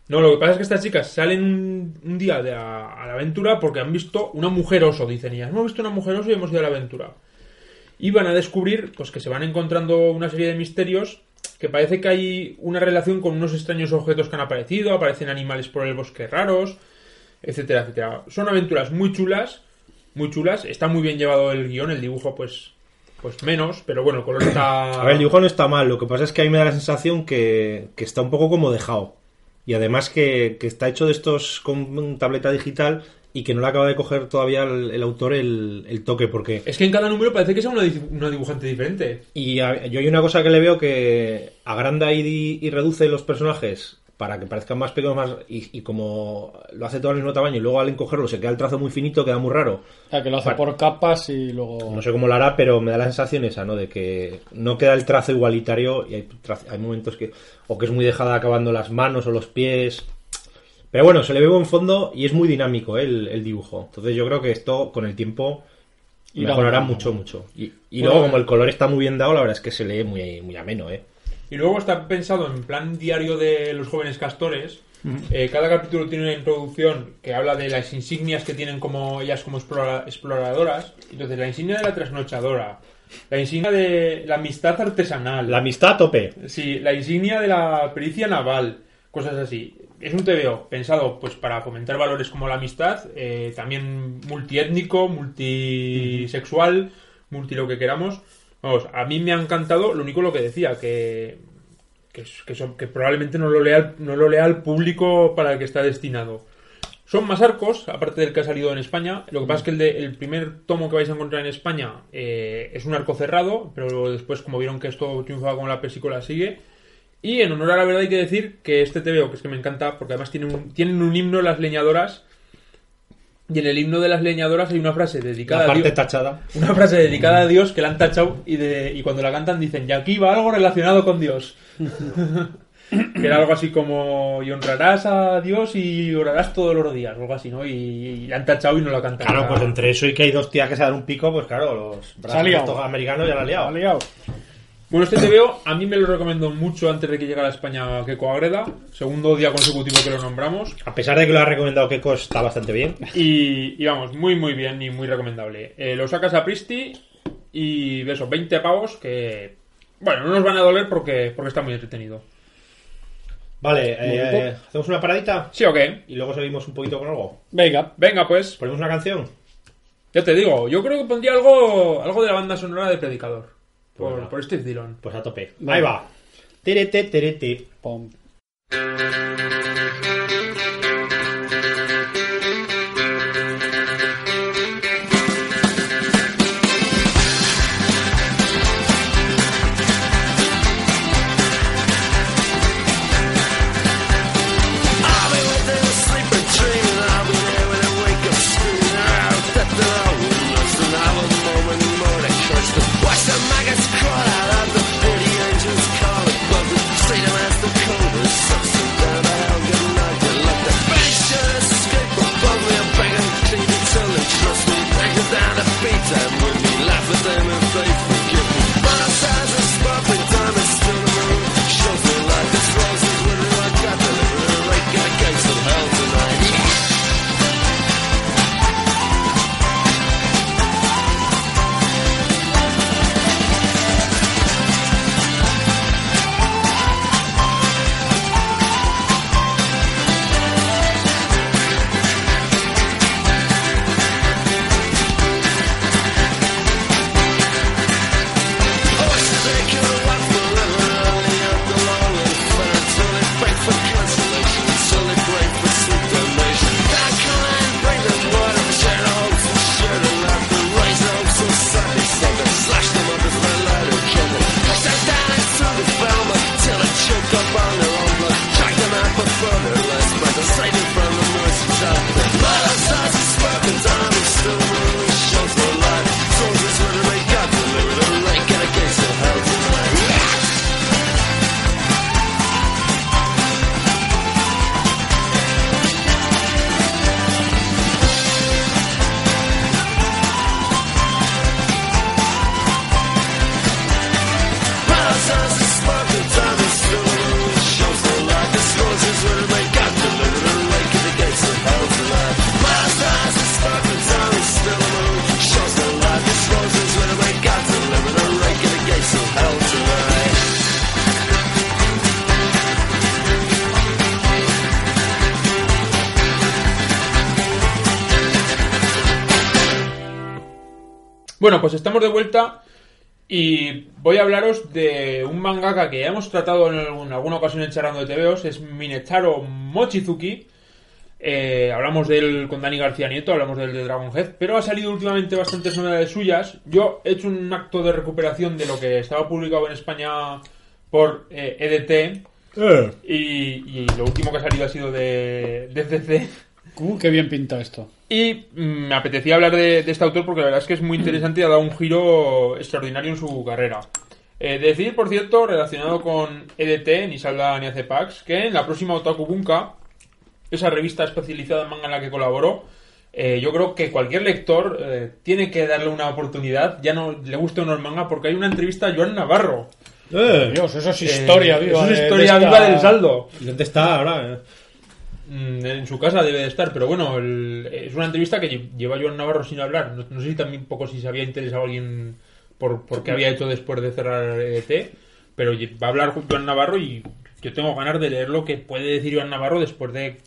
no lo que pasa es que estas chicas salen un, un día de a, a la aventura porque han visto una mujer oso dicen ellas. Hemos visto una mujer oso y hemos ido a la aventura. Y van a descubrir pues que se van encontrando una serie de misterios que parece que hay una relación con unos extraños objetos que han aparecido, aparecen animales por el bosque raros, etcétera, etcétera. Son aventuras muy chulas, muy chulas, está muy bien llevado el guion, el dibujo pues pues menos, pero bueno, el color está A ver, el dibujo no está mal. Lo que pasa es que a mí me da la sensación que, que está un poco como dejado. Y además que, que está hecho de estos con tableta digital y que no le acaba de coger todavía el, el autor el, el toque. Porque Es que en cada número parece que sea una, di- una dibujante diferente. Y a- yo hay una cosa que le veo que agranda y, reduce los personajes para que parezcan más pequeños más y, y como lo hace todo al mismo tamaño y luego al encogerlo se queda el trazo muy finito, queda muy raro. O sea, que lo hace por capas y luego... No sé cómo lo hará, pero me da la sensación esa, ¿no? De que no queda el trazo igualitario y hay, trazo- hay momentos que o que es muy dejada acabando las manos o los pies. Pero bueno, se le ve buen fondo y es muy dinámico ¿eh? el, el dibujo. Entonces yo creo que esto con el tiempo mejorará mucho, mucho. Y, y Bueno, luego como el color está muy bien dado, la verdad es que se lee muy, muy ameno, ¿eh? Y luego está pensado en plan diario de los jóvenes castores. Eh, cada capítulo tiene una introducción que habla de las insignias que tienen como ellas como explora- exploradoras. Entonces, la insignia de la trasnochadora, la insignia de la amistad artesanal, La amistad a tope. sí, la insignia de la pericia naval, cosas así. es un TVO pensado pues para fomentar valores como la amistad, eh, también multiétnico, multisexual, multi lo que queramos. Vamos, a mí me ha encantado, lo único lo que decía, que, que, son- que probablemente no lo, lea, no lo lea el público para el que está destinado. Son más arcos, aparte del que ha salido en España. Lo que pasa es que el, de- el primer tomo que vais a encontrar en España eh, es un arco cerrado, pero después, como vieron que esto triunfaba con la pesicola, sigue. Y en honor a la verdad hay que decir que este TVO, que es que me encanta, porque además tiene un- tienen un himno las leñadoras. Y en el himno de las leñadoras hay una frase dedicada La a parte Dios, tachada. una frase dedicada a Dios que la han tachado y, de, y cuando la cantan dicen, y aquí va algo relacionado con Dios. que era algo así como, y honrarás a Dios y orarás todos los días, algo así, ¿no? Y, y la han tachado y no la cantan. Claro, pues entre eso y que hay dos tías que se dan un pico, pues claro, los estos americanos ya la han liado. Ha liado. Bueno, este TVO a mí me lo recomiendo mucho antes de que llegara a España Keiko Agreda. Segundo día consecutivo que lo nombramos. A pesar de que lo ha recomendado Keiko, está bastante bien. Y, y vamos, muy muy bien y muy recomendable. Eh, lo sacas a Pristi y de esos 20 pavos que, bueno, no nos van a doler porque, porque está muy entretenido. Vale, eh, hacemos una paradita ¿Sí o qué? y luego seguimos un poquito con algo. Venga. Venga, pues, ¿Ponemos una canción? ya te digo, yo creo que pondría algo, algo de la banda sonora de Predicador. Por, Bueno. por Steve Dillon. Pues a tope. Ahí va. Terete, terete. Pom. Bueno, pues estamos de vuelta y voy a hablaros de un mangaka que ya hemos tratado en, algún- en alguna ocasión en Charlando de TVOs, es Minetaro Mochizuki. Eh, hablamos de él con Dani García Nieto, hablamos del de Dragon Head, pero ha salido últimamente bastantes novedades suyas. Yo he hecho un acto de recuperación de lo que estaba publicado en España por eh, EDT Eh. y, y lo último que ha salido ha sido de, de CC. Uh, qué bien pinta esto. Y me apetecía hablar de, de este autor porque la verdad es que es muy interesante y ha dado un giro extraordinario en su carrera. Eh, decir, por cierto, relacionado con EDT, ni Salda ni hace packs, que en la próxima Otaku Bunka, esa revista especializada en manga en la que colaboró, eh, yo creo que cualquier lector eh, tiene que darle una oportunidad, ya no le guste o no el manga, porque hay una entrevista a Joan Navarro. Eh. Dios, eso es historia Eh, viva. eso es de- historia de esta- viva del saldo. ¿Y ¿Dónde está ahora? Mm, En su casa debe de estar, pero bueno, el- es una entrevista que lle- lleva Joan Navarro sin hablar. No, sé si también poco si se había interesado alguien por, por qué había hecho después de cerrar ET, pero va a hablar con Joan Navarro y yo tengo ganas de leer lo que puede decir Iván Navarro después de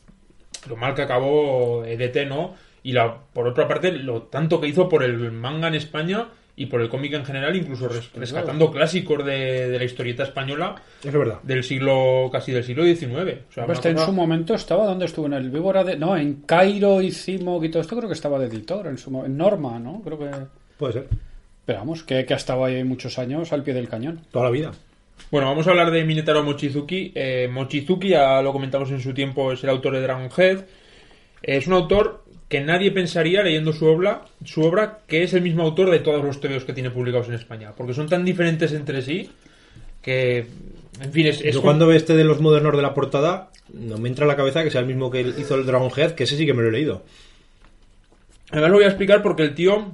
lo mal que acabó EDT, ¿no? Y la, por otra parte, lo tanto que hizo por el manga en España y por el cómic en general, incluso res- rescatando clásicos de, de la historieta española Es verdad. del siglo, casi del siglo XIX. O sea, Pues en su momento estaba donde estuvo en el Víbora de no en Cairo y Cimoc y todo esto creo que estaba de editor en su en Norma no creo que Puede ser. pero vamos que, que ha estado ahí muchos años al pie del cañón Toda la vida. Bueno, vamos a hablar de Minetaro Mochizuki. Eh, Mochizuki, ya lo comentamos en su tiempo, es el autor de Dragon Head. Es un autor que nadie pensaría leyendo su obra, su obra que es el mismo autor de todos los TVOs que tiene publicados en España, porque son tan diferentes entre sí que, en fin, es, es Yo cuando ve este de los modernos de la portada, no me entra en la cabeza que sea el mismo que hizo el Dragon Head, que ese sí que me lo he leído. Además lo voy a explicar porque el tío,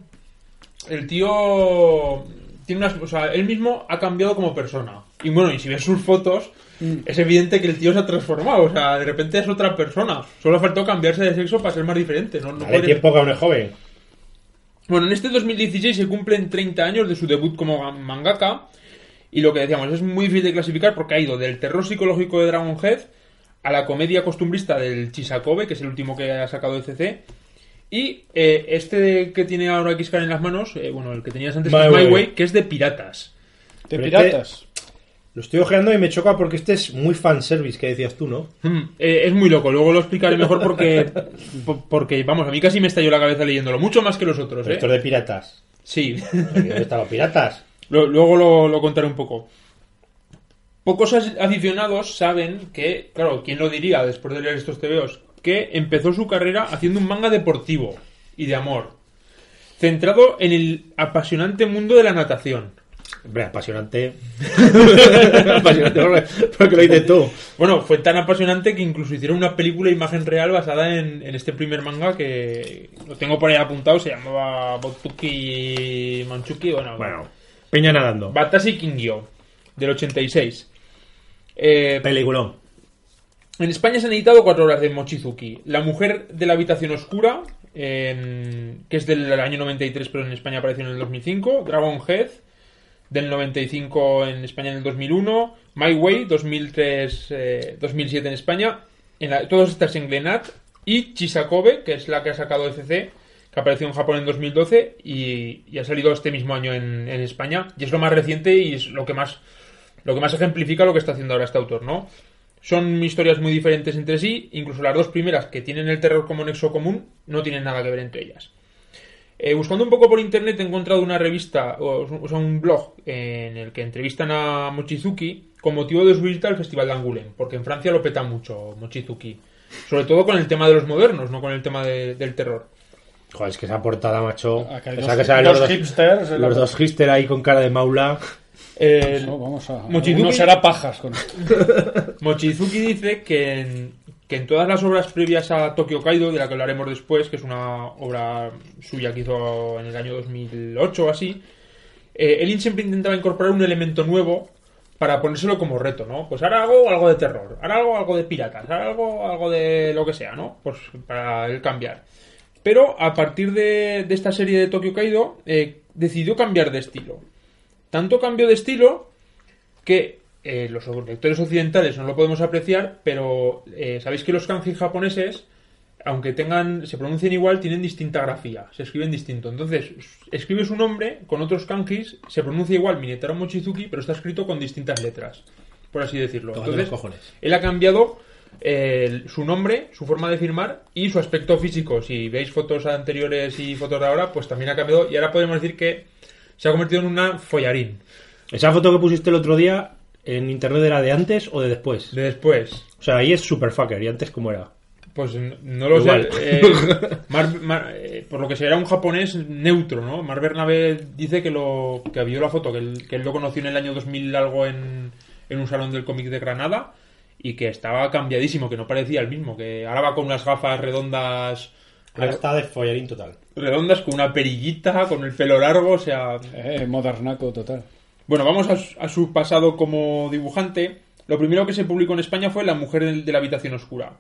el tío tiene unas, o sea, él mismo ha cambiado como persona. Y bueno, y si ves sus fotos, es evidente que el tío se ha transformado. O sea, de repente es otra persona. Solo ha faltado cambiarse de sexo para ser más diferente. No, no Dale puede- tiempo que aún es joven. Bueno, en este 2016 se cumplen 30 años de su debut como ga- mangaka. Y lo que decíamos, es muy difícil de clasificar porque ha ido del terror psicológico de Dragon Head a la comedia costumbrista del Chisakobe, que es el último que ha sacado de CC. Y eh, este que tiene ahora Xcar en las manos, eh, bueno, el que tenías antes, My que es My Way. Way, que es de piratas. de Pero piratas Lo estoy ojeando y me choca porque este es muy fanservice, que decías tú, ¿no? Mm, eh, es muy loco, luego lo explicaré mejor porque, po- porque, vamos, a mí casi me estalló la cabeza leyéndolo, mucho más que los otros, Pero ¿eh? esto es de piratas. Sí. ¿Dónde están los piratas? Lo- Luego lo, lo contaré un poco. Pocos aficionados saben que, claro, ¿quién lo diría después de leer estos TVOs? Que empezó su carrera haciendo un manga deportivo y de amor, centrado en el apasionante mundo de la natación. Hombre, apasionante. apasionante porque, lo dices tú. Bueno, fue tan apasionante que incluso hicieron una película de imagen real basada en, en este primer manga que lo tengo por ahí apuntado, se llamaba Botuki Manchuki, bueno, Bueno, Peña nadando. Batashi Kingyo, del 86. Eh, Peliculón. En España se han editado cuatro obras de Mochizuki. La mujer de la habitación oscura, que es del año 93, pero en España apareció en el 2005. Dragon Head, del 95 en España en el 2001. My Way, 2003, eh, 2007 en España. En la- todas estas en Glenat. Y Chisakobe, que es la que ha sacado FC, que apareció en Japón en 2012 y, y ha salido este mismo año en, en España. Y es lo más reciente y es lo que más, lo que más ejemplifica lo que está haciendo ahora este autor, ¿no? Son historias muy diferentes entre sí, incluso las dos primeras que tienen el terror como nexo común no tienen nada que ver entre ellas. Eh, buscando un poco por internet he encontrado una revista, o, o sea, un blog en el que entrevistan a Mochizuki con motivo de su visita al Festival de Angoulême, porque en Francia lo peta mucho Mochizuki. Sobre todo con el tema de los modernos, no con el tema de- del terror. Joder, es que esa portada, macho. Que los dos dos hipsters, Los dos hipster ahí con cara de maula. Vamos a Mochizuki- uno será pajas con esto. Mochizuki dice que en, que en todas las obras previas a Tokyo Kaido, de la que hablaremos después, que es una obra suya que hizo en el año 2008 o así, eh, él siempre intentaba incorporar un elemento nuevo para ponérselo como reto, ¿no? Pues ahora hago algo de terror, ahora hago algo de piratas, ahora algo, algo de lo que sea, ¿no? Pues para él cambiar. Pero a partir de, de esta serie de Tokyo Kaido, eh, decidió cambiar de estilo. Tanto cambió de estilo que eh, los lectores occidentales no lo podemos apreciar, pero eh, sabéis que los kanji japoneses, aunque tengan se pronuncien igual, tienen distinta grafía, se escriben distinto. Entonces, escribe su nombre con otros kanjis, se pronuncia igual Minetaro Mochizuki, pero está escrito con distintas letras, por así decirlo. Entonces, él ha cambiado eh, su nombre, su forma de firmar y su aspecto físico. Si veis fotos anteriores y fotos de ahora, pues también ha cambiado y ahora podemos decir que se ha convertido en una follarín. Esa foto que pusiste el otro día en internet era de antes o de después. De después, O sea, ahí es super fucker. ¿Y antes cómo era? Pues no lo Igual. sé. eh, Mar- Mar- eh, por lo que será un japonés neutro, ¿no? Mar Bernabé dice que lo que vio la foto, que él, que él lo conoció en el año 2000 algo en, en un salón del cómic de Granada y que estaba cambiadísimo, que no parecía el mismo, que ahora va con unas gafas redondas Ahora está de follarín total. redondas con una perillita, con el pelo largo, o sea, Eh, modernaco total. Bueno, vamos a, su- a su pasado como dibujante. Lo primero que se publicó en España fue La mujer de la habitación oscura.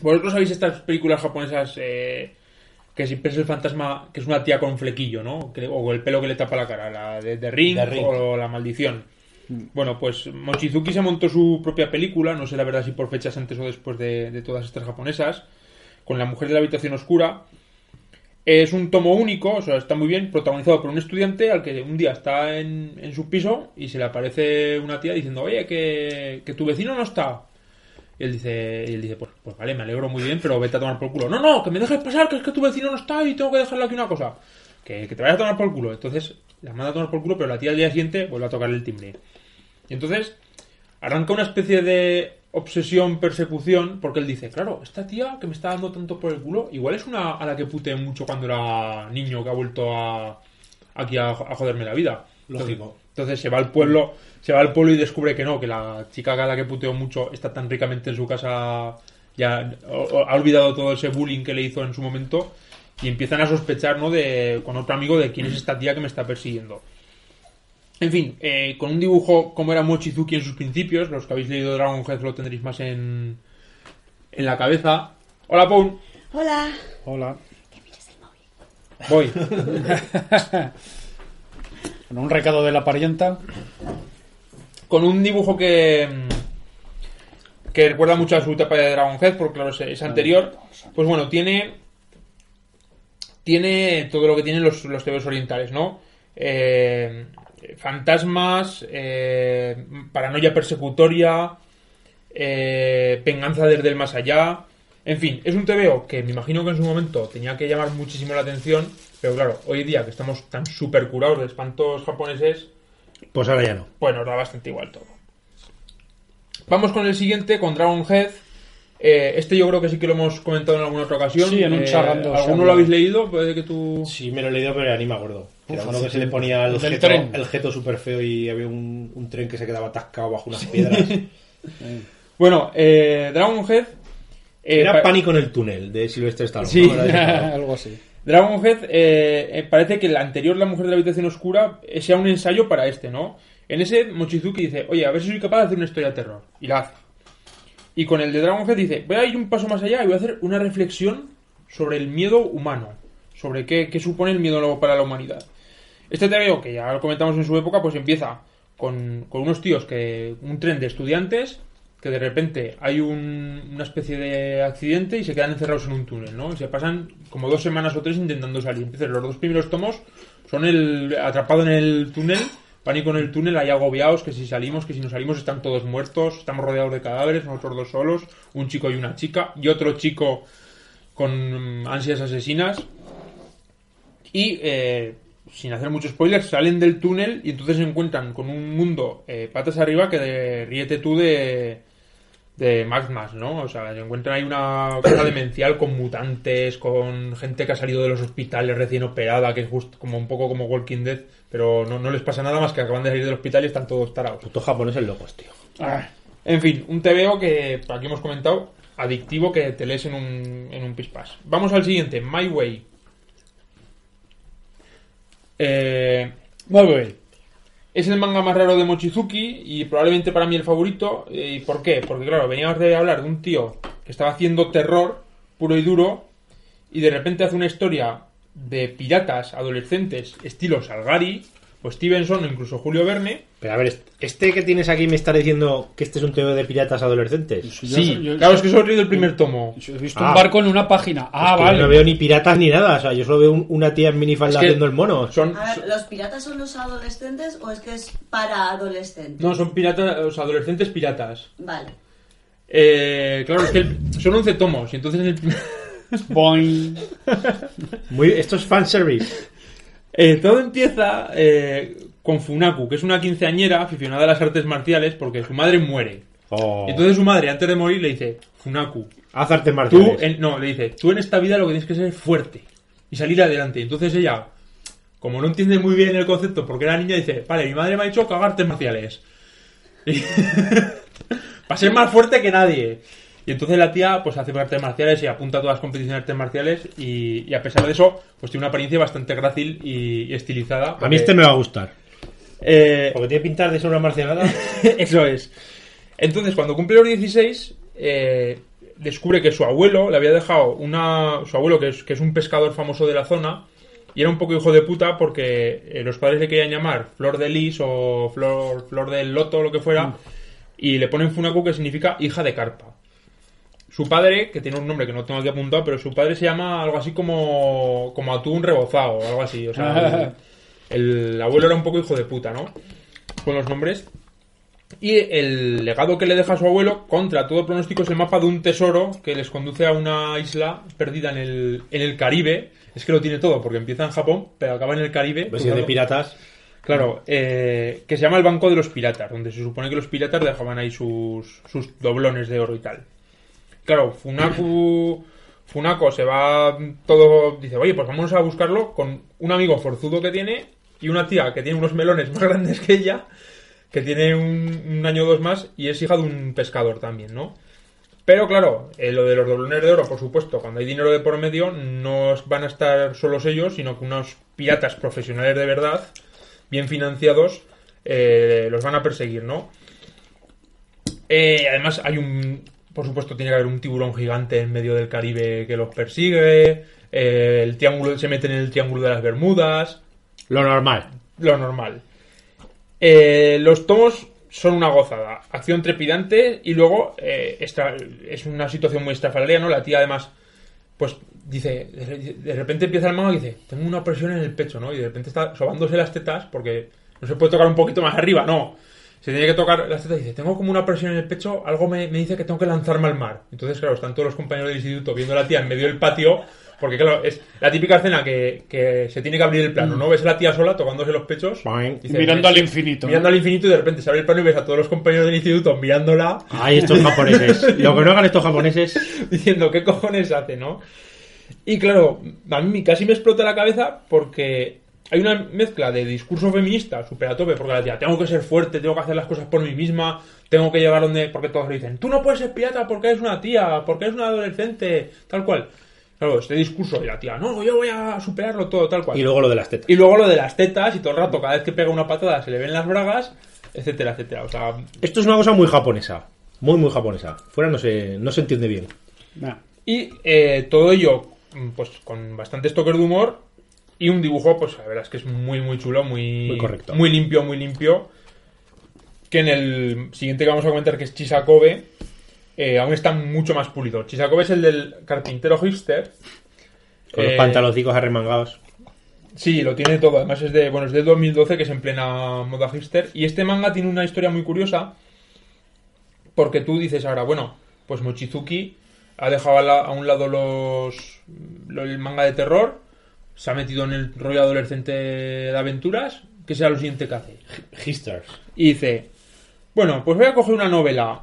Vosotros sabéis estas películas japonesas eh, que siempre es el fantasma, que es una tía con flequillo, ¿no? Que- o el pelo que le tapa la cara, la de, de Ring, The Ring. o La maldición. Bueno, pues Mochizuki se montó su propia película, no sé la verdad si por fechas antes o después de, de todas estas japonesas, con La mujer de la habitación oscura. Es un tomo único, o sea, está muy bien, protagonizado por un estudiante al que un día está en, en su piso y se le aparece una tía diciendo, oye, que, que tu vecino no está. Y él dice, él dice pues, pues vale, me alegro muy bien, pero vete a tomar por culo. No, no, que me dejes pasar, que es que tu vecino no está y tengo que dejarle aquí una cosa. Que, que te vayas a tomar por culo. Entonces, la manda a tomar por culo, pero la tía al día siguiente vuelve a tocarle el timbre. Y entonces, arranca una especie de obsesión, persecución, porque él dice, claro, esta tía que me está dando tanto por el culo, igual es una a la que puteé mucho cuando era niño, que ha vuelto a aquí a, a joderme la vida. Lógico. Entonces se va al pueblo, se va al pueblo y descubre que no, que la chica a la que puteó mucho está tan ricamente en su casa, ya o- ha olvidado todo ese bullying que le hizo en su momento y empiezan a sospechar, ¿no? De, con otro amigo de quién es esta tía que me está persiguiendo. En fin, eh, con un dibujo como era Mochizuki en sus principios, los que habéis leído Dragon Head lo tendréis más en, en la cabeza. Hola, Paul. Hola. Hola. Voy. Con un recado de la parienta. con un dibujo que que recuerda mucho a su etapa de Dragon Head, porque claro, es, es anterior. Pues bueno, tiene tiene todo lo que tienen los, los TVs orientales, ¿no? Eh, fantasmas, eh, paranoia persecutoria, eh, venganza desde el más allá. En fin, es un TVO que me imagino que en su momento tenía que llamar muchísimo la atención, pero claro, hoy día que estamos tan super curados de espantos japoneses, Pues ahora ya no. pues nos da bastante igual todo. Vamos con el siguiente, con Dragon Head. Eh, este yo creo que sí que lo hemos comentado en alguna otra ocasión. Sí, en un Eh, ¿Alguno lo habéis leído? Puede que tú... Sí, me lo he leído, pero ya ni me acuerdo. Era uno que se le ponía el jeto, tren. el jeto súper feo y había un, un tren que se quedaba atascado bajo unas piedras. Bueno, eh, Dragon Head... eh, Era Pánico en el túnel de Silvestre Stallone. Sí. ¿no? Era. Algo así. Dragon Head eh, eh, parece que el anterior, La Mujer de la Habitación Oscura, eh, sea un ensayo para este, ¿no? En ese, Mochizuki dice, oye, a ver si soy capaz de hacer una historia de terror. Y la hace. Y con el de Dragon Head dice, voy a ir un paso más allá y voy a hacer una reflexión sobre el miedo humano. Sobre qué, qué supone el miedo para la humanidad. Este TVO, que ya lo comentamos en su época, pues empieza con, con unos tíos que... Un tren de estudiantes que de repente hay un- una especie de accidente y se quedan encerrados en un túnel, ¿no? Se pasan como dos semanas o tres intentando salir. Entonces los dos primeros tomos son el atrapado en el túnel, pánico en el túnel, ahí agobiados, que si salimos, que si no salimos están todos muertos, estamos rodeados de cadáveres, nosotros dos solos, un chico y una chica, y otro chico con mm, ansias asesinas. Y eh, sin hacer muchos spoilers, salen del túnel y entonces se encuentran con un mundo eh, patas arriba que de, ríete tú de, de Max Max, ¿no? O sea, se encuentran ahí una cosa demencial con mutantes, con gente que ha salido de los hospitales recién operada, que es justo como un poco como Walking Dead, pero no, no les pasa nada más que acaban de salir del hospital y están todos tarados. Putos japoneses locos, tío. Ah, En fin, un TVO que, por aquí hemos comentado, adictivo que te lees en un, en un pispás. Vamos al siguiente, My Way. Eh, muy bien. Es el manga más raro de Mochizuki y probablemente para mí el favorito. ¿Y por qué? Porque claro, veníamos de hablar de un tío que estaba haciendo terror puro y duro y de repente hace una historia de piratas adolescentes estilo Salgari o Stevenson o incluso Julio Verne. Pero a ver, este que tienes aquí me está diciendo que este es un TV de piratas adolescentes. Yo- sí, yo- claro, es que solo he leído el primer tomo. Yo he visto Ah. un barco en una página. Ah, Es que vale. yo no veo ni piratas ni nada. O sea, yo solo veo un- una tía en minifalda Es que haciendo el mono. Son, A ver, ¿los piratas son los adolescentes o es que es para adolescentes? no, son piratas, sea, adolescentes piratas. Vale. Eh, claro, es que el- son 11 tomos y entonces en el primer- Boing. Muy, esto es fanservice. Eh, todo empieza eh, con Funaku, que es una quinceañera aficionada a las artes marciales porque su madre muere. Oh. Entonces su madre, antes de morir, le dice, Funaku, Haz artes tú, marciales. en- no, le dice, tú en esta vida lo que tienes que ser es fuerte y salir adelante. Entonces ella, como no entiende muy bien el concepto porque era niña, dice, vale, mi madre me ha dicho que haga artes marciales. Para ser más fuerte que nadie. Y entonces la tía pues hace artes marciales y apunta a todas las competiciones de artes marciales y, y a pesar de eso pues tiene una apariencia bastante grácil y, y estilizada. A mí este me va a gustar. Eh, Porque tiene pintar de ser una marcianada. eso es. Entonces, cuando cumple los 16, eh, descubre que su abuelo le había dejado una. Su abuelo, que es, que es un pescador famoso de la zona, Y era un poco hijo de puta porque eh, los padres le querían llamar Flor de Lis o Flor, Flor del Loto o lo que fuera. Y le ponen Funaku que significa hija de carpa. Su padre, que tiene un nombre que no tengo aquí apuntado, pero su padre se llama algo así como, como atún rebozado o algo así. O sea, el, el abuelo era un poco hijo de puta, ¿no? Con los nombres. Y el legado que le deja a su abuelo, contra todo pronóstico, es el mapa de un tesoro que les conduce a una isla perdida en el, en el Caribe. Es que lo tiene todo, porque empieza en Japón, pero acaba en el Caribe. Versión de piratas. Claro, eh, que se llama el Banco de los Piratas, donde se supone que los piratas dejaban ahí sus, sus doblones de oro y tal. Claro, Funaku, Funako se va todo, dice, oye, pues vámonos a buscarlo con un amigo forzudo que tiene y una tía que tiene unos melones más grandes que ella, que tiene un, un año o dos más y es hija de un pescador también, ¿no? Pero claro, eh, lo de los doblones de oro, por supuesto, cuando hay dinero de por medio, no van a estar solos ellos, sino que unos piratas profesionales de verdad, bien financiados, eh, los van a perseguir, ¿no? Eh, además, hay un. Por supuesto, tiene que haber un tiburón gigante en medio del Caribe que los persigue. eh, el triángulo se mete en el triángulo de las Bermudas Lo normal. lo normal. Eh, los tomos son una gozada. Acción trepidante y luego eh, esta- es una situación muy estrafalaria, ¿no? La tía además, pues dice, de, de repente empieza el manga y dice, tengo una presión en el pecho, ¿no? Y de repente está sobándose las tetas porque no se puede tocar un poquito más arriba, no. Se tiene que tocar las tetas y dice, tengo como una presión en el pecho, algo me, me dice que tengo que lanzarme al mar. Entonces, claro, están todos los compañeros del instituto viendo a la tía en medio del patio, porque claro, es la típica escena que, que se tiene que abrir el plano, ¿no? Ves a la tía sola tocándose los pechos. Dice, Mirando "Me- al infinito. Mirando al infinito y de repente se abre el plano y ves a todos los compañeros del instituto mirándola, Ay, estos japoneses. Lo que no hagan estos japoneses. diciendo qué cojones hace, ¿no? Y claro, a mí casi me explota la cabeza porque hay una mezcla de discurso feminista súper a tope, porque la tía, tengo que ser fuerte, tengo que hacer las cosas por mí misma, tengo que llegar donde... Porque todos le dicen, tú no puedes ser pirata porque eres una tía, porque eres una adolescente, tal cual. Claro, este discurso y la tía, no, yo voy a superarlo todo, tal cual. Y luego lo de las tetas. Y luego lo de las tetas y todo el rato, cada vez que pega una patada se le ven las bragas, etcétera, etcétera. O sea, Esto es una cosa muy japonesa. Muy, muy japonesa. Fuera no se, no se entiende bien. Nah. Y eh, todo ello, mm, pues con bastantes toques de humor y un dibujo, pues la verdad es que es muy, muy chulo, muy, Muy correcto. muy limpio, muy limpio. Que en el siguiente que vamos a comentar, que es Chisakobe, eh, aún está mucho más pulido. Chisakobe es el del carpintero hipster. Con los Eh, pantaloncicos arremangados. Sí, lo tiene todo. Además es de, bueno, es de 2012, que es en plena moda hipster. Y este manga tiene una historia muy curiosa. Porque tú dices ahora, bueno, pues Mochizuki ha dejado a, la- a un lado los, lo- el manga de terror, se ha metido en el rollo adolescente de aventuras, que será lo siguiente que hace. Histers. Y dice, bueno, pues voy a coger una novela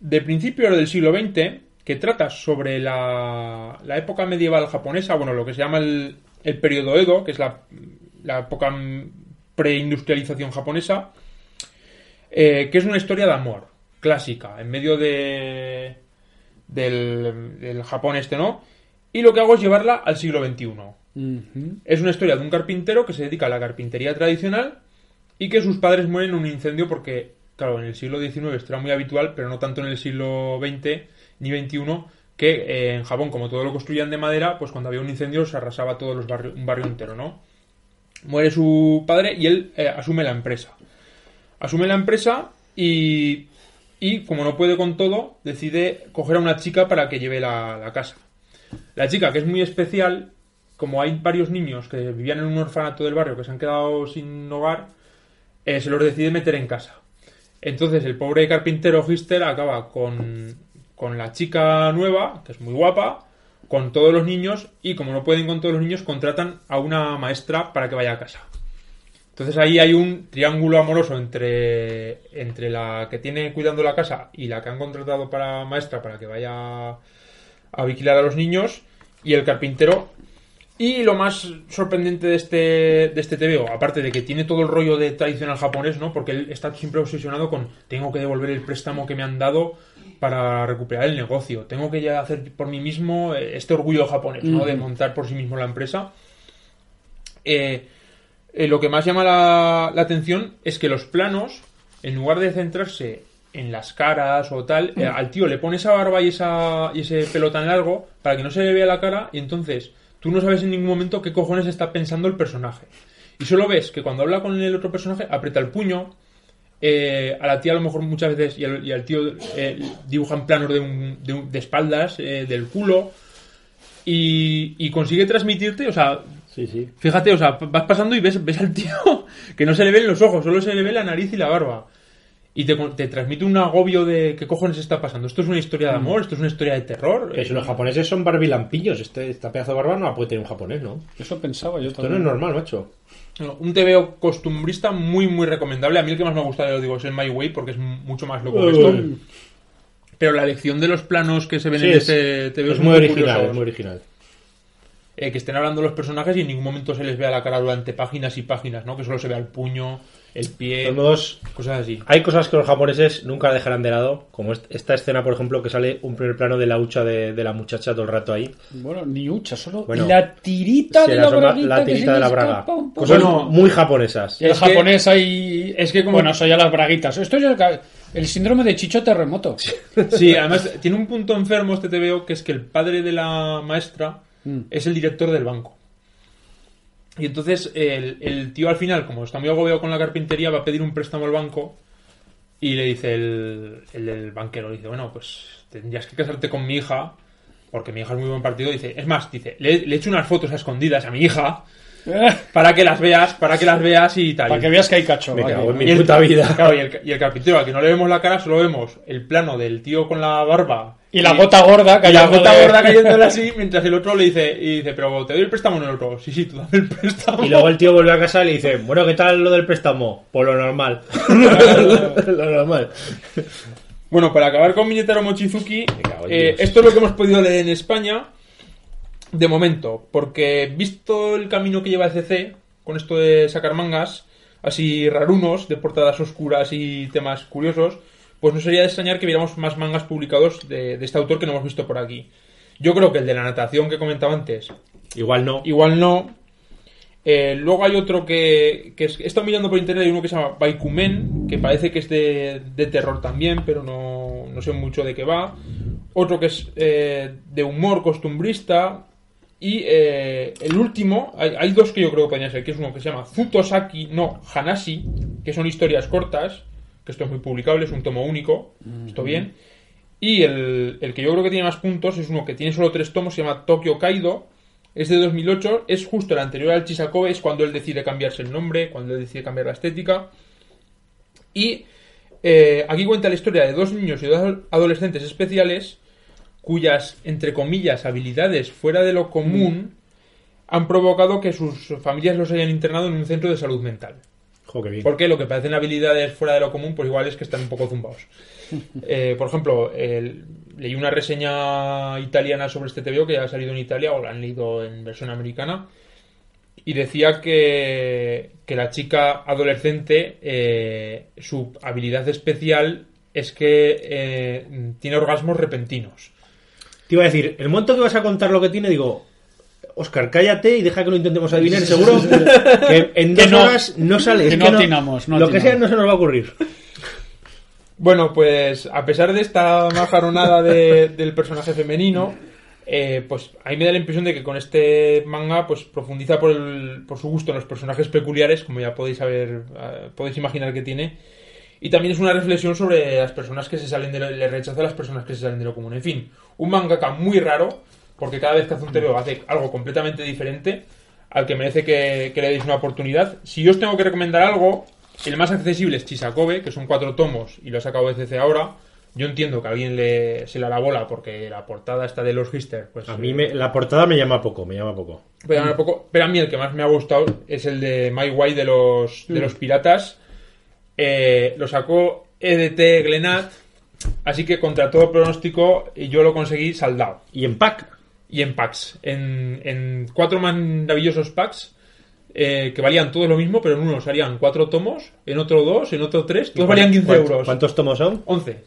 de principios del siglo XX que trata sobre la, la época medieval japonesa, bueno, lo que se llama el, el periodo Edo, que es la, la época preindustrialización japonesa, eh, que es una historia de amor, clásica, en medio de, del, del Japón este, ¿no? Y lo que hago es llevarla al siglo XXI. Es una historia de un carpintero que se dedica a la carpintería tradicional y que sus padres mueren en un incendio porque, claro, en el siglo XIX esto era muy habitual, pero no tanto en el siglo XX ni XXI, que eh, en Japón, como todo lo construían de madera, pues cuando había un incendio se arrasaba todo los barrios, un barrio entero, ¿no? Muere su padre y él eh, asume la empresa. Asume la empresa y, y, como no puede con todo, decide coger a una chica para que lleve la, la casa. La chica, que es muy especial, como hay varios niños que vivían en un orfanato del barrio que se han quedado sin hogar, eh, se los decide meter en casa. Entonces el pobre carpintero Hister acaba con, con la chica nueva, que es muy guapa, con todos los niños y como no pueden con todos los niños, contratan a una maestra para que vaya a casa. Entonces ahí hay un triángulo amoroso entre, entre la que tiene cuidando la casa y la que han contratado para maestra para que vaya a vigilar a los niños y el carpintero. Y lo más sorprendente de este, de este TVO, aparte de que tiene todo el rollo de tradicional japonés, ¿no? Porque él está siempre obsesionado con tengo que devolver el préstamo que me han dado para recuperar el negocio. Tengo que ya hacer por mí mismo eh, este orgullo japonés, ¿no? De montar por sí mismo la empresa. Eh, eh, lo que más llama la, la atención es que los planos, en lugar de centrarse en las caras o tal, eh, al tío le pone esa barba y, esa, y ese pelo tan largo para que no se le vea la cara y entonces tú no sabes en ningún momento qué cojones está pensando el personaje. Y solo ves que cuando habla con el otro personaje, aprieta el puño. eh, a la tía a lo mejor muchas veces y al, y al tío eh, dibujan planos de, un- de, un- de espaldas, eh, del culo. Y, y consigue transmitirte, o sea, Sí, sí. Fíjate, o sea, vas pasando y ves, ves al tío que no se le ven los ojos, solo se le ve la nariz y la barba. Y te, te transmite un agobio de qué cojones está pasando. Esto es una historia de amor, esto es una historia de terror. Si los japoneses son barbilampillos, este, esta pedazo de barba no la puede tener un japonés, ¿no? Eso pensaba yo Esto no es también. normal, macho. Un TVO costumbrista muy, muy recomendable. A mí el que más me gusta, ya lo digo, es el My Way porque es mucho más loco que esto. Pero la elección de los planos que se ven Sí, en es, este TVO es muy original, curiosos. es muy original. Eh, que estén hablando los personajes y en ningún momento se les vea la cara durante páginas y páginas, ¿no? Que solo se vea el puño, el De pie, todos modos, cosas así. hay cosas que los japoneses nunca dejarán de lado, como est- esta escena, por ejemplo, que sale un primer plano de la hucha de, de la muchacha todo el rato ahí. Bueno, ni hucha, solo Bueno, la tirita de la asoma braguita la tirita de la braga. Cosas Bueno. muy japonesas. Y el Es que- japonés ahí... es que como- Bueno, eso ya las braguitas. Esto es el, el síndrome de Chicho Terremoto. Sí, además tiene un punto enfermo este TVO que es que el padre de la maestra Mm. es el director del banco. Y entonces el, tío al final, como está muy agobiado con la carpintería, va a pedir un préstamo al banco y le dice el, el banquero, dice, bueno, pues tendrías que casarte con mi hija porque mi hija es muy buen partido. Dice, es más, dice, le, le unas fotos a escondidas a mi hija para que las veas, para que las veas y tal. Para que veas que hay cacho. Me vale. cago en mi Y el- puta vida. Claro, y el, y el carpintero, al que no le vemos la cara, solo vemos el plano del tío con la barba. Y la gota gorda y la gota de- gorda cayéndole así, mientras el otro le dice, y dice, pero te doy el préstamo en el otro. Sí, sí, tú dame el préstamo. Y luego el tío vuelve a casa y le dice, bueno, ¿qué tal lo del préstamo? Por lo normal. lo normal. Bueno, para acabar con Minetaro Mochizuki, eh, esto es lo que hemos podido leer en España de momento, porque visto el camino que lleva ECC con esto de sacar mangas así rarunos, de portadas oscuras y temas curiosos, pues no sería de extrañar que viéramos más mangas publicados de, de este autor que no hemos visto por aquí. Yo creo que el de la natación que comentaba antes, Igual no. igual no. Eh, luego hay otro que, que es, he estado mirando por internet, hay uno que se llama Baikumen, que parece que es de, de terror también, pero no, no sé mucho de qué va. Otro que es eh, de humor costumbrista. Y eh, el último, hay, hay dos que yo creo que podrían ser, que es uno que se llama Futosaki no Hanashi, que son historias cortas, que esto es muy publicable, es un tomo único, esto bien. Y el, el que yo creo que tiene más puntos es uno que tiene solo tres tomos, se llama Tokyo Kaido, es de 2008, es justo el anterior al Chisakobe, es cuando él decide cambiarse el nombre, cuando él decide cambiar la estética. Y eh, aquí cuenta la historia de dos niños y dos adolescentes especiales cuyas, entre comillas, habilidades fuera de lo común han provocado que sus familias los hayan internado en un centro de salud mental. Jo, qué bien. Porque lo que parecen habilidades fuera de lo común, pues igual es que están un poco zumbados. Eh, por ejemplo, el- leí una reseña italiana sobre este TVO que ya ha salido en Italia o la han leído en versión americana y decía que, que la chica adolescente, eh, su habilidad especial es que eh, tiene orgasmos repentinos. Te iba a decir, el momento que vas a contar lo que tiene, digo, Oscar, cállate y deja que lo intentemos adivinar, seguro que en Que dos no- horas no sale. que es no atinamos, no lo que sea no se nos va a ocurrir. Bueno, pues a pesar de esta majaronada de- del personaje femenino, eh, pues a mí me da la impresión de que con este manga pues profundiza por, el- por su gusto en los personajes peculiares, como ya podéis saber, eh, podéis imaginar que tiene. Y también es una reflexión sobre las personas que se salen de lo, le rechaza a las personas que se salen de lo común. En fin, un mangaka muy raro, porque cada vez que hace un TVO hace algo completamente diferente, al que merece que, que le deis una oportunidad. Si yo os tengo que recomendar algo, el más accesible es Chisakobe, que son cuatro tomos y lo ha sacado ECC ahora. Yo entiendo que a alguien le, se le la bola porque la portada está de los Hister. Pues, A mí me- la portada me llama poco, me llama poco. pero, poco- pero a mí el que más me ha gustado es el de My Way de los, de los piratas. Eh, lo sacó EDT Glenat, así que contra todo pronóstico yo lo conseguí saldado. Y en pack, Y en packs, en, en cuatro maravillosos packs eh, que valían todos lo mismo, pero en uno salían cuatro tomos, en otro dos, en otro tres, todos valían 15 ¿cuántos- euros. ¿Cuántos tomos son? 11.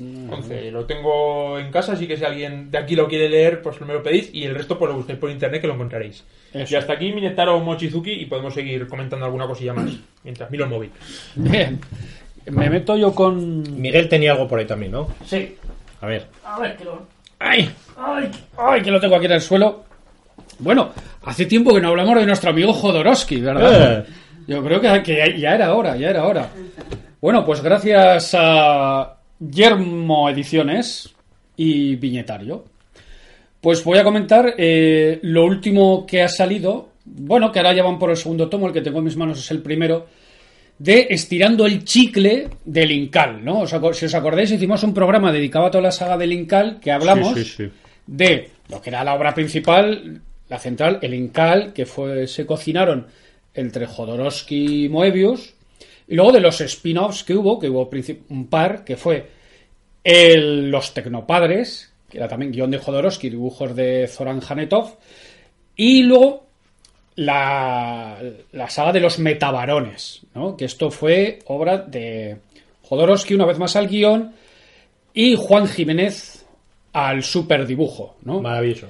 11. Lo tengo en casa, así que si alguien de aquí lo quiere leer, pues me lo pedís y el resto pues lo busquéis por internet que lo encontraréis. Eso. Y hasta aquí Minetaro Mochizuki y podemos seguir comentando alguna cosilla más mientras miro el móvil. Bien. Me meto yo con... Miguel tenía algo por ahí también, ¿no? Sí. A ver. A ver, que lo... ¡Ay! ¡Ay! ¡Ay! Que lo tengo aquí en el suelo. Bueno, hace tiempo que no hablamos de nuestro amigo Jodorowsky, ¿verdad? Eh. Yo creo que, que ya era hora, ya era hora. Bueno, pues gracias a Yermo Ediciones y Viñetario, pues voy a comentar eh, lo último que ha salido. Bueno, que ahora ya van por el segundo tomo, el que tengo en mis manos es el primero. De Estirando el chicle del Incal, ¿no? Si os acordáis, hicimos un programa dedicado a toda la saga del Incal que hablamos Sí, sí, sí. de lo que era la obra principal, la central, el Incal, que fue, se cocinaron entre Jodorowsky y Moebius, y luego de los spin-offs que hubo, que hubo un par, que fue el- Los Tecnopadres, que era también guion de Jodorowsky, dibujos de Zoran Janetov, y luego la, la saga de los metabarones, ¿no? que esto fue obra de Jodorowsky una vez más al guion y Juan Jiménez al superdibujo. ¿no? Maravilloso.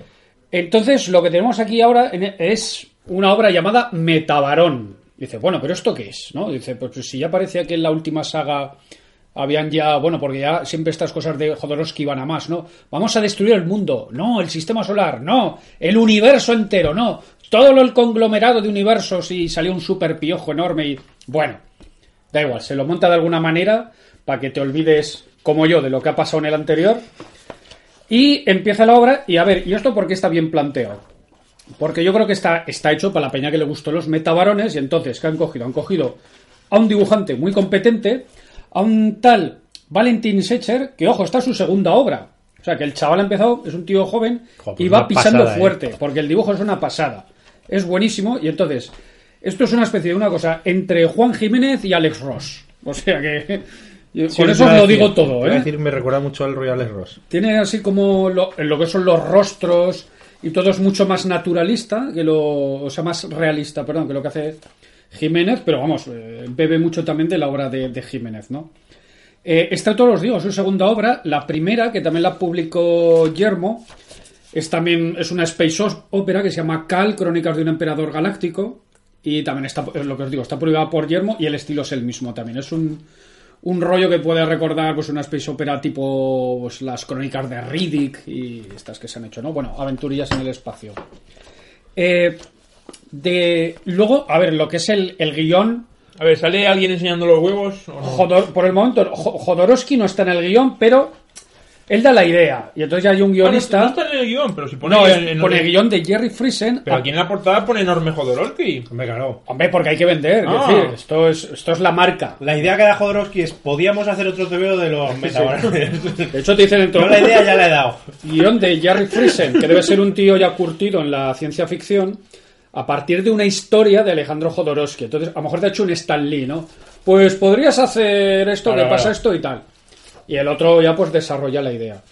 Entonces, lo que tenemos aquí ahora en- es una obra llamada Metabarón. Dice, bueno, pero ¿esto qué es? ¿No? Dice, pues, pues si ya parecía que en la última saga habían ya, bueno, porque ya siempre estas cosas de Jodorowsky van a más, ¿no? Vamos a destruir el mundo, no, el sistema solar, no, el universo entero, no, todo el conglomerado de universos y salió un super piojo enorme y, bueno, da igual, se lo monta de alguna manera para que te olvides, como yo, de lo que ha pasado en el anterior. Y empieza la obra, y a ver, ¿y esto por qué está bien planteado? Porque yo creo que está, está hecho para la peña que le gustó los metabarones, y entonces, ¿qué han cogido? Han cogido a un dibujante muy competente, a un tal Valentin Secher, que ojo, está su segunda obra. O sea, que el chaval ha empezado, es un tío joven, Jo, pues y va pisando pasada, ¿eh? fuerte, porque el dibujo es una pasada. Es buenísimo, y entonces, esto es una especie de una cosa entre Juan Jiménez y Alex Ross. O sea que, Sí, con eso lo digo todo, ¿eh? decir, me recuerda mucho al Royal Ross. Tiene así como lo, lo que son los rostros y todo es mucho más naturalista, que lo, o sea, más realista, perdón, que lo que hace Jiménez, pero vamos, eh, bebe mucho también de la obra de, Jiménez, ¿no? Eh, esta, todos os digo, es su segunda obra, la primera, que también la publicó Yermo, es también es una space opera que se llama Cal, Crónicas de un Emperador Galáctico, y también está, es lo que os digo, está publicada por Yermo y el estilo es el mismo también. Es un, un rollo que puede recordar pues una space opera tipo pues, las crónicas de Riddick y estas que se han hecho, ¿no? Bueno, aventurillas en el espacio. Eh, de luego, a ver, lo que es el, el guion, A ver, ¿sale alguien enseñando los huevos? o no? Jodor- por el momento, Jo- Jodorowsky no está en el guion, pero él da la idea. Y entonces ya hay un no, guionista. no está en el guion, pero si pone, No, en- en- pone guion de Jerry Friesen. Pero aquí en la portada pone enorme Jodorowsky. Hombre, claro. Hombre, porque hay que vender. es Ah. decir, esto es, esto es la marca. La idea que da Jodorowsky es, podíamos hacer otro TVO de los metabarones. De hecho, te dicen dentro. Yo la idea ya la he dado. guion de Jerry Friesen, que debe ser un tío ya curtido en la ciencia ficción, a partir de una historia de Alejandro Jodorowsky. Entonces, a lo mejor te ha hecho un Stan Lee, ¿no? Pues podrías hacer esto, que pasa esto y tal. Y el otro ya pues desarrolla la idea.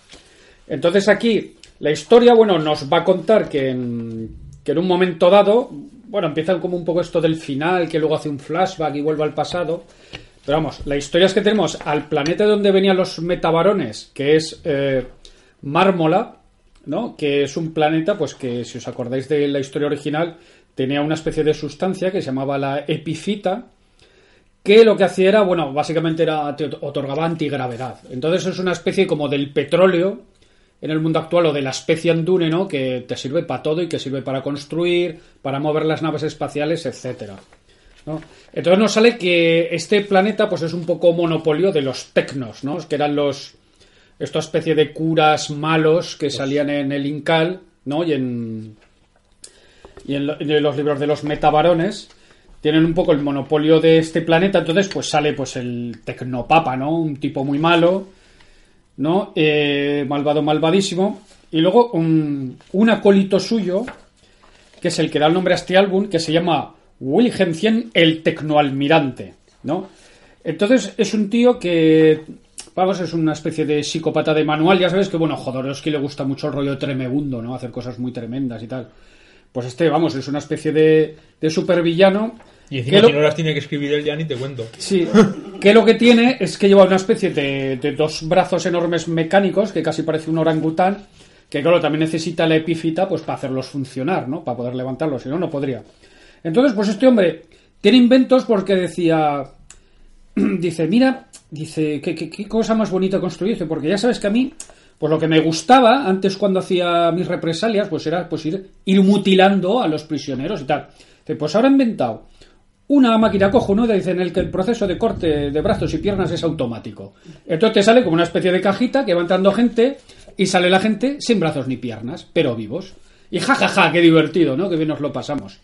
Entonces aquí, la historia, bueno, nos va a contar que en, que en un momento dado, bueno, empieza como un poco esto del final, que luego hace un flashback y vuelve al pasado. Pero vamos, la historia es que tenemos al planeta donde venían los metabarones, que es eh, Mármola, ¿no? Que es un planeta, pues que si os acordáis de la historia original, tenía una especie de sustancia que se llamaba la epifita, que lo que hacía era, bueno, básicamente era, te otorgaba antigravedad. Entonces es una especie como del petróleo en el mundo actual o de la especie andune, ¿no? Que te sirve para todo y que sirve para construir, para mover las naves espaciales, etcétera. ¿no? Entonces nos sale que este planeta pues es un poco monopolio de los tecnos, ¿no? Que eran los esta especie de curas malos que salían en el Incal, ¿no? Y en y en, lo- en los libros de los metabarones tienen un poco el monopolio de este planeta, entonces pues sale pues el tecnopapa, ¿no? Un tipo muy malo, ¿no? Eh, malvado, malvadísimo. Y luego un, un acólito suyo, que es el que da el nombre a este álbum, que se llama Wilhelmchen el Tecnoalmirante, ¿no? Entonces es un tío que, vamos, es una especie de psicópata de manual. Ya sabes que, bueno, Jodorowsky le gusta mucho el rollo tremebundo, ¿no? Hacer cosas muy tremendas y tal. Pues este, vamos, es una especie de, de supervillano. Y que encima, lo- si no las tiene que escribir él, ya ni te cuento. Sí, que lo que tiene es que lleva una especie de, de dos brazos enormes mecánicos, que casi parece un orangután, que claro, también necesita la epífita pues para hacerlos funcionar, ¿no? Para poder levantarlos, si no, no podría. Entonces, pues este hombre tiene inventos porque decía, dice, mira, dice, ¿qué, qué, qué cosa más bonita construirse, porque ya sabes que a mí, Pues lo que me gustaba antes cuando hacía mis represalias, pues era pues ir, ir mutilando a los prisioneros y tal. Dice, Pues ahora he inventado una máquina cojonuda, dice, en el que el proceso de corte de brazos y piernas es automático. Entonces te sale como una especie de cajita que va entrando gente y sale la gente sin brazos ni piernas, pero vivos. Y jajaja, qué divertido, ¿no? Que bien nos lo pasamos.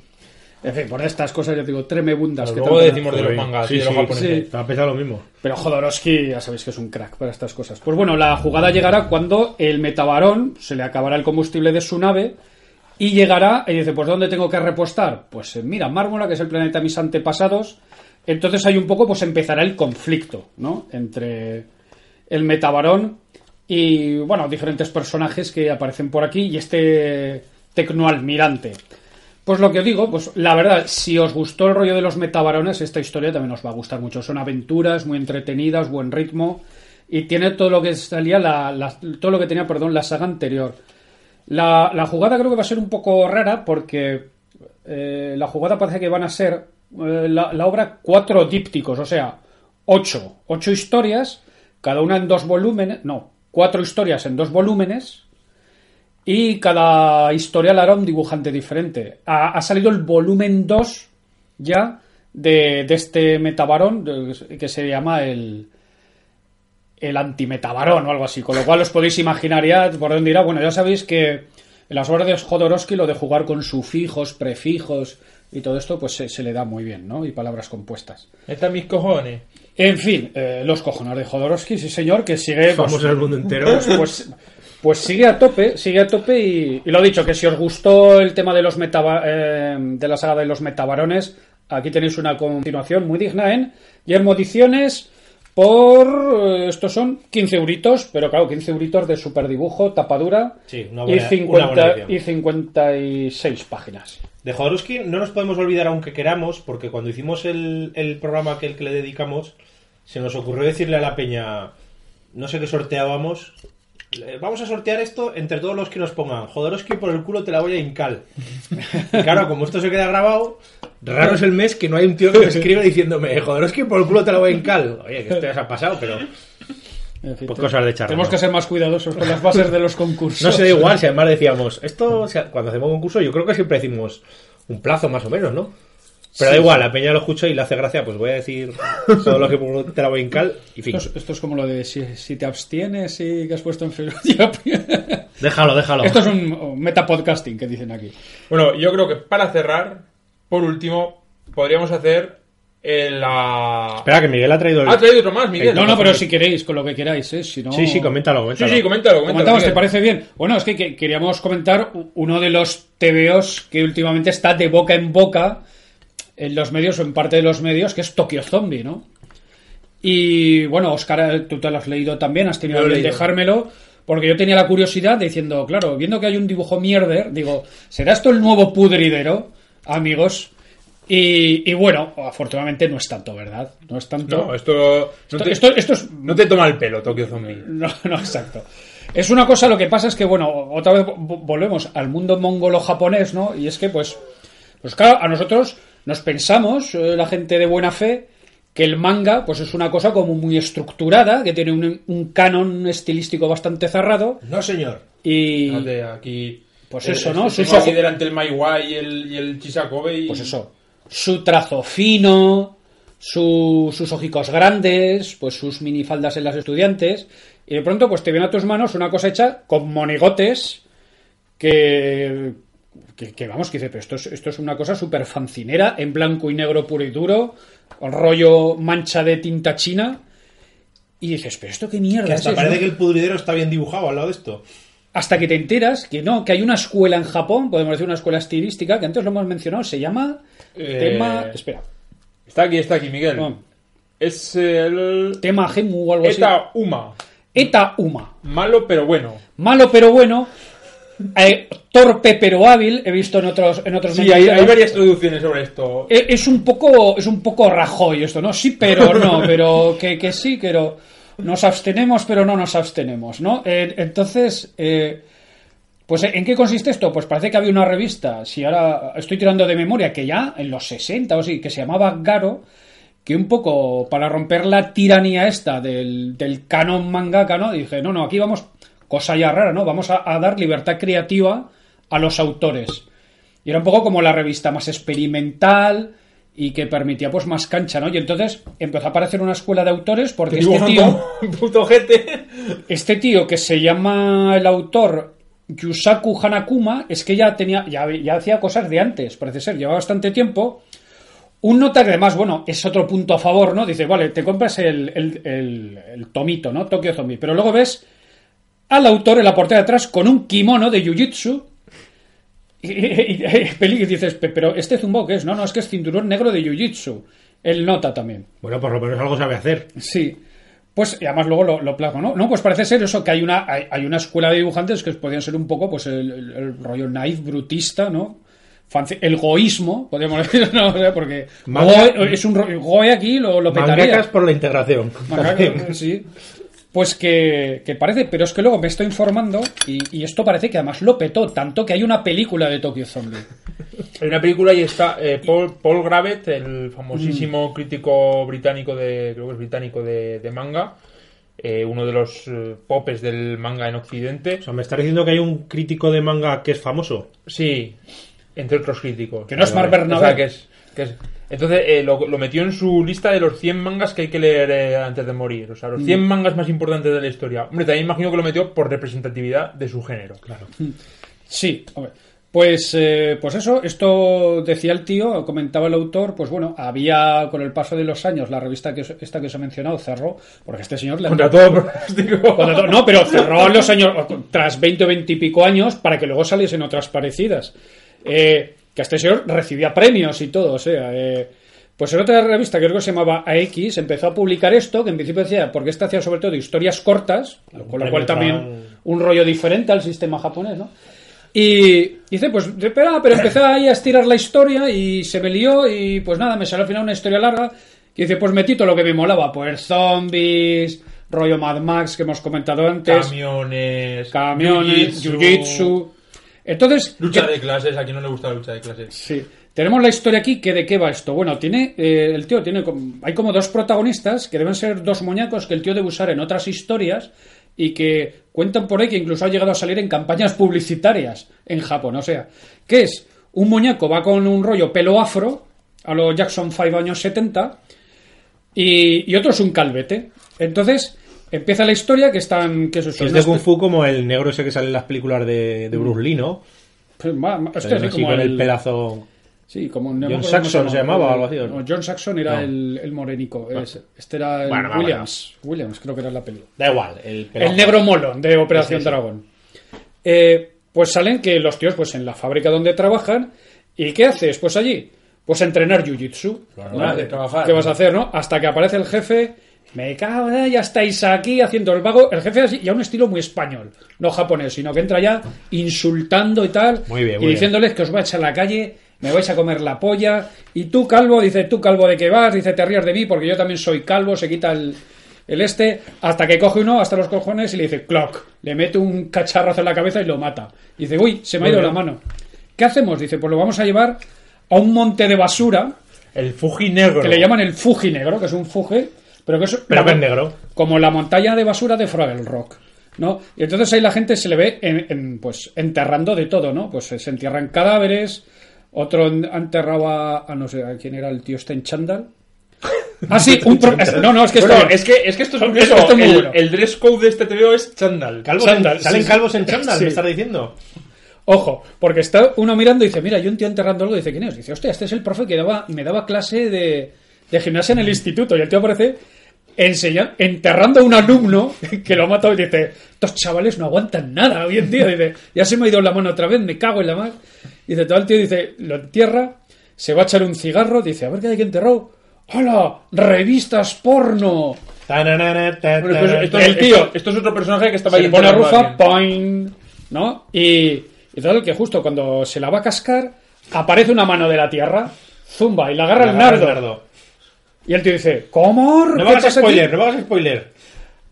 En fin, por estas cosas, yo digo, tremebundas. que Luego decimos de los mangas y de los japoneses. Sí. Lo mismo. Pero Jodorowsky ya sabéis que es un crack para estas cosas. Pues bueno, la jugada llegará cuando el metabarón se le acabará el combustible de su nave y llegará y dice, pues ¿dónde tengo que repostar? Pues eh, mira, Mármola, que es el planeta de mis antepasados. Entonces hay un poco, pues empezará el conflicto, ¿no? Entre el metabarón y, bueno, diferentes personajes que aparecen por aquí y este tecnoalmirante. Pues lo que os digo, pues la verdad, si os gustó el rollo de los metabarones, esta historia también os va a gustar mucho. Son aventuras muy entretenidas, buen ritmo y tiene todo lo que salía la, la- todo lo que tenía, perdón, la saga anterior. La, la jugada creo que va a ser un poco rara porque eh, la jugada parece que van a ser eh, la, obra cuatro dípticos, o sea, ocho, ocho historias, cada una en dos volúmenes, no, cuatro historias en dos volúmenes y cada historia la hará un dibujante diferente. Ha, ha salido el volumen 2 ya de, de este metabarón de- que se llama el el antimetabarón o algo así, con lo cual os podéis imaginar ya por dónde irá. Bueno, ya sabéis que en las obras de Jodorowsky lo de jugar con sufijos, prefijos y todo esto pues se, se le da muy bien, ¿no? Y palabras compuestas. Están mis cojones. En fin, eh, los cojones de Jodorowsky, sí señor, que sigue... pues, Famoso en el mundo entero. pues, pues, pues sigue a tope, sigue a tope y, y lo dicho, que si os gustó el tema de los metaba- eh, de la saga de los metabarones, aquí tenéis una continuación muy digna en Yermo Ediciones por... eh, estos son 15 euritos, pero claro, 15 euritos de superdibujo, tapadura Sí, una y, buena- una 50 buena y 56 páginas. De Jodorowsky no nos podemos olvidar aunque queramos, porque cuando hicimos el, el programa aquel que le dedicamos, se nos ocurrió decirle a la peña, no sé qué sorteábamos, vamos a sortear esto entre todos los que nos pongan, Jodorowsky por el culo te la voy a hincal. Claro, como esto se queda grabado, raro es el mes que no hay un tío que me escribe diciéndome, Jodorowsky por el culo te la voy a hincal. Oye, que esto ya se ha pasado, pero... Pues cosas de charla, Tenemos que ser más cuidadosos con las bases de los concursos. No se da igual, si además decíamos, esto, cuando hacemos concurso, yo creo que siempre decimos un plazo más o menos, ¿no? Pero da igual, la peña lo escucha y le hace gracia, pues voy a decir todo lo que te la voy a hincal y fin. Esto es, esto es como lo de si, si te abstienes y que has puesto en Facebook. Déjalo, déjalo. esto es un metapodcasting que dicen aquí. Bueno, yo creo que para cerrar, por último, podríamos hacer eh, la... Espera, que Miguel ha traído el... ¿Ha traído otro más, Miguel? No, no, pero si queréis, con lo que queráis, ¿eh? Si no... Sí, sí, coméntalo, Sí, coméntalo. sí, coméntalo, coméntalo. Comentamos, ¿te parece bien? Bueno, es que, que queríamos comentar uno de los TVOs que últimamente está de boca en boca en los medios o en parte de los medios, que es Tokyo Zombie, ¿no? Y bueno, Oscar, tú te lo has leído también, has tenido que dejármelo, porque yo tenía la curiosidad diciendo, claro, viendo que hay un dibujo mierder, digo, ¿será esto el nuevo pudridero, amigos? Y, y bueno, afortunadamente no es tanto, ¿verdad? No es tanto. No, esto... No esto, te, esto- esto es no te toma el pelo, Tokyo Zombie. no, no, exacto. Es una cosa, lo que pasa es que, bueno, otra vez vo- volvemos al mundo mongolo-japonés, ¿no? Y es que, pues, pues claro, a nosotros nos pensamos, eh, la gente de buena fe, que el manga, pues es una cosa como muy estructurada, que tiene un, un canon estilístico bastante cerrado, No, señor. y... Fíjate, aquí... Pues el- eso, ¿no? ojos- delante el Maiwai y el, y el Chisakobe y... Pues eso, su trazo fino, su- sus ojicos grandes, pues sus minifaldas en las estudiantes, y de pronto pues te viene a tus manos una cosa hecha con monigotes que, que, que, vamos, que dice, pero esto es, esto es una cosa súper fancinera, en blanco y negro puro y duro, con rollo mancha de tinta china, y dices, pero esto qué mierda Que hasta es, parece ¿no? que el pudridero está bien dibujado al lado de esto. Hasta que te enteras que no, que hay una escuela en Japón, podemos decir una escuela estilística, que antes lo hemos mencionado, se llama Eh, tema... Espera. Está aquí, está aquí, Miguel. No. Es el... tema Gemu o algo así. Eta Uma. Eta Uma. Malo, pero bueno. Malo pero bueno. Eh, torpe pero hábil. He visto en otros en otros Sí, hay, hay varias traducciones sobre esto. Eh, Es un poco es un poco Rajoy esto, ¿no? Sí, pero no, pero que, que sí, pero nos abstenemos, pero no nos abstenemos, ¿no? Eh, entonces, eh, pues ¿en qué consiste esto? Pues parece que había una revista, si ahora estoy tirando de memoria, que ya en los 60 o así, que se llamaba Garo, que un poco para romper la tiranía esta del, del canon mangaka, ¿no? Dije, no, no, aquí vamos cosa ya rara, ¿no? Vamos a, a dar libertad creativa a los autores. Y era un poco como la revista más experimental y que permitía pues más cancha, ¿no? Y entonces empezó a aparecer una escuela de autores porque este tío, puto gente. este tío que se llama el autor Yusaku Hanakuma, es que ya tenía, ya, ya hacía cosas de antes, parece ser, lleva bastante tiempo. Un nota que además, bueno, es otro punto a favor, ¿no? Dice, vale, te compras el, el, el- el tomito, ¿no? Tokyo Zombie. Pero luego ves al autor en la portada de atrás con un kimono de Jiu-Jitsu. Y, y- y- y dices, "Pe- pero este zumbao qué es? No, no, es que es cinturón negro de Jiu-Jitsu. Él nota también. Bueno, por lo menos algo sabe hacer. Sí. Pues, y además luego lo, lo plasma, ¿no? No, pues parece ser eso, que hay una, hay, hay una escuela de dibujantes que podrían ser un poco, pues, el, el- el rollo naif brutista, ¿no? El goísmo, podríamos decir, ¿no? O sea, porque Manga- goe- es un goe aquí lo, lo petaría. Por la integración. Mangaka, sí. Pues que, que parece, pero es que luego me estoy informando y, y esto parece que además lo petó, tanto que hay una película de Tokyo Zombie. Hay una película y está eh, Paul, Paul Gravett, el Mm. famosísimo crítico británico de, creo que es británico de, de manga, eh, uno de los eh, popes del manga en Occidente. O sea, me está diciendo que hay un crítico de manga que es famoso. Sí, entre otros críticos. Que no es O sea, Bernabé. que es, que es- Entonces eh, lo, lo metió en su lista de los 100 mangas que hay que leer eh, antes de morir. O sea, los Mm. 100 mangas más importantes de la historia. Hombre, también imagino que lo metió por representatividad de su género. Claro. Sí, hombre. Pues, eh, pues eso, esto decía el tío, comentaba el autor, pues bueno, había con el paso de los años la revista que os- esta que os he mencionado cerró, porque este señor le Contra todo pronóstico. Contra todo- No, pero cerró en los años, tras 20 o 20 y pico años, para que luego saliesen otras parecidas. Eh, que este señor recibía premios y todo, o sea. eh, pues en otra revista que creo que se llamaba AX empezó a publicar esto, que en principio decía, porque esta hacía sobre todo historias cortas, con lo cual también un rollo diferente al sistema japonés, ¿no? Y dice, pues, de- pero, pero empezó ahí a estirar la historia y se me lió y pues nada, me salió al final una historia larga. Y dice, pues metí todo lo que me molaba, pues zombies, rollo Mad Max que hemos comentado antes, Camiones. camiones, jiu-jitsu. Entonces, Lucha ¿qué- de clases. ¿A quién no le gusta la lucha de clases? Sí. Tenemos la historia aquí que de qué va esto. Bueno, tiene eh, el tío tiene hay como dos protagonistas que deben ser dos muñecos que el tío debe usar en otras historias y que cuentan por ahí que incluso ha llegado a salir en campañas publicitarias en Japón. O sea, que es un muñeco va con un rollo pelo afro a los Jackson 5 años 70 y, y otro es un calvete. Entonces empieza la historia que están que eso Que es de Kung Fu como el negro ese que sale en las películas de, de Bruce Lee, ¿no? pues, ma- ma- este es Así como con el el- pelazo. Sí, como no John Saxon se llamaba o algo así, ¿o no? John Saxon era No. el, el morenico. ese. Este era el Bueno, va, Williams. Williams, creo que era la película. Da igual, el. El negro molón de Operación Sí, sí, sí. Dragón. Eh, pues salen que los tíos, pues en la fábrica donde trabajan, ¿y qué haces? Pues allí, pues entrenar jiu-jitsu. ¿no? vale, trabajar. ¿Qué vas a hacer, no? Hasta que aparece el jefe. Me cago, en- ya estáis aquí haciendo el vago. El jefe así, y a un estilo muy español, no japonés, sino que entra ya insultando y tal. Muy bien, y muy bien. diciéndoles que os voy a echar a la calle, me vais a comer la polla. Y tú, calvo, dice, tú, calvo, ¿de qué vas? Dice, te rías de mí porque yo también soy calvo, se quita el, el este, hasta que coge uno, hasta los cojones, y le dice, clock. Le mete un cacharrazo en la cabeza y lo mata. Y dice, uy, se me ha ido la mano. ¿Qué hacemos? Dice, pues lo vamos a llevar a un monte de basura El Fuji negro. que le llaman el Fuji negro, que es un Fuji, pero que es, Pero la- que es negro. como la montaña de basura de Fraggle Rock. ¿no? Y entonces ahí la gente se le ve en, en, pues enterrando de todo, ¿no? Pues se entierran cadáveres, otro en- ha enterrado a, no sé a quién era el tío este en chándal. Ah, sí, un pro- no, no, es que Bueno, esto es que, es que esto es Esto- esto muy el, bueno. el dress code de este TVO es chándal. Calvos Chándal, en- ¿Salen sí, calvos en chándal? Sí. ¿Me estás diciendo? Ojo, porque está uno mirando y dice, mira, hay un tío enterrando algo, y dice, ¿quién es? Dice, hostia, este es el profe que daba, me daba clase de, de gimnasia en el instituto. Y el tío aparece enseña- enterrando a un alumno que lo ha matado y dice, estos chavales no aguantan nada hoy en día. Dice, ya se me ha ido la mano otra vez, me cago en la mar. Dice, todo el tío dice, lo entierra, se va a echar un cigarro, dice, a ver qué hay que enterrado. ¡Hola! ¡Revistas porno! Bueno, esto, es- esto es- El tío- esto- es otro personaje que estaba se ahí pone a rufa. ¡poing! ¿no? Y, y tal, que justo cuando se la va a cascar, aparece una mano de la tierra, zumba, y la agarra el Agarra el nardo. nardo. Y el tío dice, ¿cómo? No ¿Qué me hagas pasa aquí?". spoiler, no me hagas spoiler.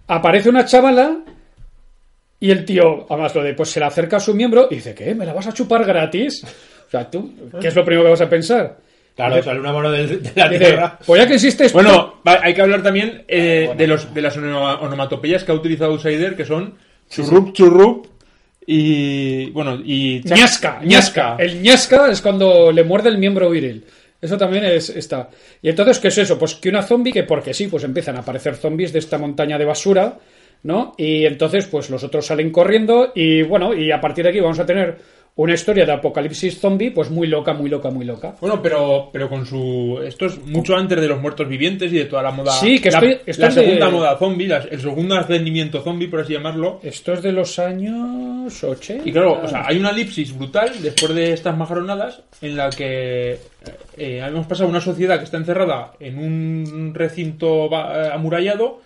Aparece una chavala y el tío, además lo de, pues se le acerca a su miembro y dice, ¿qué? ¿Me la vas a chupar gratis? O sea, tú, ¿qué es lo primero que vas a pensar? Claro, Dice- sale una mano del- de la Dice, tierra. pues ya que existe esto... Bueno, va- hay que hablar también eh, de, los, de las onoma- onomatopeyas que ha utilizado Outsider, que son Churrup, churrup. Y bueno, y. Ñasca, ñasca. El ñasca es cuando le muerde el miembro viril. Eso también es está. Y entonces, ¿qué es eso? Pues que una zombie, que porque sí, pues empiezan a aparecer zombies de esta montaña de basura, ¿no? Y entonces, pues los otros salen corriendo y bueno, y a partir de aquí vamos a tener una historia de apocalipsis zombie, pues muy loca, muy loca, muy loca. Bueno, pero, pero con su. Esto es mucho antes de los muertos vivientes y de toda la moda. Sí, que la, estoy- la segunda moda zombie, la- el segundo ascendimiento zombie, por así llamarlo. Esto es de los años 80. Y claro, o sea, hay una elipsis brutal después de estas majaronadas en la que eh, hemos pasado una sociedad que está encerrada en un recinto eh, amurallado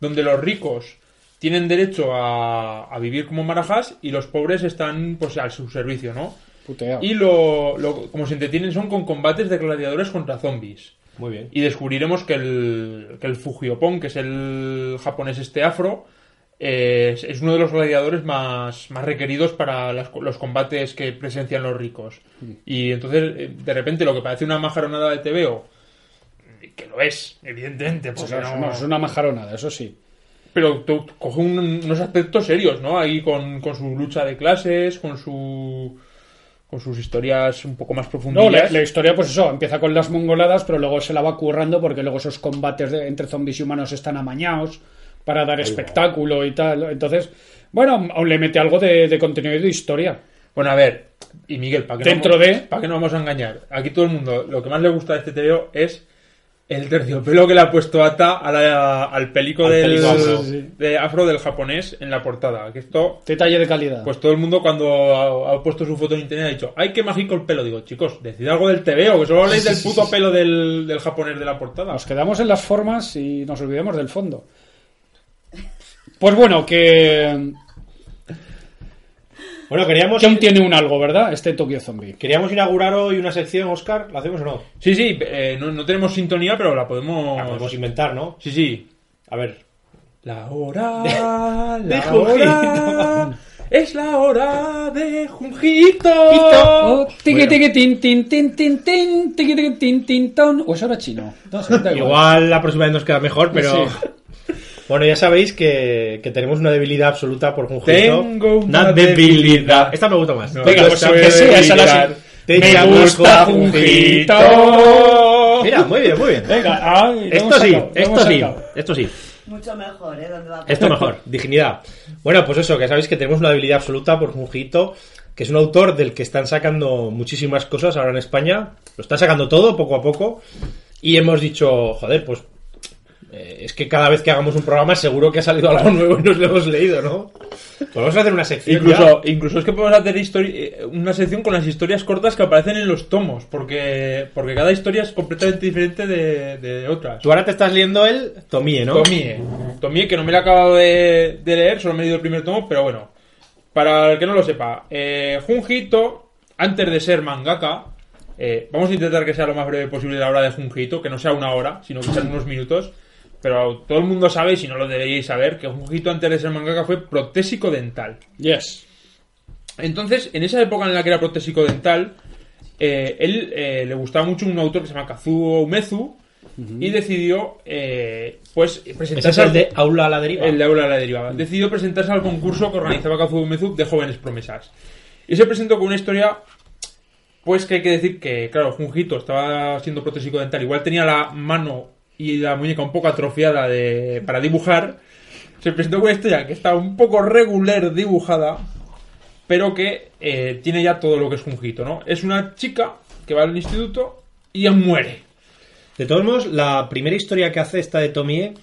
donde los ricos tienen derecho a, a vivir como marajas y los pobres están pues al su servicio, ¿no? Puteado. Y lo, lo- como se entretienen son con combates de gladiadores contra zombies. Muy bien. Y descubriremos que el, que el Fujiopon, que es el japonés este afro, es, es uno de los gladiadores más, más requeridos para las- los combates que presencian los ricos. Y entonces, eh, de repente, lo que parece una majaronada de TVO, que lo es, evidentemente, Pues no, es una majaronada, eso sí. Pero coge un- unos aspectos serios, ¿no? Ahí con, con su lucha de clases, con su con sus historias un poco más No, profundas. la, la historia, pues eso, empieza con las mongoladas, pero luego se la va currando porque luego esos combates de- entre zombies y humanos están amañados para dar espectáculo y tal. Entonces, bueno, aún le mete algo de, de contenido y de historia. Bueno, a ver, y Miguel, ¿para qué, Dentro no, vamos- de- ¿para qué no vamos a engañar? Aquí todo el mundo, lo que más le gusta de este TVO es el terciopelo que le ha puesto Ata a la- al pelico Al del de afro del japonés en la portada. Que esto, Detalle de calidad. pues todo el mundo cuando ha, ha puesto su foto en internet ha dicho, ¡ay, qué mágico el pelo! Digo, chicos, decid algo del TVO, que solo habláis del puto pelo del, del japonés de la portada. Nos quedamos en las formas y nos olvidemos del fondo. Pues bueno, que, Bueno, queríamos, que aún tiene un algo, ¿verdad? Este Tokyo Zombie. queríamos inaugurar hoy una sección, Oscar. ¿La hacemos o no? Sí, sí, eh, no, no tenemos sintonía, pero la podemos... La podemos inventar, ¿no? Sí, sí. A ver. La hora, la de hora, Junjito. es la hora de Junjito. Oh, tiqui, Bueno. tiqui, tin, tin, tin, tin, tin, tiqui, tiqui, tin, tin, ton. O eso era chino. No sé, igual. Igual la próxima vez nos queda mejor, pero... Sí. Bueno, ya sabéis que, que tenemos una debilidad absoluta por Junjito. Tengo una debilidad. Esta me gusta más. No, Venga, pues que sí, esa la sí. Te Me llamo gusta Junjito. Mira, muy bien, muy bien. Venga, ay, Esto sí, sacado, lo hemos esto sí, esto sí. Mucho mejor, ¿eh? ¿Dónde va? Esto mejor, dignidad. Bueno, pues eso, que sabéis que tenemos una debilidad absoluta por Junjito, que es un autor del que están sacando muchísimas cosas ahora en España. Lo están sacando todo, poco a poco. Y hemos dicho, joder, pues eh, es que cada vez que hagamos un programa seguro que ha salido algo nuevo y nos lo hemos leído, ¿no? Podemos hacer una sección Incluso, incluso es que podemos hacer eh, una sección con las historias cortas que aparecen en los tomos, porque, porque cada historia es completamente diferente de, de otras. Tú ahora te estás leyendo el Tomie, ¿no? Tomie. Tomie, que no me lo he acabado de, de leer, solo me he leído el primer tomo, pero bueno. Para el que no lo sepa, eh, Junjito, antes de ser mangaka, eh, vamos a intentar que sea lo más breve posible la hora de Junjito, que no sea una hora, sino que sean unos minutos. Pero todo el mundo sabe, y si no lo deberíais saber, que Junjito antes de ser mangaka fue protésico dental. Yes. Entonces, en esa época en la que era protésico dental, eh, él eh, le gustaba mucho un autor que se llama Kazuo Umezu y decidió, eh, pues, Ese presentarse es el de Aula a la deriva. el de Aula de la Derivada. Decidió presentarse al concurso que organizaba Kazuo Umezu de jóvenes promesas. Y se presentó con una historia, pues que hay que decir que, claro, Junjito estaba siendo protésico dental, igual tenía la mano y la muñeca un poco atrofiada de, para dibujar. Se presentó con una historia que está un poco regular dibujada, pero que eh, tiene ya todo lo que es Junjito, ¿no? Es una chica que va al instituto y ya muere. De todos modos, la primera historia que hace esta de Tomie,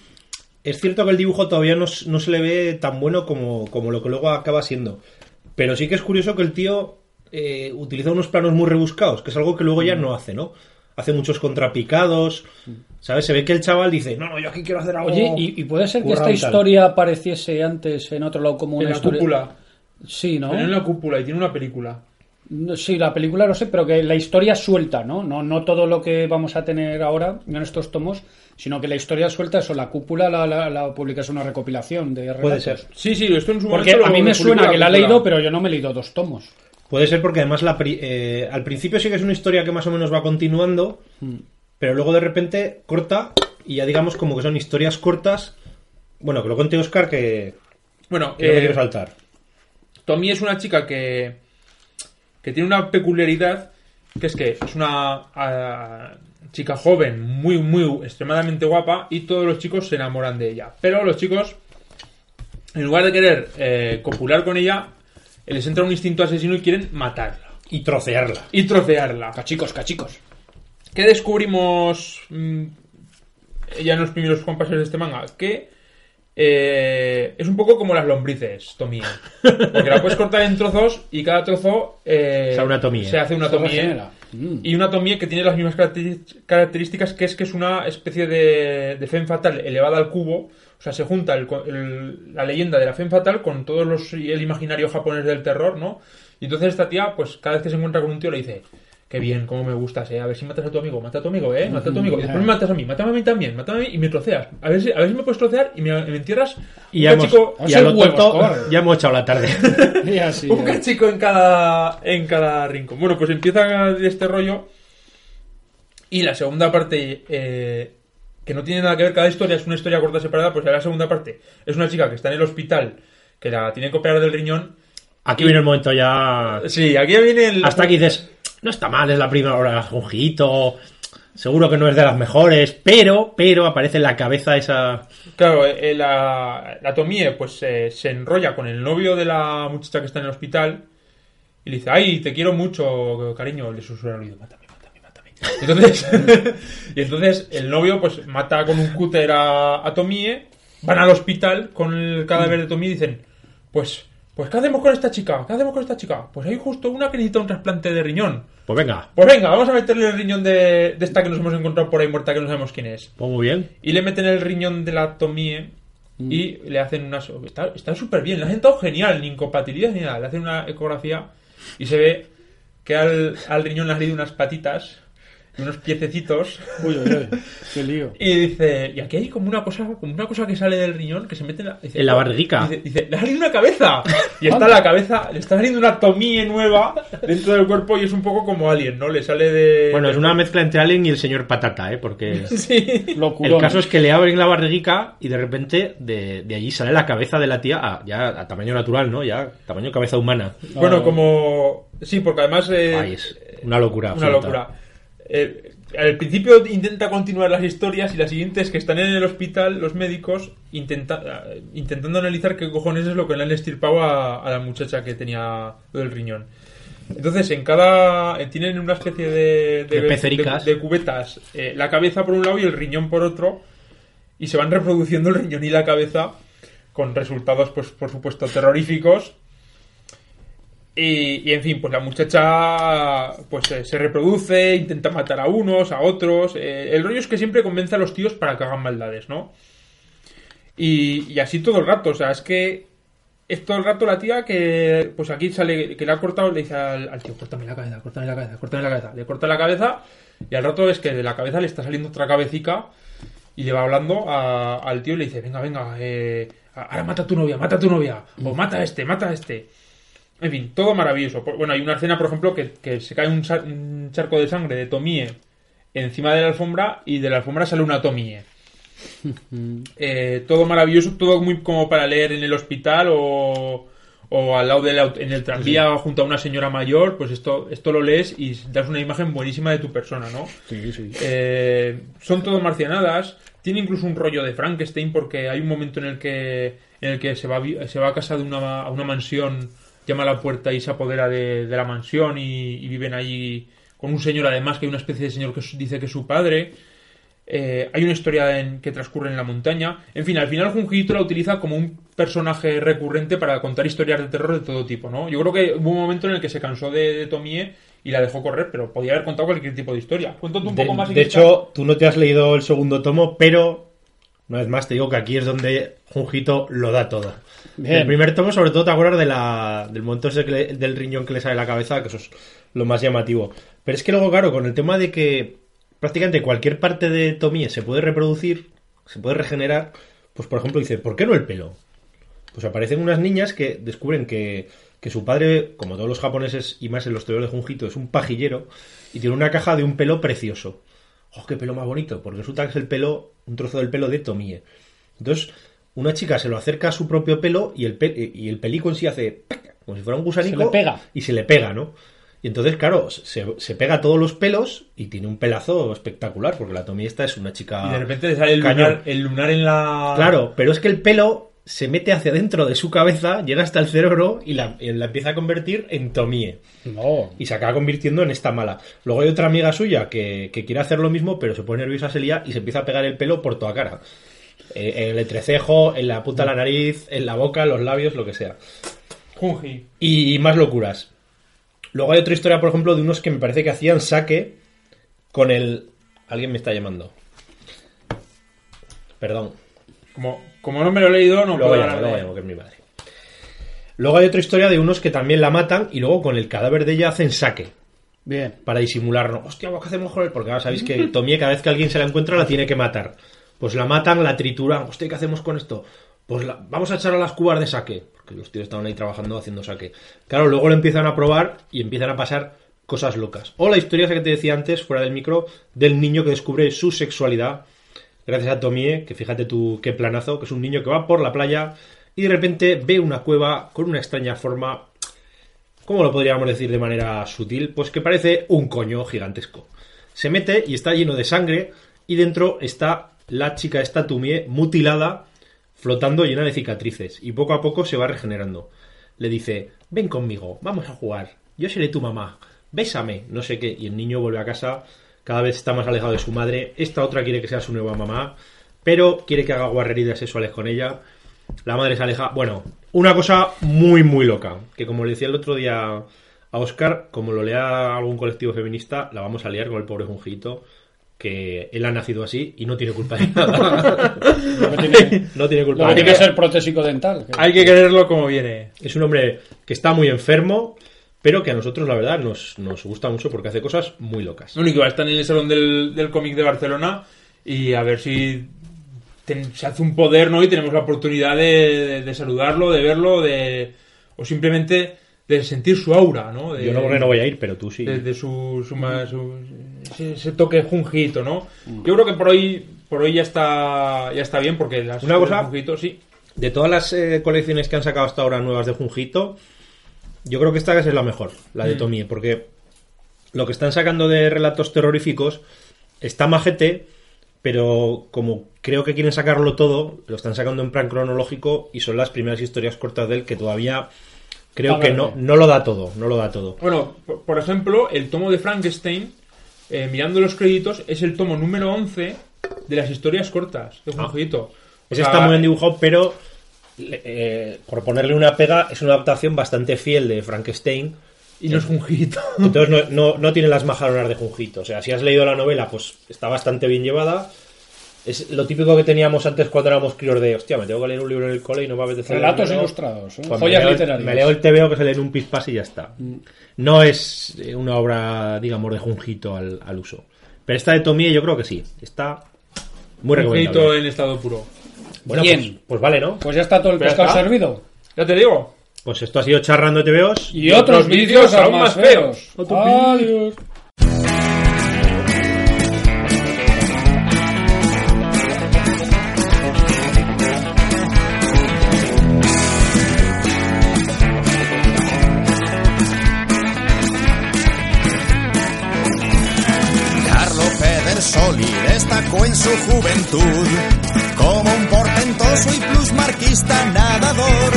es cierto que el dibujo todavía no, no se le ve tan bueno como, como lo que luego acaba siendo. Pero sí que es curioso que el tío eh, utiliza unos planos muy rebuscados, que es algo que luego ya no hace, ¿no? Hace muchos contrapicados, ¿sabes? Se ve que el chaval dice, no, no, yo aquí quiero hacer algo... Oye, ¿y, y puede ser que esta y tal". historia apareciese antes en otro lado como En una la historia? cúpula. Sí, ¿no? Pero en la cúpula y tiene una película. No, Sí, la película lo sé, pero que la historia suelta, ¿no? No, no todo lo que vamos a tener ahora en estos tomos, sino que la historia suelta, eso, la cúpula la, la, la publica es una recopilación de relatos. Puede ser. Sí, sí, esto en su Porque a mí me suena que la he leído, pero yo no me he leído dos tomos. Puede ser porque además la pri- eh, al principio sí que es una historia que más o menos va continuando, pero luego de repente corta y ya digamos como que son historias cortas. Bueno, que lo cuente Oscar que, Bueno, Que no me eh, quiero saltar. Tommy es una chica que, que tiene una peculiaridad, que es que es una ah, chica joven, muy, muy extremadamente guapa, y todos los chicos se enamoran de ella. Pero los chicos, en lugar de querer eh, copular con ella, les entra un instinto asesino y quieren matarla. Y trocearla. Y trocearla. Cachicos, cachicos. ¿Qué descubrimos mm, ya en los primeros compases de este manga? Que eh, es un poco como las lombrices, Tomie. Porque la puedes cortar en trozos y cada trozo eh, Se hace una tomie. se hace una tomie. Mm. Y una tomie que tiene las mismas características, que es que es una especie de, de fatal elevada al cubo. O sea, se junta el- el- la leyenda de la femme fatal con todos los el imaginario japonés del terror, ¿no? Y entonces esta tía, pues cada vez que se encuentra con un tío le dice, qué bien, cómo me gustas, eh, a ver si matas a tu amigo, mata a tu amigo, eh, mata a tu amigo, y después me matas a mí, mátame a mí también, mátame a mí y me troceas. A ver si, a ver si me puedes trocear y me, me entierras Y un ya hemos, cachico- y a lo huevos, ya hemos echado la tarde. Y así, un cachico en cada, en cada rincón. Bueno, pues empieza este rollo. Y la segunda parte, eh, que no tiene nada que ver, cada historia es una historia corta separada, pues la segunda parte es una chica que está en el hospital, que la tiene que operar del riñón. Aquí viene el momento ya. Sí, aquí viene el... Hasta aquí dices, no está mal, es la primera hora, Junjito. Seguro que no es de las mejores, pero, pero aparece en la cabeza esa. Claro, eh, la, la Tomie pues eh, se enrolla con el novio de la muchacha que está en el hospital y le dice, ay, te quiero mucho, cariño, le susurra al oído, mátame, mátame, mátame. Entonces, y entonces el novio pues mata con un cúter a, a Tomie, van al hospital con el cadáver de Tomie y dicen, pues, pues ¿qué hacemos con esta chica? ¿Qué hacemos con esta chica? Pues hay justo una que necesita un trasplante de riñón. Pues venga, Pues venga, vamos a meterle el riñón de, de esta que nos hemos encontrado por ahí muerta que no sabemos quién es. pues muy bien. Y le meten el riñón de la Tomie y le hacen una... Está súper bien, le hacen todo genial, ni incompatibilidad ni nada. Le hacen una ecografía y se ve que al, al riñón le han salido unas patitas unos piececitos. Uy, uy, uy. Qué lío. Y dice, y aquí hay como una cosa, como una cosa que sale del riñón que se mete en la, dice, En la barriguica. Dice, dice, le ha salido una cabeza. Y está la cabeza, le está saliendo una tomie nueva dentro del cuerpo y es un poco como alien, ¿no? Le sale de. Bueno, es una mezcla entre Alien y el señor Patata, ¿eh? Porque. Sí. Locurón. El caso es que le abren la barriguica y de repente de, de allí sale la cabeza de la tía a, ya a tamaño natural, ¿no? Ya tamaño cabeza humana. Bueno, como. Sí, porque además. eh, Ay, es una locura. Una absoluta. locura. Eh, al principio intenta continuar las historias y la siguiente es que están en el hospital los médicos intenta- eh, intentando analizar qué cojones es lo que le han estirpado a, a la muchacha que tenía lo del riñón. Entonces, en cada. eh, tienen una especie de. De- de cubetas. eh, la cabeza por un lado y el riñón por otro. Y se van reproduciendo el riñón y la cabeza. Con resultados, pues, por supuesto, terroríficos. Y, y, en fin, pues la muchacha pues eh, se reproduce, intenta matar a unos, a otros. eh, el rollo es que siempre convence a los tíos para que hagan maldades, ¿no? Y, y así todo el rato, o sea, es que es todo el rato la tía que pues aquí sale, que le ha cortado, le dice al, tío, córtame la cabeza, córtame la cabeza, córtame la cabeza. Le corta la cabeza y al rato es que de la cabeza le está saliendo otra cabecica y le va hablando a- al tío y le dice, venga, venga, eh, ahora mata a tu novia, mata a tu novia, o mata a este, mata a este. En fin, todo maravilloso. Bueno, hay una escena, por ejemplo, que, que se cae un, un charco de sangre de Tomie encima de la alfombra y de la alfombra sale una Tomie. Eh, todo maravilloso, todo muy como para leer en el hospital o, o al lado del en el tranvía junto a una señora mayor, pues esto, esto lo lees y das una imagen buenísima de tu persona, ¿no? Sí, sí. Eh, son todo marcianadas. Tiene incluso un rollo de Frankenstein porque hay un momento en el que en el que se va se va a casa de una, a una mansión, llama a la puerta y se apodera de, de la mansión y, y viven allí con un señor además que hay una especie de señor que dice que es su padre. Eh, hay una historia en- que transcurre en la montaña. En fin, al final Junjito la utiliza como un personaje recurrente para contar historias de terror de todo tipo, ¿no? Yo creo que hubo un momento en el que se cansó de, de Tomie y la dejó correr, pero podía haber contado cualquier tipo de historia. Cuéntate un De, poco más. de hecho, tú no te has leído el segundo tomo, pero una vez más te digo que aquí es donde Junjito lo da todo. Bien. El primer tomo, sobre todo, te acuerdas de la, del momento ese que le- del riñón que le sale la cabeza, que eso es lo más llamativo. Pero es que luego, claro, con el tema de que prácticamente cualquier parte de Tomie se puede reproducir, se puede regenerar, pues por ejemplo dice, ¿por qué no el pelo? Pues aparecen unas niñas que descubren que, que su padre, como todos los japoneses y más en los tebeos de Junjito, es un pajillero y tiene una caja de un pelo precioso. ¡Oh, qué pelo más bonito! Porque resulta que es el pelo, un trozo del pelo de Tomie. Entonces, una chica se lo acerca a su propio pelo y el, pe- y el pelico en sí hace como si fuera un gusanico. Se le pega. Y se le pega, ¿no? Y entonces, claro, se, se pega a todos los pelos y tiene un pelazo espectacular, porque la Tommy esta es una chica... Y de repente te sale el Cañón. lunar, el lunar en la. Claro, pero es que el pelo se mete hacia dentro de su cabeza, llega hasta el cerebro y la, y la empieza a convertir en Tomie. No. Y se acaba convirtiendo en esta mala. Luego hay otra amiga suya que, que quiere hacer lo mismo, pero se pone nerviosa, se lía y se empieza a pegar el pelo por toda cara. Eh, en el entrecejo, en la punta de la nariz, en la boca, los labios, lo que sea. Junji. Y más locuras. Luego hay otra historia, por ejemplo, de unos que me parece que hacían saque con el... Alguien me está llamando. Perdón. Como, como no me lo he leído, no Luego puedo llamo, hablar luego de- llamo, que es mi madre. Luego hay otra historia de unos que también la matan y luego con el cadáver de ella hacen saque. Bien. Para disimularlo. Hostia, ¿qué hacemos con él? Porque ahora sabéis que Tomie cada vez que alguien se la encuentra la tiene que matar. Pues la matan, la trituran. Hostia, ¿qué hacemos con esto? Pues la- vamos a echar a las cubas de saque. Porque los tíos estaban ahí trabajando haciendo saque. Claro, luego lo empiezan a probar y empiezan a pasar cosas locas. O la historia esa que te decía antes, fuera del micro, del niño que descubre su sexualidad. Gracias a Tomie, que fíjate tú qué planazo, que es un niño que va por la playa y de repente ve una cueva con una extraña forma ¿Cómo lo podríamos decir de manera sutil? Pues que parece un coño gigantesco. Se mete y está lleno de sangre y dentro está la chica esta Tumie mutilada, flotando llena de cicatrices y poco a poco se va regenerando. Le dice, ven conmigo, vamos a jugar, yo seré tu mamá, bésame, no sé qué, y el niño vuelve a casa, cada vez está más alejado de su madre, esta otra quiere que sea su nueva mamá, pero quiere que haga guarreridas sexuales con ella, la madre se aleja. Bueno, una cosa muy, muy loca. Que como le decía el otro día a Oscar, como lo lea algún colectivo feminista, la vamos a liar con el pobre Junjito. Que él ha nacido así y no tiene culpa de nada. Que tiene, no tiene culpa de que tiene nada. que ser protésico dental. que- Hay que quererlo como viene. Es un hombre que está muy enfermo, pero que a nosotros, la verdad, nos, nos gusta mucho porque hace cosas muy locas. Lo único que va a estar en el Salón del, del Cómic de Barcelona y a ver si ten- se hace un poder, ¿no? Y tenemos la oportunidad de, de- de saludarlo, de verlo, de o simplemente de sentir su aura, ¿no? De- Yo no, no voy a ir, pero tú sí. de, de su, su, su- ese, ese toque junjito, ¿no? Yo creo que por hoy por hoy ya está ya está bien porque las Una cosa- Junjito, sí. De todas las eh, colecciones que han sacado hasta ahora nuevas de Junjito, yo creo que esta es la mejor, la de Tomie, porque lo que están sacando de relatos terroríficos está majete, pero como creo que quieren sacarlo todo, lo están sacando en plan cronológico y son las primeras historias cortas de él que todavía creo que no, no lo da todo, no lo da todo. Bueno, por, ejemplo, el tomo de Frankenstein, eh, mirando los créditos, es el tomo número 11 de las historias cortas de Junjito. O Ese sea, está muy bien dibujado, pero eh, por ponerle una pega, es una adaptación bastante fiel de Frankenstein. Y no es Junjito. Entonces no, no, no tiene las majaronas de Junjito. O sea, si has leído la novela, pues está bastante bien llevada. Es lo típico que teníamos antes cuando éramos críos de, hostia, me tengo que leer un libro en el cole y no me apetece Relatos leérmelo". ilustrados, ¿eh? Pues me joyas leo- literarias. Me leo el TVO que se lee en un pispas y ya está. No es eh, una obra, digamos, de Junjito al, al uso. Pero esta de Tomie yo creo que sí. Está muy Junjito recomendable. en estado puro. Bueno, Bien. pues, pues vale, ¿no? Pues ya está todo el Pero pescado está. servido. Ya te digo. Pues esto ha sido Charrando TVOs. Y otros vídeos aún más feos. Adiós. Carlo Pedersoli destacó en su juventud como un portentoso y plusmarquista nadador.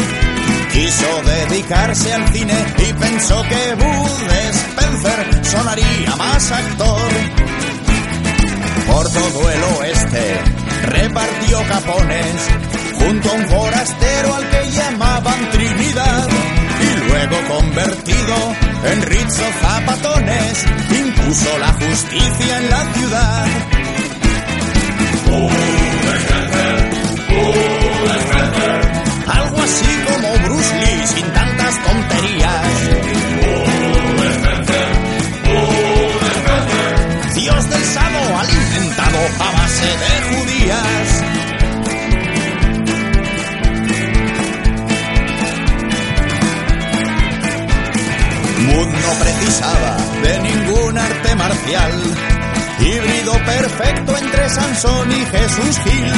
Quiso dedicarse al cine y pensó que Bud Spencer sonaría más actor. Por todo el oeste repartió capones junto a un forastero al que llamaban Trinidad y luego convertido en Rizzo Zapatones impuso la justicia en la ciudad. Así como Bruce Lee sin tantas tonterías. Dios del sado alimentado a base de judías. Mood no precisaba de ningún arte marcial híbrido perfecto entre Sansón y Jesús Gil.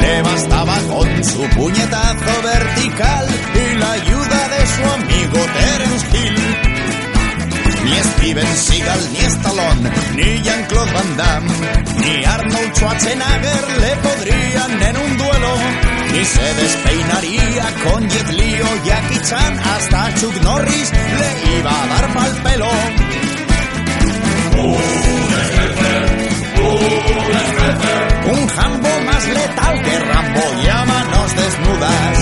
Le bastaba con su puñetazo vertical y la ayuda de su amigo Terence Hill. Ni Steven Seagal, ni Stallone, ni Jean-Claude Van Damme, ni Arnold Schwarzenegger le podrían en un duelo. Ni se despeinaría con Jet Li o Jackie Chan, hasta Chuck Norris le iba a dar mal pelo. Un jambo más letal que Rambo y a manos desnudas.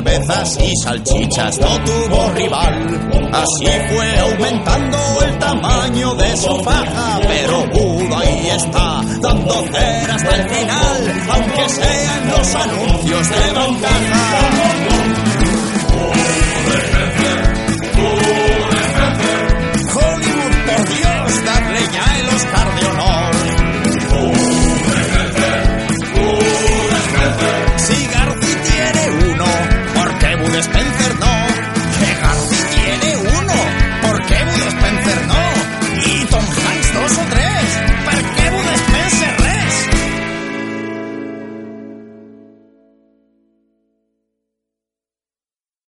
Cervezas y salchichas no tuvo rival. Así fue aumentando el tamaño de su faja. Pero Buda ahí está, dando cera hasta el final. Aunque sea en los anuncios de bancaja.